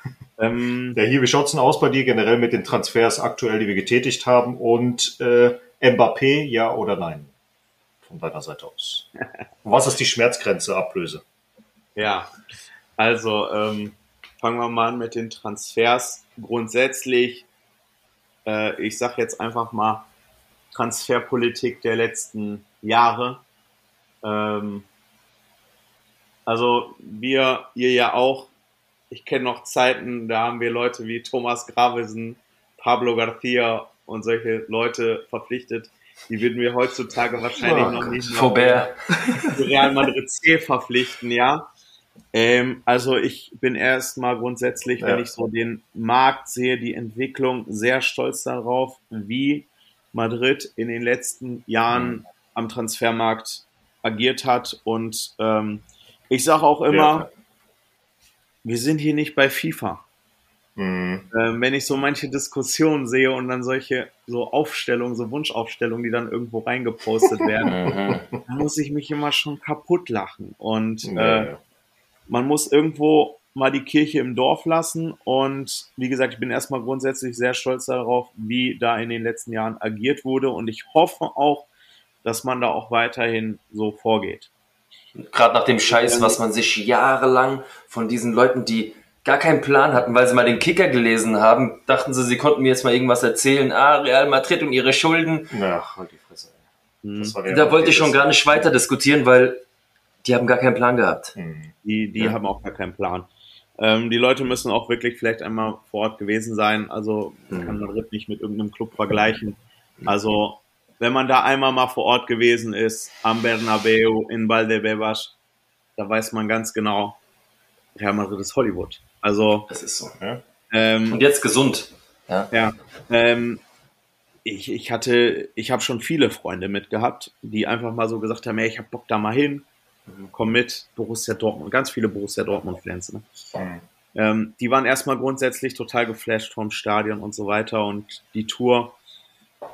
Speaker 2: Ähm, ja, hier, wie schaut es denn aus bei dir generell mit den Transfers aktuell, die wir getätigt haben? Und äh, Mbappé, ja oder nein? Von deiner Seite aus? Was ist die Schmerzgrenze Ablöse?
Speaker 4: Ja, also ähm, fangen wir mal an mit den Transfers. Grundsätzlich, äh, ich sage jetzt einfach mal, Transferpolitik der letzten Jahre. Ähm, also wir, ihr ja auch, ich kenne noch Zeiten, da haben wir Leute wie Thomas Gravesen, Pablo Garcia und solche Leute verpflichtet. Die würden wir heutzutage wahrscheinlich oh, noch nicht noch für Real Madrid C verpflichten, ja. Ähm, also ich bin erstmal grundsätzlich, ja. wenn ich so den Markt sehe, die Entwicklung, sehr stolz darauf, wie Madrid in den letzten Jahren mhm. am Transfermarkt agiert hat. Und ähm, ich sage auch immer, ja. wir sind hier nicht bei FIFA. Mhm. Ähm, wenn ich so manche Diskussionen sehe und dann solche so Aufstellungen, so Wunschaufstellungen, die dann irgendwo reingepostet werden, dann muss ich mich immer schon kaputt lachen. Und äh, man muss irgendwo mal die Kirche im Dorf lassen. Und wie gesagt, ich bin erstmal grundsätzlich sehr stolz darauf, wie da in den letzten Jahren agiert wurde. Und ich hoffe auch, dass man da auch weiterhin so vorgeht.
Speaker 3: Gerade nach dem Scheiß, was man sich jahrelang von diesen Leuten, die gar keinen Plan hatten, weil sie mal den Kicker gelesen haben, dachten sie, sie konnten mir jetzt mal irgendwas erzählen. Ah, Real Madrid und ihre Schulden.
Speaker 2: Ach, halt die Fresse.
Speaker 3: Hm. Da wollte ich schon gar nicht weiter diskutieren, weil die haben gar keinen Plan gehabt.
Speaker 4: Hm. Die, die ja. haben auch gar keinen Plan. Ähm, die Leute müssen auch wirklich vielleicht einmal vor Ort gewesen sein. Also mhm. kann Madrid nicht mit irgendeinem Club vergleichen. Also wenn man da einmal mal vor Ort gewesen ist, am Bernabeu, in Valdebebas, da weiß man ganz genau, Real Madrid ist Hollywood. Also
Speaker 3: das ist so. Ja. Ähm, Und jetzt gesund.
Speaker 4: Ja. ja ähm, ich, ich hatte, ich habe schon viele Freunde mitgehabt, die einfach mal so gesagt haben, hey, ich habe Bock da mal hin komm mit, Borussia Dortmund, ganz viele Borussia Dortmund-Fans. Ne? Mhm. Ähm, die waren erstmal grundsätzlich total geflasht vom Stadion und so weiter und die Tour.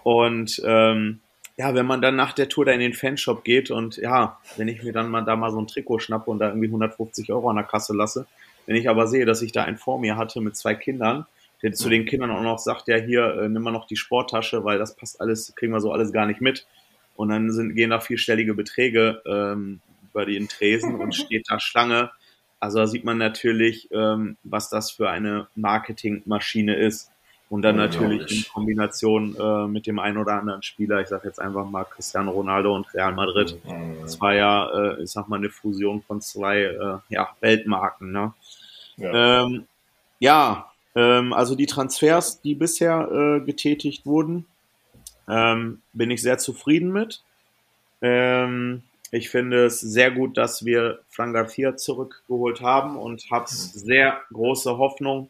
Speaker 4: Und ähm, ja, wenn man dann nach der Tour da in den Fanshop geht und ja, wenn ich mir dann mal da mal so ein Trikot schnappe und da irgendwie 150 Euro an der Kasse lasse, wenn ich aber sehe, dass ich da einen vor mir hatte mit zwei Kindern, der zu den Kindern auch noch sagt, ja, hier, äh, nimm mal noch die Sporttasche, weil das passt alles, kriegen wir so alles gar nicht mit. Und dann sind, gehen da vierstellige Beträge ähm, über den Tresen und steht da Schlange. Also da sieht man natürlich, ähm, was das für eine Marketingmaschine ist. Und dann natürlich in Kombination äh, mit dem einen oder anderen Spieler, ich sage jetzt einfach mal Cristiano Ronaldo und Real Madrid. Das war ja, äh, ich sag mal, eine Fusion von zwei äh, ja, Weltmarken. Ne? Ja, ähm, ja ähm, also die Transfers, die bisher äh, getätigt wurden, ähm, bin ich sehr zufrieden mit. Ähm, ich finde es sehr gut, dass wir Fran Garcia zurückgeholt haben und habe mhm. sehr große Hoffnung,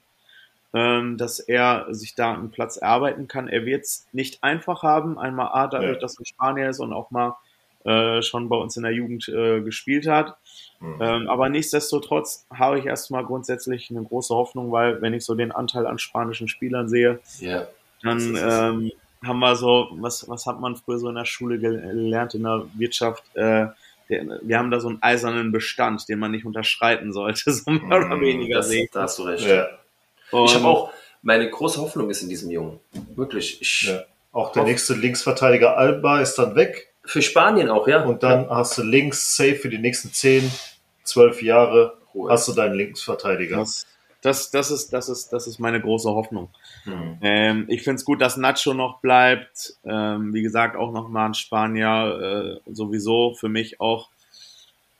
Speaker 4: dass er sich da einen Platz erarbeiten kann. Er wird es nicht einfach haben, einmal A, dadurch, ja. dass er Spanier ist und auch mal äh, schon bei uns in der Jugend äh, gespielt hat. Mhm. Ähm, aber nichtsdestotrotz habe ich erstmal grundsätzlich eine große Hoffnung, weil wenn ich so den Anteil an spanischen Spielern sehe, ja. dann ähm, haben wir so, was, was hat man früher so in der Schule gelernt, in der Wirtschaft? Äh, wir haben da so einen eisernen Bestand, den man nicht unterschreiten sollte, so mehr oder mm, weniger
Speaker 3: das, Da hast du recht. Ja. Ich habe auch, meine große Hoffnung ist in diesem Jungen. Wirklich. Ich
Speaker 2: ja. Auch der nächste Linksverteidiger Alba ist dann weg.
Speaker 3: Für Spanien auch, ja.
Speaker 2: Und dann ja. hast du links safe für die nächsten 10, 12 Jahre cool. hast du deinen Linksverteidiger.
Speaker 4: Das, das, das, ist, das, ist, das ist meine große Hoffnung. Mhm. Ähm, ich finde es gut, dass Nacho noch bleibt. Ähm, wie gesagt, auch nochmal ein Spanier. Äh, sowieso für mich auch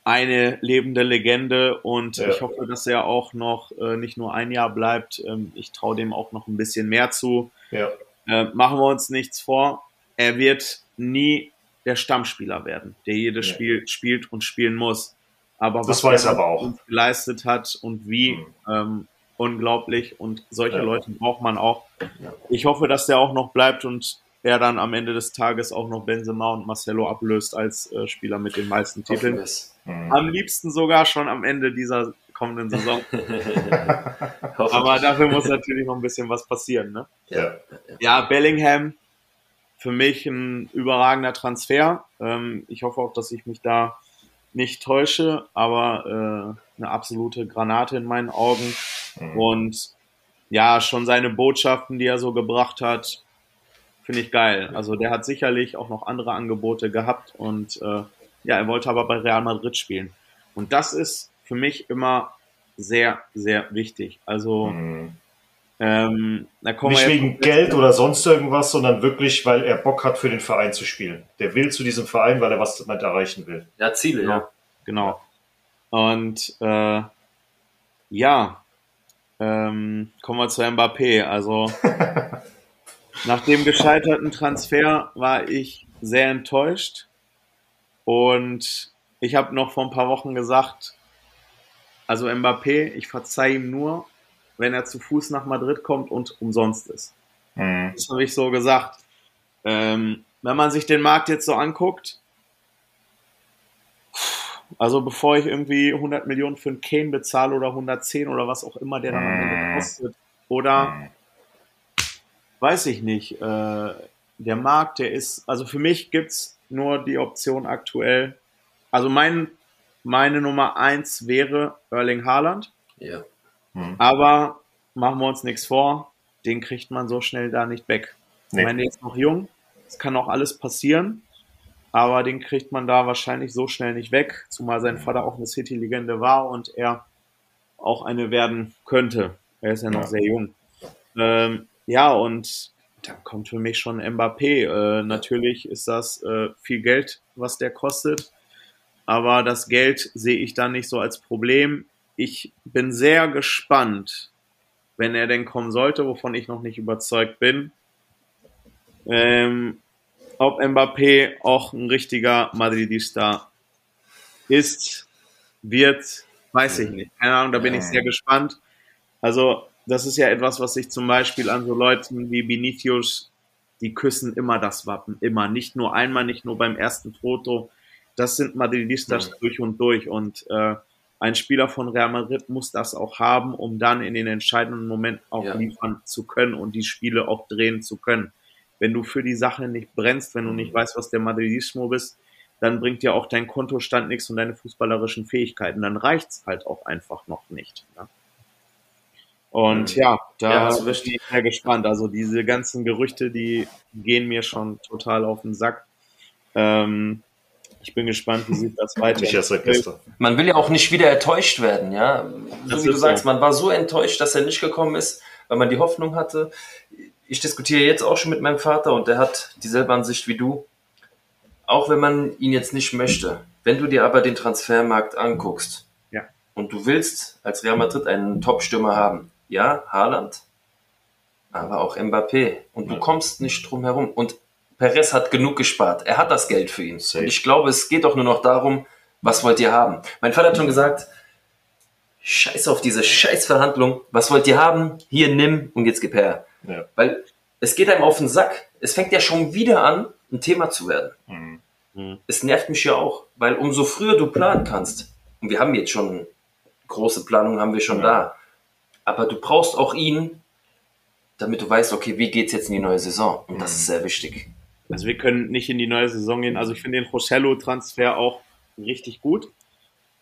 Speaker 4: eine lebende Legende und ja. ich hoffe, dass er auch noch äh, nicht nur ein Jahr bleibt. Ähm, ich traue dem auch noch ein bisschen mehr zu. Ja. Äh, machen wir uns nichts vor. Er wird nie der Stammspieler werden, der jedes ja. Spiel spielt und spielen muss. Aber
Speaker 2: das was er aber auch.
Speaker 4: geleistet hat und wie, mhm. ähm, unglaublich und solche. Leute braucht man auch. Ich hoffe, dass der auch noch bleibt und er dann am Ende des Tages auch noch Benzema und Marcelo ablöst als äh, Spieler mit den meisten Titeln. Mhm. Am liebsten sogar schon am Ende dieser kommenden Saison. Aber dafür muss natürlich noch ein bisschen was passieren. Ne? Ja. ja, Bellingham, für mich ein überragender Transfer. Ähm, ich hoffe auch, dass ich mich da nicht täusche, aber äh, eine absolute Granate in meinen Augen. Mhm. Und ja, schon seine Botschaften, die er so gebracht hat, finde ich geil. Also der hat sicherlich auch noch andere Angebote gehabt und äh, ja, er wollte aber bei Real Madrid spielen. Und das ist für mich immer sehr, sehr wichtig. Also mhm. Ähm, da kommen
Speaker 2: Nicht wegen Geld oder sonst irgendwas, sondern wirklich, weil er Bock hat, für den Verein zu spielen. Der will zu diesem Verein, weil er was damit erreichen will.
Speaker 3: Ja, Ziele, ja.
Speaker 4: Genau. Und äh, ja, ähm, kommen wir zu Mbappé. Also nach dem gescheiterten Transfer war ich sehr enttäuscht. Und ich habe noch vor ein paar Wochen gesagt, also Mbappé, ich verzeihe ihm nur, wenn er zu Fuß nach Madrid kommt und umsonst ist.
Speaker 2: Mhm.
Speaker 4: Das habe ich so gesagt. Ähm, wenn man sich den Markt jetzt so anguckt, also bevor ich irgendwie 100 Millionen für einen Kane bezahle oder 110 oder was auch immer der dann am Ende kostet, oder weiß ich nicht, äh, der Markt, der ist, also für mich gibt's nur die Option aktuell, also mein, meine Nummer eins wäre Erling Haaland,
Speaker 3: Ja.
Speaker 4: aber machen wir uns nichts vor, den kriegt man so schnell da nicht weg.
Speaker 2: Nee.
Speaker 4: Ich meine, der ist noch jung, es kann auch alles passieren, aber den kriegt man da wahrscheinlich so schnell nicht weg, zumal sein Vater auch eine City-Legende war und er auch eine werden könnte. Er ist ja noch
Speaker 2: Ja.
Speaker 4: sehr jung. Ähm, ja, und dann kommt für mich schon Mbappé. Äh, natürlich ist das äh, viel Geld, was der kostet, aber das Geld sehe ich da nicht so als Problem. Ich bin sehr gespannt, wenn er denn kommen sollte, wovon ich noch nicht überzeugt bin, ähm, ob Mbappé auch ein richtiger Madridista ist, wird, weiß ich nicht. Keine Ahnung, da bin ich sehr gespannt. Also, das ist ja etwas, was sich zum Beispiel an so Leuten wie Vinicius, die küssen immer das Wappen, immer. Nicht nur einmal, nicht nur beim ersten Foto. Das sind Madridistas durch und durch. Und äh, ein Spieler von Real Madrid muss das auch haben, um dann in den entscheidenden Momenten auch
Speaker 3: Ja.
Speaker 4: liefern zu können und die Spiele auch drehen zu können. Wenn du für die Sache nicht brennst, wenn du nicht weißt, was der Madridismo bist, dann bringt dir auch dein Kontostand nichts und deine fußballerischen Fähigkeiten. Dann reicht's halt auch einfach noch nicht. Ne? Und
Speaker 3: Mhm.
Speaker 4: ja, da
Speaker 3: Ja,
Speaker 4: bin ich sehr gespannt. Also diese ganzen Gerüchte, die gehen mir schon total auf den Sack. Ähm, ich bin gespannt, wie sich das weiter.
Speaker 2: Nicht erst seit gestern.
Speaker 3: Man will ja auch nicht wieder enttäuscht werden, ja. So
Speaker 4: Das
Speaker 3: wie du sagst,
Speaker 4: so.
Speaker 3: man war so enttäuscht, dass er nicht gekommen ist, weil man die Hoffnung hatte. Ich diskutiere jetzt auch schon mit meinem Vater und der hat dieselbe Ansicht wie du. Auch wenn man ihn jetzt nicht möchte. Wenn du dir aber den Transfermarkt anguckst
Speaker 4: Ja.
Speaker 3: und du willst als Real Madrid einen Top-Stürmer haben, ja, Haaland, aber auch Mbappé und du kommst nicht drum herum. Und Perez hat genug gespart. Er hat das Geld für ihn.
Speaker 2: Safe.
Speaker 3: Und ich glaube, es geht doch nur noch darum, was wollt ihr haben? Mein Vater hat schon gesagt, scheiß auf diese Scheißverhandlung. Was wollt ihr haben? Hier, nimm und jetzt gib her.
Speaker 2: Ja.
Speaker 3: Weil es geht einem auf den Sack. Es fängt ja schon wieder an, ein Thema zu werden.
Speaker 2: Mhm.
Speaker 4: Mhm.
Speaker 3: Es nervt mich ja auch, weil umso früher du planen kannst, und wir haben jetzt schon große Planungen, haben wir schon
Speaker 2: Ja.
Speaker 3: da, aber du brauchst auch ihn, damit du weißt, okay, wie geht's jetzt in die neue Saison? Und das
Speaker 2: Mhm.
Speaker 3: ist sehr wichtig.
Speaker 4: Also wir können nicht in die neue Saison gehen. Also ich finde den Rosello-Transfer auch richtig gut.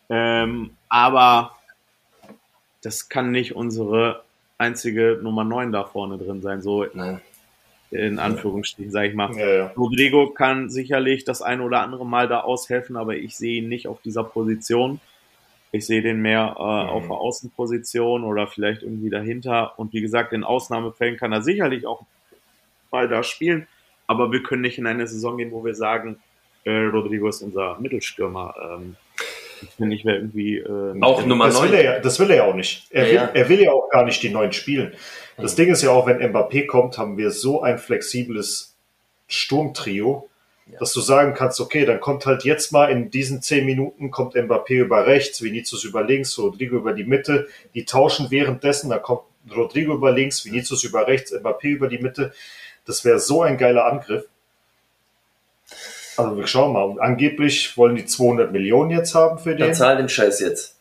Speaker 4: Ähm, aber das kann nicht unsere einzige Nummer 9 da vorne drin sein, so
Speaker 3: Nein.
Speaker 4: in Anführungsstrichen, sage ich mal.
Speaker 2: Ja, ja.
Speaker 4: Rodrigo kann sicherlich das ein oder andere Mal da aushelfen, aber ich sehe ihn nicht auf dieser Position. Ich sehe den mehr äh, auf der Außenposition oder vielleicht irgendwie dahinter. Und wie gesagt, in Ausnahmefällen kann er sicherlich auch mal da spielen. Aber wir können nicht in eine Saison gehen, wo wir sagen, äh, Rodrigo ist unser Mittelstürmer. Ähm, ich finde, ich wäre irgendwie äh,
Speaker 3: Auch Nummer
Speaker 2: Das will,
Speaker 3: 9.
Speaker 2: er ja, das will er ja auch nicht. Er,
Speaker 3: Ja,
Speaker 2: will,
Speaker 3: ja.
Speaker 2: er will ja auch gar nicht die neuen spielen. Das Ding ist ja auch, wenn Mbappé kommt, haben wir so ein flexibles Sturmtrio, dass du sagen kannst, okay, dann kommt halt jetzt mal in diesen zehn Minuten kommt Mbappé über rechts, Vinicius über links, Rodrigo über die Mitte. Die tauschen währenddessen, dann kommt Rodrigo über links, Vinicius über rechts, Mbappé über die Mitte. Das wäre so ein geiler Angriff. Also wir schauen mal. Und angeblich wollen die 200 Millionen jetzt haben für den.
Speaker 3: Dann zahl den Scheiß jetzt.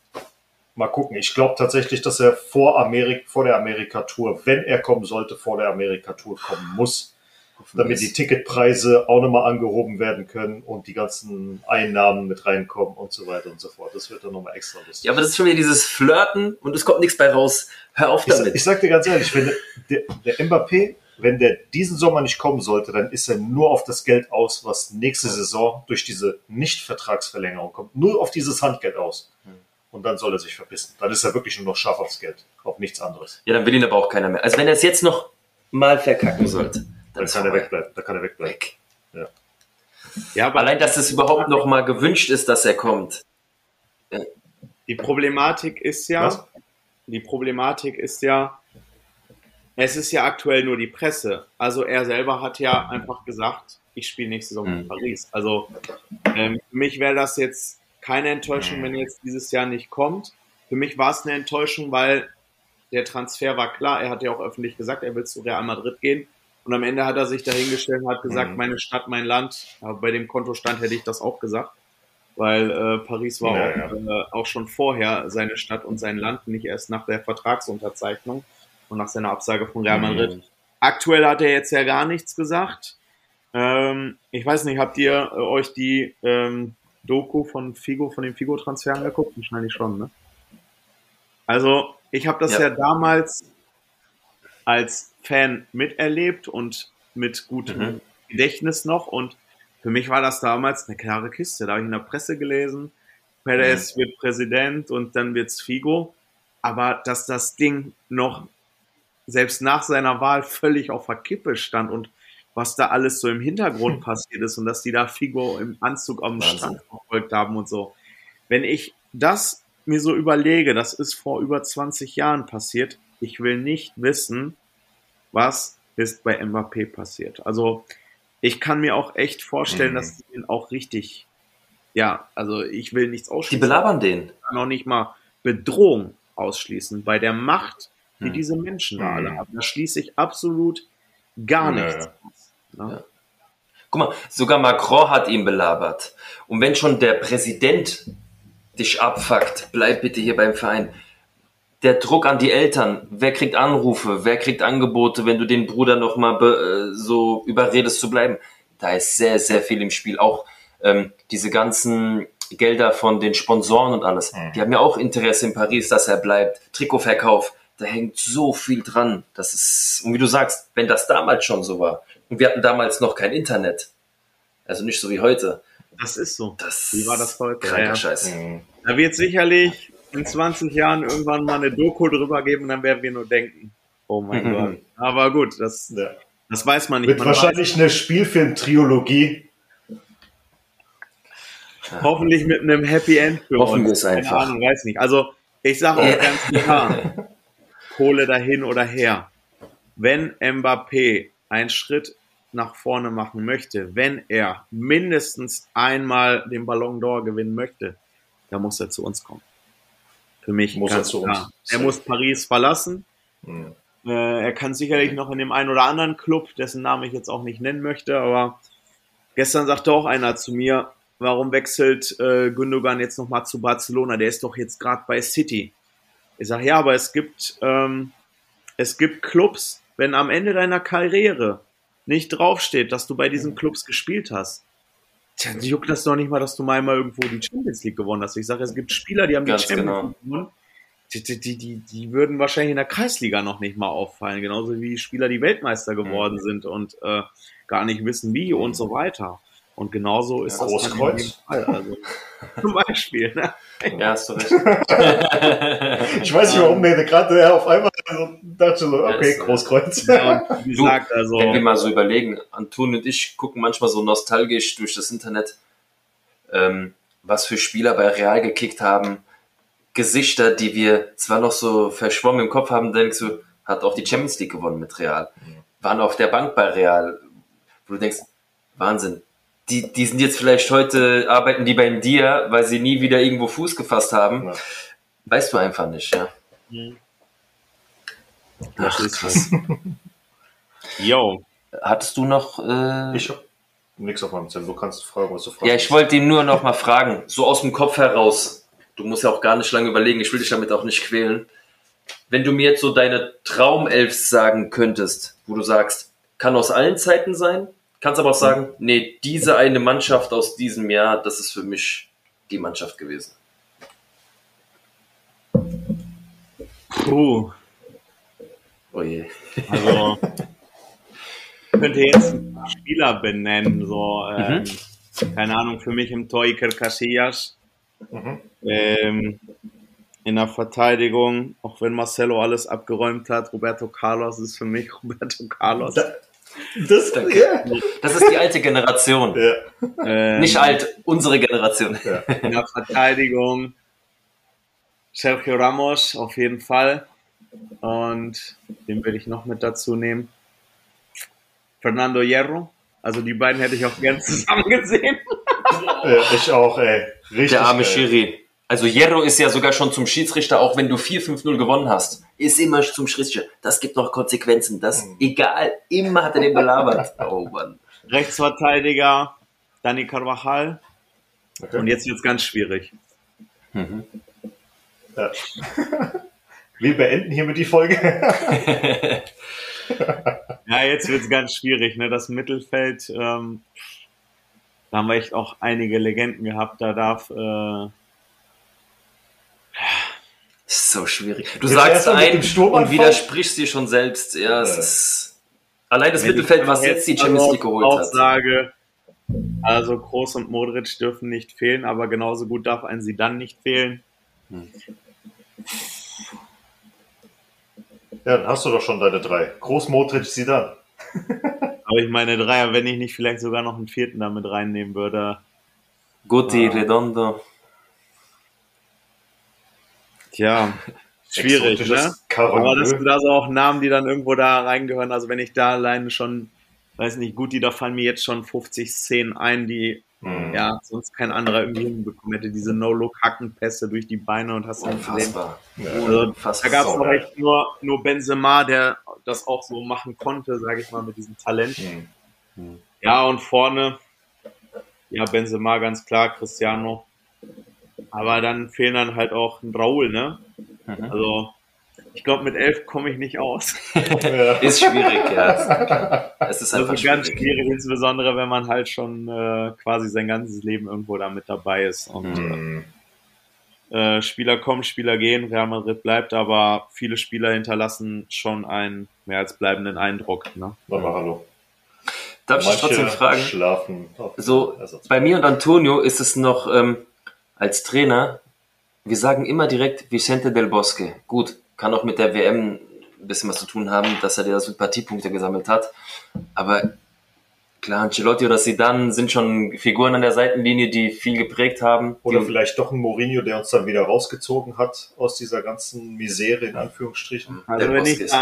Speaker 2: Mal gucken. Ich glaube tatsächlich, dass er vor, Amerik vor der Amerika-Tour, wenn er kommen sollte, vor der Amerika-Tour kommen muss, damit die Ticketpreise auch nochmal angehoben werden können und die ganzen Einnahmen mit reinkommen und so weiter und so fort. Das wird dann nochmal extra lustig.
Speaker 3: Ja, aber das ist schon wieder dieses Flirten und es kommt nichts bei raus. Hör auf
Speaker 2: ich,
Speaker 3: damit.
Speaker 2: ich sag dir ganz ehrlich, wenn der, der Mbappé, wenn der diesen Sommer nicht kommen sollte, dann ist er nur auf das Geld aus, was nächste Saison durch diese Nicht-Vertragsverlängerung kommt. Nur auf dieses Handgeld aus. Und und dann soll er sich verpissen. Dann ist er wirklich nur noch scharf aufs Geld, auf nichts anderes.
Speaker 3: Ja, dann will ihn aber auch keiner mehr. Also wenn er es jetzt noch mal verkacken sollte, dann,
Speaker 2: kann er wegbleiben. Da kann er wegbleiben.
Speaker 3: Weg.
Speaker 4: Ja, aber
Speaker 3: Allein, dass es überhaupt noch mal gewünscht ist, dass er kommt.
Speaker 4: die Problematik ist ja,
Speaker 2: Was?
Speaker 4: die Problematik ist ja, es ist ja aktuell nur die Presse. Also er selber hat ja einfach gesagt, ich spiele nächste Saison in
Speaker 3: Mhm.
Speaker 4: Paris. Also ähm, für mich wäre das jetzt keine Enttäuschung, wenn er jetzt dieses Jahr nicht kommt. Für mich war es eine Enttäuschung, weil der Transfer war klar. Er hat ja auch öffentlich gesagt, er will zu Real Madrid gehen. Und am Ende hat er sich dahingestellt und hat gesagt,
Speaker 2: Mhm.
Speaker 4: meine Stadt, mein Land. Aber bei dem Kontostand hätte ich das auch gesagt. Weil äh, Paris war
Speaker 2: Ja,
Speaker 4: auch, Äh, auch schon vorher seine Stadt und sein Land, nicht erst nach der Vertragsunterzeichnung und nach seiner Absage von Real Madrid. Aktuell hat er jetzt ja gar nichts gesagt. Ähm, ich weiß nicht, habt ihr äh, euch die ähm, Doku von Figo, von dem Figo-Transfer angeguckt? Wahrscheinlich schon, ne? Also, ich habe das ja.
Speaker 3: Ja.
Speaker 4: damals als Fan miterlebt und mit gutem
Speaker 3: Mhm.
Speaker 4: Gedächtnis noch und für mich war das damals eine klare Kiste. Da habe ich in der Presse gelesen, Perez wird Präsident und dann wird's Figo. Aber dass das Ding noch selbst nach seiner Wahl völlig auf der Kippe stand und was da alles so im Hintergrund passiert ist und dass die da Figo im Anzug am. Strand verfolgt haben und so. Wenn ich das mir so überlege, das ist vor über 20 Jahren passiert, ich will nicht wissen, was ist bei Mbappé passiert. Also ich kann mir auch echt vorstellen,
Speaker 2: Mhm.
Speaker 4: dass die ihn auch richtig, ja, also ich will nichts
Speaker 3: Die
Speaker 4: ausschließen
Speaker 3: belabern den.
Speaker 4: noch nicht mal Bedrohung ausschließen. Bei der Macht, die
Speaker 3: Hm.
Speaker 4: diese Menschen da alle haben, da schließe ich absolut gar
Speaker 2: Ja,
Speaker 4: nichts
Speaker 2: ja.
Speaker 4: aus. Ne?
Speaker 3: Ja. Guck mal, sogar Macron hat ihn belabert. Und wenn schon der Präsident dich abfuckt, bleib bitte hier beim Verein. Der Druck an die Eltern, wer kriegt Anrufe, wer kriegt Angebote, wenn du den Bruder nochmal äh, so überredest zu bleiben. Da ist sehr, sehr viel im Spiel. Auch ähm, diese ganzen Gelder von den Sponsoren und alles.
Speaker 2: Mhm.
Speaker 3: Die haben ja auch Interesse in Paris, dass er bleibt. Trikotverkauf, da hängt so viel dran. Das ist, und wie du sagst, wenn das damals schon so war, und wir hatten damals noch kein Internet, also nicht so wie heute,
Speaker 4: Das ist so.
Speaker 3: das
Speaker 4: Wie war das heute?
Speaker 3: Kranker
Speaker 4: Ja, ja.
Speaker 3: Scheiß.
Speaker 2: Mhm.
Speaker 4: Da wird sicherlich in 20 Jahren irgendwann mal eine Doku drüber geben dann werden wir nur denken, oh mein
Speaker 3: Mhm.
Speaker 4: Gott. Aber gut, das,
Speaker 2: Ja.
Speaker 4: das weiß man nicht.
Speaker 2: Wird
Speaker 4: Man
Speaker 2: wahrscheinlich eine Spielfilm-Triologie.
Speaker 4: weiß, hoffentlich mit einem Happy End für
Speaker 3: Hoffen
Speaker 4: uns.
Speaker 3: wir es einfach.
Speaker 4: Keine Ahnung, weiß nicht. Also ich sage auch ganz klar, Kohle dahin oder her. Wenn Mbappé einen Schritt nach vorne machen möchte, wenn er mindestens einmal den Ballon d'Or gewinnen möchte, dann muss er zu uns kommen. Für mich
Speaker 2: Muss er zu
Speaker 4: klar.
Speaker 2: uns.
Speaker 4: Er muss Paris verlassen.
Speaker 2: Mhm.
Speaker 4: Äh, er kann sicherlich noch in dem einen oder anderen Club, dessen Namen ich jetzt auch nicht nennen möchte, aber gestern sagte auch einer zu mir, warum wechselt äh, Gündogan jetzt nochmal zu Barcelona? Der ist doch jetzt gerade bei City. Ich sage, ja, aber es gibt, ähm, es gibt Clubs, wenn am Ende deiner Karriere nicht draufsteht, dass du bei diesen Clubs gespielt hast, tja, dann juckt das doch nicht mal, dass du mal einmal irgendwo die Champions League gewonnen hast. Ich sage, es gibt Spieler, die haben
Speaker 3: Ganz
Speaker 4: die Champions
Speaker 3: genau.
Speaker 4: League gewonnen. Die, die, die, die, die würden wahrscheinlich in der Kreisliga noch nicht mal auffallen, genauso wie Spieler, die Weltmeister geworden sind und äh, gar nicht wissen wie und so weiter. Und genauso ist das
Speaker 2: Großkreuz.
Speaker 4: Also, zum Beispiel. Ne?
Speaker 3: Ja, hast du recht.
Speaker 2: Ich weiß nicht, warum der gerade äh, auf einmal so dachte, so, okay,
Speaker 3: Ja,
Speaker 2: Großkreuz.
Speaker 4: Und wie gesagt, also
Speaker 3: Wenn wir mal so überlegen, Anton und ich gucken manchmal so nostalgisch durch das Internet, ähm, was für Spieler bei Real gekickt haben, Gesichter, die wir zwar noch so verschwommen im Kopf haben, denkst du, hat auch die Champions League gewonnen mit Real, waren auf der Bank bei Real, wo du denkst, Wahnsinn. Die, die sind jetzt vielleicht heute, arbeiten die beim Dia, weil sie nie wieder irgendwo Fuß gefasst haben.
Speaker 2: Ja.
Speaker 3: Weißt du einfach nicht, ja.
Speaker 4: das ist es. Yo.
Speaker 3: Hattest du noch äh,
Speaker 2: Ich hab nichts auf meinem Zettel. Du kannst fragen, was du fragst.
Speaker 3: Ja, ich wollte ihn nur noch mal fragen, so aus dem Kopf heraus. Du musst ja auch gar nicht lange überlegen, ich will dich damit auch nicht quälen. Wenn du mir jetzt so deine Traumelfs sagen könntest, wo du sagst, kann aus allen Zeiten sein, kannst aber auch sagen, nee, diese eine Mannschaft aus diesem Jahr, das ist für mich die Mannschaft gewesen.
Speaker 4: Puh.
Speaker 3: Oh je.
Speaker 4: Also, ich könnte jetzt ein paar Spieler benennen, so, ähm, keine Ahnung, für mich im Tor Iker Casillas.
Speaker 2: Mhm.
Speaker 4: Ähm, in der Verteidigung, auch wenn Marcelo alles abgeräumt hat, Roberto Carlos ist für mich Roberto Carlos.
Speaker 2: Da, das,
Speaker 3: Danke.
Speaker 2: ja.
Speaker 3: Das ist die alte Generation.
Speaker 2: Ja.
Speaker 4: Ähm,
Speaker 3: Nicht alt, unsere Generation.
Speaker 2: Ja.
Speaker 4: in der Verteidigung Sergio Ramos auf jeden Fall. Und den will ich noch mit dazu nehmen. Fernando Hierro. Also die beiden hätte ich auch gern zusammen gesehen.
Speaker 2: Ja, ich auch, ey. Richtig.
Speaker 3: Der arme. Schiri. Also Hierro ist ja sogar schon zum Schiedsrichter, auch wenn du 4-5-0 gewonnen hast. Ist immer zum Schiedsrichter. Das gibt noch Konsequenzen. Das, egal. Immer hat er den belabert. Oh Mann.
Speaker 4: Rechtsverteidiger Dani Carvajal.
Speaker 2: Okay.
Speaker 4: Und jetzt wird's ganz schwierig.
Speaker 2: Ja. Wir beenden hiermit die Folge.
Speaker 4: Ja, jetzt wird's ganz schwierig. Ne? Das Mittelfeld, ähm, da haben wir echt auch einige Legenden gehabt. Da darf äh,
Speaker 3: Ist so schwierig. Du
Speaker 2: du
Speaker 3: sagst
Speaker 2: erst mal mit
Speaker 3: ein
Speaker 2: dem Sturm
Speaker 3: und widersprichst dir schon selbst. Ja, es
Speaker 2: Ja.
Speaker 3: ist allein das
Speaker 4: Wenn
Speaker 3: Mittelfeld, was jetzt die Champions League geholt
Speaker 4: auch
Speaker 3: hat.
Speaker 4: sage, also Kroos und Modric dürfen nicht fehlen, aber genauso gut darf ein sie dann nicht fehlen.
Speaker 2: Ja, dann hast du doch schon deine drei. Groß Modric, Zidane.
Speaker 4: Aber ich meine Dreier, wenn ich nicht vielleicht sogar noch einen vierten damit reinnehmen würde.
Speaker 3: Guti, Redondo.
Speaker 4: Tja, schwierig, ne? Aber das sind also auch Namen, die dann irgendwo da reingehören. Also wenn ich da alleine schon, weiß nicht, gut, die da fallen mir jetzt schon 50 Szenen ein, die
Speaker 2: Hm.
Speaker 4: ja sonst kein anderer irgendwie hinbekommen hätte. Diese No-Look-Hackenpässe durch die Beine und hast gesehen.
Speaker 3: Unfassbar.
Speaker 4: Also,
Speaker 3: Unfassbar.
Speaker 4: Da gab es noch echt nur, nur Benzema, der das auch so machen konnte, sage ich mal, mit diesem Talent.
Speaker 2: Hm.
Speaker 4: Ja, und vorne, ja, Benzema ganz klar, Cristiano. Aber dann fehlen dann halt auch ein Raul, ne?
Speaker 3: Mhm.
Speaker 4: Also, ich glaube, mit elf komme ich nicht aus.
Speaker 3: Ist schwierig, ja. Es ist
Speaker 4: Das
Speaker 3: einfach
Speaker 4: ist ganz
Speaker 3: schwierig.
Speaker 4: schwierig, insbesondere wenn man halt schon äh, quasi sein ganzes Leben irgendwo da mit dabei ist. Und
Speaker 2: Hm.
Speaker 4: äh, Spieler kommen, Spieler gehen, Real Madrid bleibt, aber viele Spieler hinterlassen schon einen mehr als bleibenden Eindruck. Ne?
Speaker 2: Mama, hallo.
Speaker 3: Darf ich trotzdem fragen?
Speaker 2: schlafen.
Speaker 3: So,
Speaker 2: Ersatz.
Speaker 3: bei mir und Antonio ist es noch ähm, als Trainer, wir sagen immer direkt Vicente del Bosque. Gut, kann auch mit der WM ein bisschen was zu tun haben, dass er da Sympathiepunkte gesammelt hat. Aber klar, Ancelotti oder Zidane sind schon Figuren an der Seitenlinie, die viel geprägt haben.
Speaker 2: Oder vielleicht doch ein Mourinho, der uns dann wieder rausgezogen hat aus dieser ganzen Misere, in Anführungsstrichen.
Speaker 4: Also wenn
Speaker 3: Bosque
Speaker 4: ich
Speaker 3: ist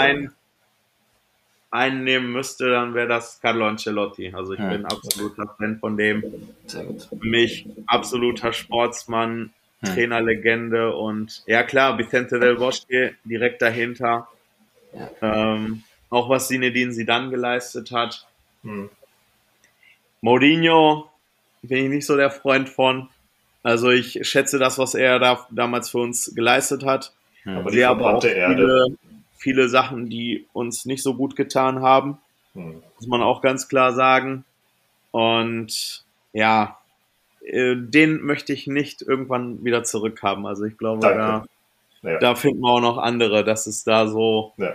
Speaker 4: einen, nehmen müsste, dann wäre das Carlo Ancelotti. Also ich
Speaker 3: Hm.
Speaker 4: bin absoluter Fan von dem. Für mich absoluter Sportsmann,
Speaker 3: Hm.
Speaker 4: Trainerlegende und ja klar, Vicente del Bosque direkt dahinter.
Speaker 3: Ja.
Speaker 4: Ähm, auch was Zinedine Zidane geleistet hat.
Speaker 2: Hm.
Speaker 4: Mourinho bin ich nicht so der Freund von. Also ich schätze das, was er da damals für uns geleistet hat.
Speaker 2: Aber die
Speaker 4: aber auch
Speaker 2: Erde.
Speaker 4: Viele, Sachen, die uns nicht so gut getan haben,
Speaker 2: Hm.
Speaker 4: muss man auch ganz klar sagen. Und ja, äh, den möchte ich nicht irgendwann wieder zurückhaben. Also ich glaube,
Speaker 2: Danke.
Speaker 4: da,
Speaker 2: Ja.
Speaker 4: da finden wir auch noch andere. Das ist da so
Speaker 2: Ja.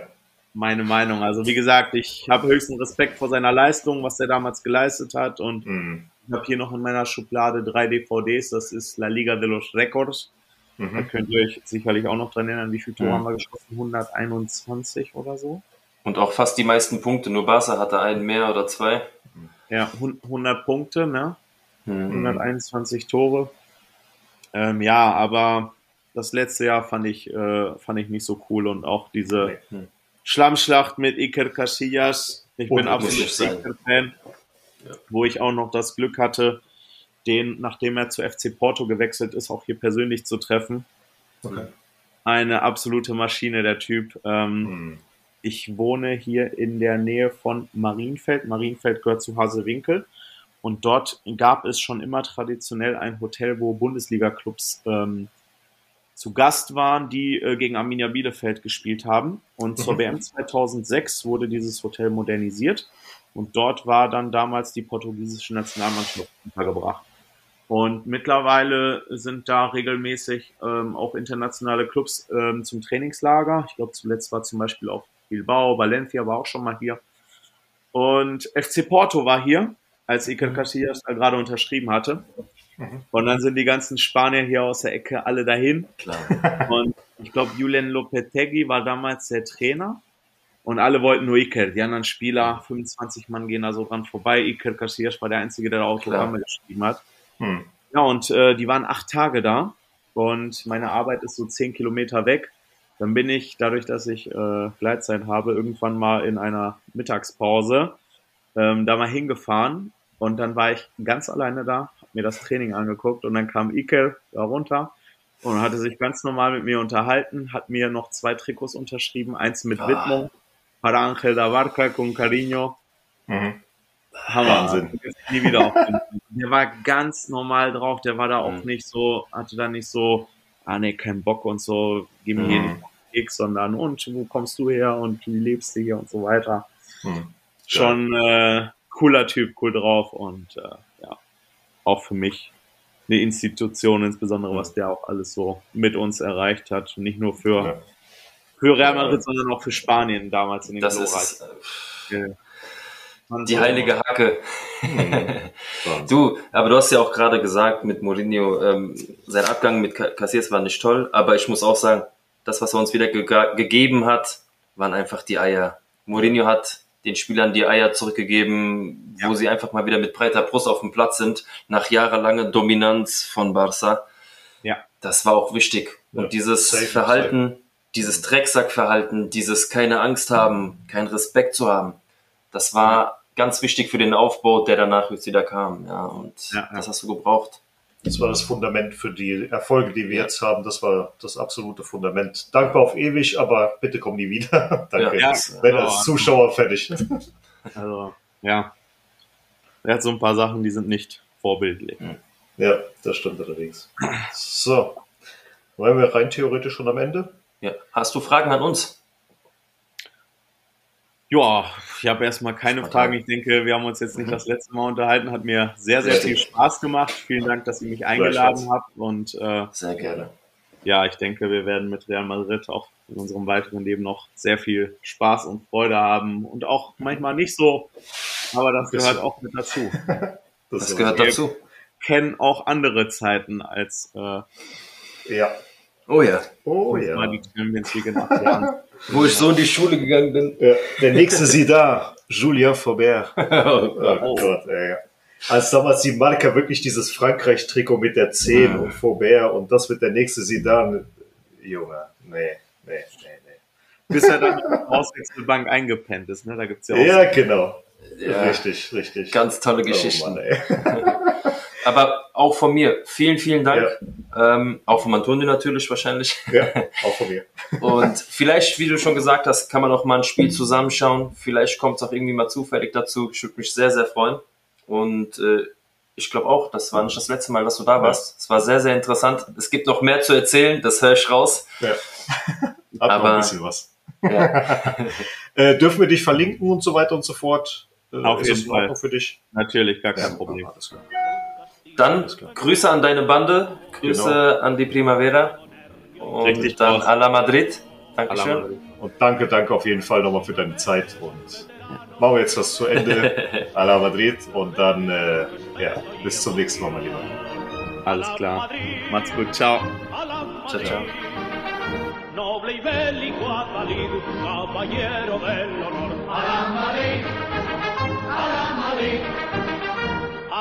Speaker 4: meine Meinung. Also wie gesagt, ich habe höchsten Respekt vor seiner Leistung, was er damals geleistet hat. Und
Speaker 2: Hm.
Speaker 4: ich habe hier noch in meiner Schublade drei DVDs. Das ist La Liga de los Records. Da
Speaker 2: Mhm.
Speaker 4: könnt ihr euch sicherlich auch noch dran erinnern, wie viele Tore
Speaker 3: Mhm.
Speaker 4: haben wir geschossen? 121 oder so?
Speaker 3: Und auch fast die meisten Punkte. Nur Barca hatte einen mehr oder zwei.
Speaker 4: Ja, hun- 100 Punkte, ne?
Speaker 3: Hm.
Speaker 4: 121 Tore. Ähm, ja, aber das letzte Jahr fand ich, äh, fand ich nicht so cool und auch diese
Speaker 3: Nee.
Speaker 4: Schlammschlacht mit Iker Casillas. Ich bin
Speaker 2: Unmöglich
Speaker 4: absolut. Iker-Fan, wo ich auch noch das Glück hatte, den, nachdem er zu FC Porto gewechselt ist, auch hier persönlich zu treffen.
Speaker 2: Okay.
Speaker 4: Eine absolute Maschine, der Typ. Ähm,
Speaker 2: Hm.
Speaker 4: ich wohne hier in der Nähe von Marienfeld. Marienfeld gehört zu Hasewinkel. Und dort gab es schon immer traditionell ein Hotel, wo Bundesliga-Clubs ähm, zu Gast waren, die äh, gegen Arminia Bielefeld gespielt haben. Und zur
Speaker 2: Mhm.
Speaker 4: WM 2006 wurde dieses Hotel modernisiert. Und dort war dann damals die portugiesische Nationalmannschaft untergebracht. Und mittlerweile sind da regelmäßig ähm, auch internationale Clubs ähm, zum Trainingslager. Ich glaube, zuletzt war zum Beispiel auch Bilbao, Valencia war auch schon mal hier. Und FC Porto war hier, als Iker Casillas da gerade unterschrieben hatte. Und dann sind die ganzen Spanier hier aus der Ecke alle dahin.
Speaker 3: Klar.
Speaker 4: Und ich glaube, Julian Lopetegui war damals der Trainer. Und alle wollten nur Iker. Die anderen Spieler, 25 Mann gehen da so dran vorbei. Iker Casillas war der Einzige, der da Autogramme geschrieben hat.
Speaker 2: Hm.
Speaker 4: Ja, und äh, die waren acht Tage da. Und meine Arbeit ist so zehn Kilometer weg. Dann bin ich, dadurch, dass ich äh, Gleitzeit habe, irgendwann mal in einer Mittagspause ähm, da mal hingefahren. Und dann war ich ganz alleine da, hab mir das Training angeguckt und dann kam Iker da runter und hatte sich ganz normal mit mir unterhalten, hat mir noch zwei Trikots unterschrieben, eins mit
Speaker 3: Ah.
Speaker 4: Widmung, para Angel da Barca con cariño.
Speaker 2: Mhm.
Speaker 4: Hammer. Ich Nie wieder der war ganz normal drauf, der war da auch
Speaker 3: Mhm.
Speaker 4: nicht so, hatte da nicht so, ah nee, kein Bock und so, geh mir hier
Speaker 2: Mhm.
Speaker 4: den Keks, sondern und wo kommst du her und wie lebst du hier und so weiter.
Speaker 2: Hm.
Speaker 4: Schon äh, cooler Typ, cool drauf und äh, ja, auch für mich eine Institution, insbesondere was der auch alles so mit uns erreicht hat. Nicht nur für,
Speaker 2: Ja.
Speaker 4: für Real Madrid, sondern auch für Spanien damals in den
Speaker 3: Das
Speaker 4: glorreichen
Speaker 3: ist äh. Die heilige Hacke.
Speaker 2: Wahnsinn.
Speaker 3: Du, aber du hast ja auch gerade gesagt mit Mourinho, ähm, sein Abgang mit Ca- Casillas war nicht toll, aber ich muss auch sagen, das, was er uns wieder ge gegeben hat, waren einfach die Eier. Mourinho hat den Spielern die Eier zurückgegeben, wo
Speaker 4: Ja.
Speaker 3: sie einfach mal wieder mit breiter Brust auf dem Platz sind, nach jahrelanger Dominanz von Barca.
Speaker 4: Ja.
Speaker 3: Das war auch wichtig. Und
Speaker 2: Ja,
Speaker 3: dieses
Speaker 2: safe,
Speaker 3: Verhalten, dieses Drecksackverhalten, dieses keine Angst haben, keinen Respekt zu haben, das war ganz wichtig für den Aufbau, der danach jetzt wieder kam. Ja, und
Speaker 4: Ja, ja.
Speaker 3: das hast du gebraucht.
Speaker 2: Das war das Fundament für die Erfolge, die wir jetzt haben. Das war das absolute Fundament. Dankbar auf ewig, aber bitte komm nie wieder. Danke.
Speaker 3: Ja,
Speaker 2: Wenn
Speaker 4: genau.
Speaker 2: als Zuschauer fertig.
Speaker 4: Also, ja. Er hat so ein paar Sachen, die sind nicht vorbildlich.
Speaker 2: Ja, das stimmt allerdings. So. Wollen wir rein theoretisch schon am Ende?
Speaker 3: Ja. Hast du Fragen an uns?
Speaker 4: Ja, ich habe erstmal keine. Fragen. Ich denke, wir haben uns jetzt nicht das letzte Mal unterhalten. Hat mir sehr, sehr viel. Spaß gemacht. Vielen Dank, dass ihr mich eingeladen habt. Und äh,
Speaker 3: Sehr gerne.
Speaker 4: ja, ich denke, wir werden mit Real Madrid auch in unserem weiteren Leben noch sehr viel Spaß und Freude haben. Und auch manchmal nicht so, aber das gehört auch mit dazu.
Speaker 3: Das gehört dazu.
Speaker 4: Kennen auch andere Zeiten als äh,
Speaker 2: Ja.
Speaker 3: Oh ja.
Speaker 2: Oh
Speaker 4: mal
Speaker 2: ja.
Speaker 4: die Champions League nach Jahren.
Speaker 3: Wo ich so in die Schule gegangen bin.
Speaker 2: ja. Der nächste Sie da, Julien Faubert.
Speaker 3: oh
Speaker 2: Oh
Speaker 3: Gott.
Speaker 2: Ey. Als damals die Marca wirklich dieses Frankreich-Trikot mit der 10
Speaker 3: Ah.
Speaker 2: und Faubert und das wird der nächste Sidan. Junge, nee, nee, nee, nee.
Speaker 4: Bis er dann auf der Auswechselbank eingepennt ist. Ne? Da gibt's ja auch
Speaker 2: Ja, genau.
Speaker 3: Ja.
Speaker 2: Richtig, richtig.
Speaker 3: Ganz tolle
Speaker 2: Oh
Speaker 3: Geschichten.
Speaker 2: Mann, ey.
Speaker 3: Aber auch von mir, vielen, vielen Dank. Ähm, auch von Antonio natürlich wahrscheinlich.
Speaker 2: Ja, auch von mir.
Speaker 3: Und vielleicht, wie du schon gesagt hast, kann man auch mal ein Spiel zusammenschauen. Vielleicht kommt es auch irgendwie mal zufällig dazu. Ich würde mich sehr, sehr freuen. Und äh, ich glaube auch, das war nicht das letzte Mal, dass du da warst. Es war sehr, sehr interessant. Es gibt noch mehr zu erzählen, das höre ich raus.
Speaker 2: Ja. Hat noch
Speaker 3: Aber-
Speaker 2: ein bisschen was.
Speaker 3: Ja.
Speaker 2: Äh, dürfen wir dich verlinken und so weiter und so fort? Äh,
Speaker 4: Auf jeden Fall.
Speaker 2: für dich?
Speaker 4: Natürlich gar kein Problem.
Speaker 2: Alles klar.
Speaker 3: Dann
Speaker 2: Alles klar.
Speaker 3: Grüße an deine Bande, Grüße
Speaker 2: Genau.
Speaker 3: an die Primavera und
Speaker 4: Richtig
Speaker 3: dann a la Madrid. Dankeschön.
Speaker 2: Und danke, danke auf jeden Fall nochmal für deine Zeit und machen wir jetzt das zu Ende. A la Madrid und dann, äh, ja, bis zum nächsten Mal, mein Lieber.
Speaker 4: Alles klar. Macht's gut. Ciao.
Speaker 3: Ciao, ciao.
Speaker 1: Noble y bélico Adalid, caballero del honor. A la Madrid,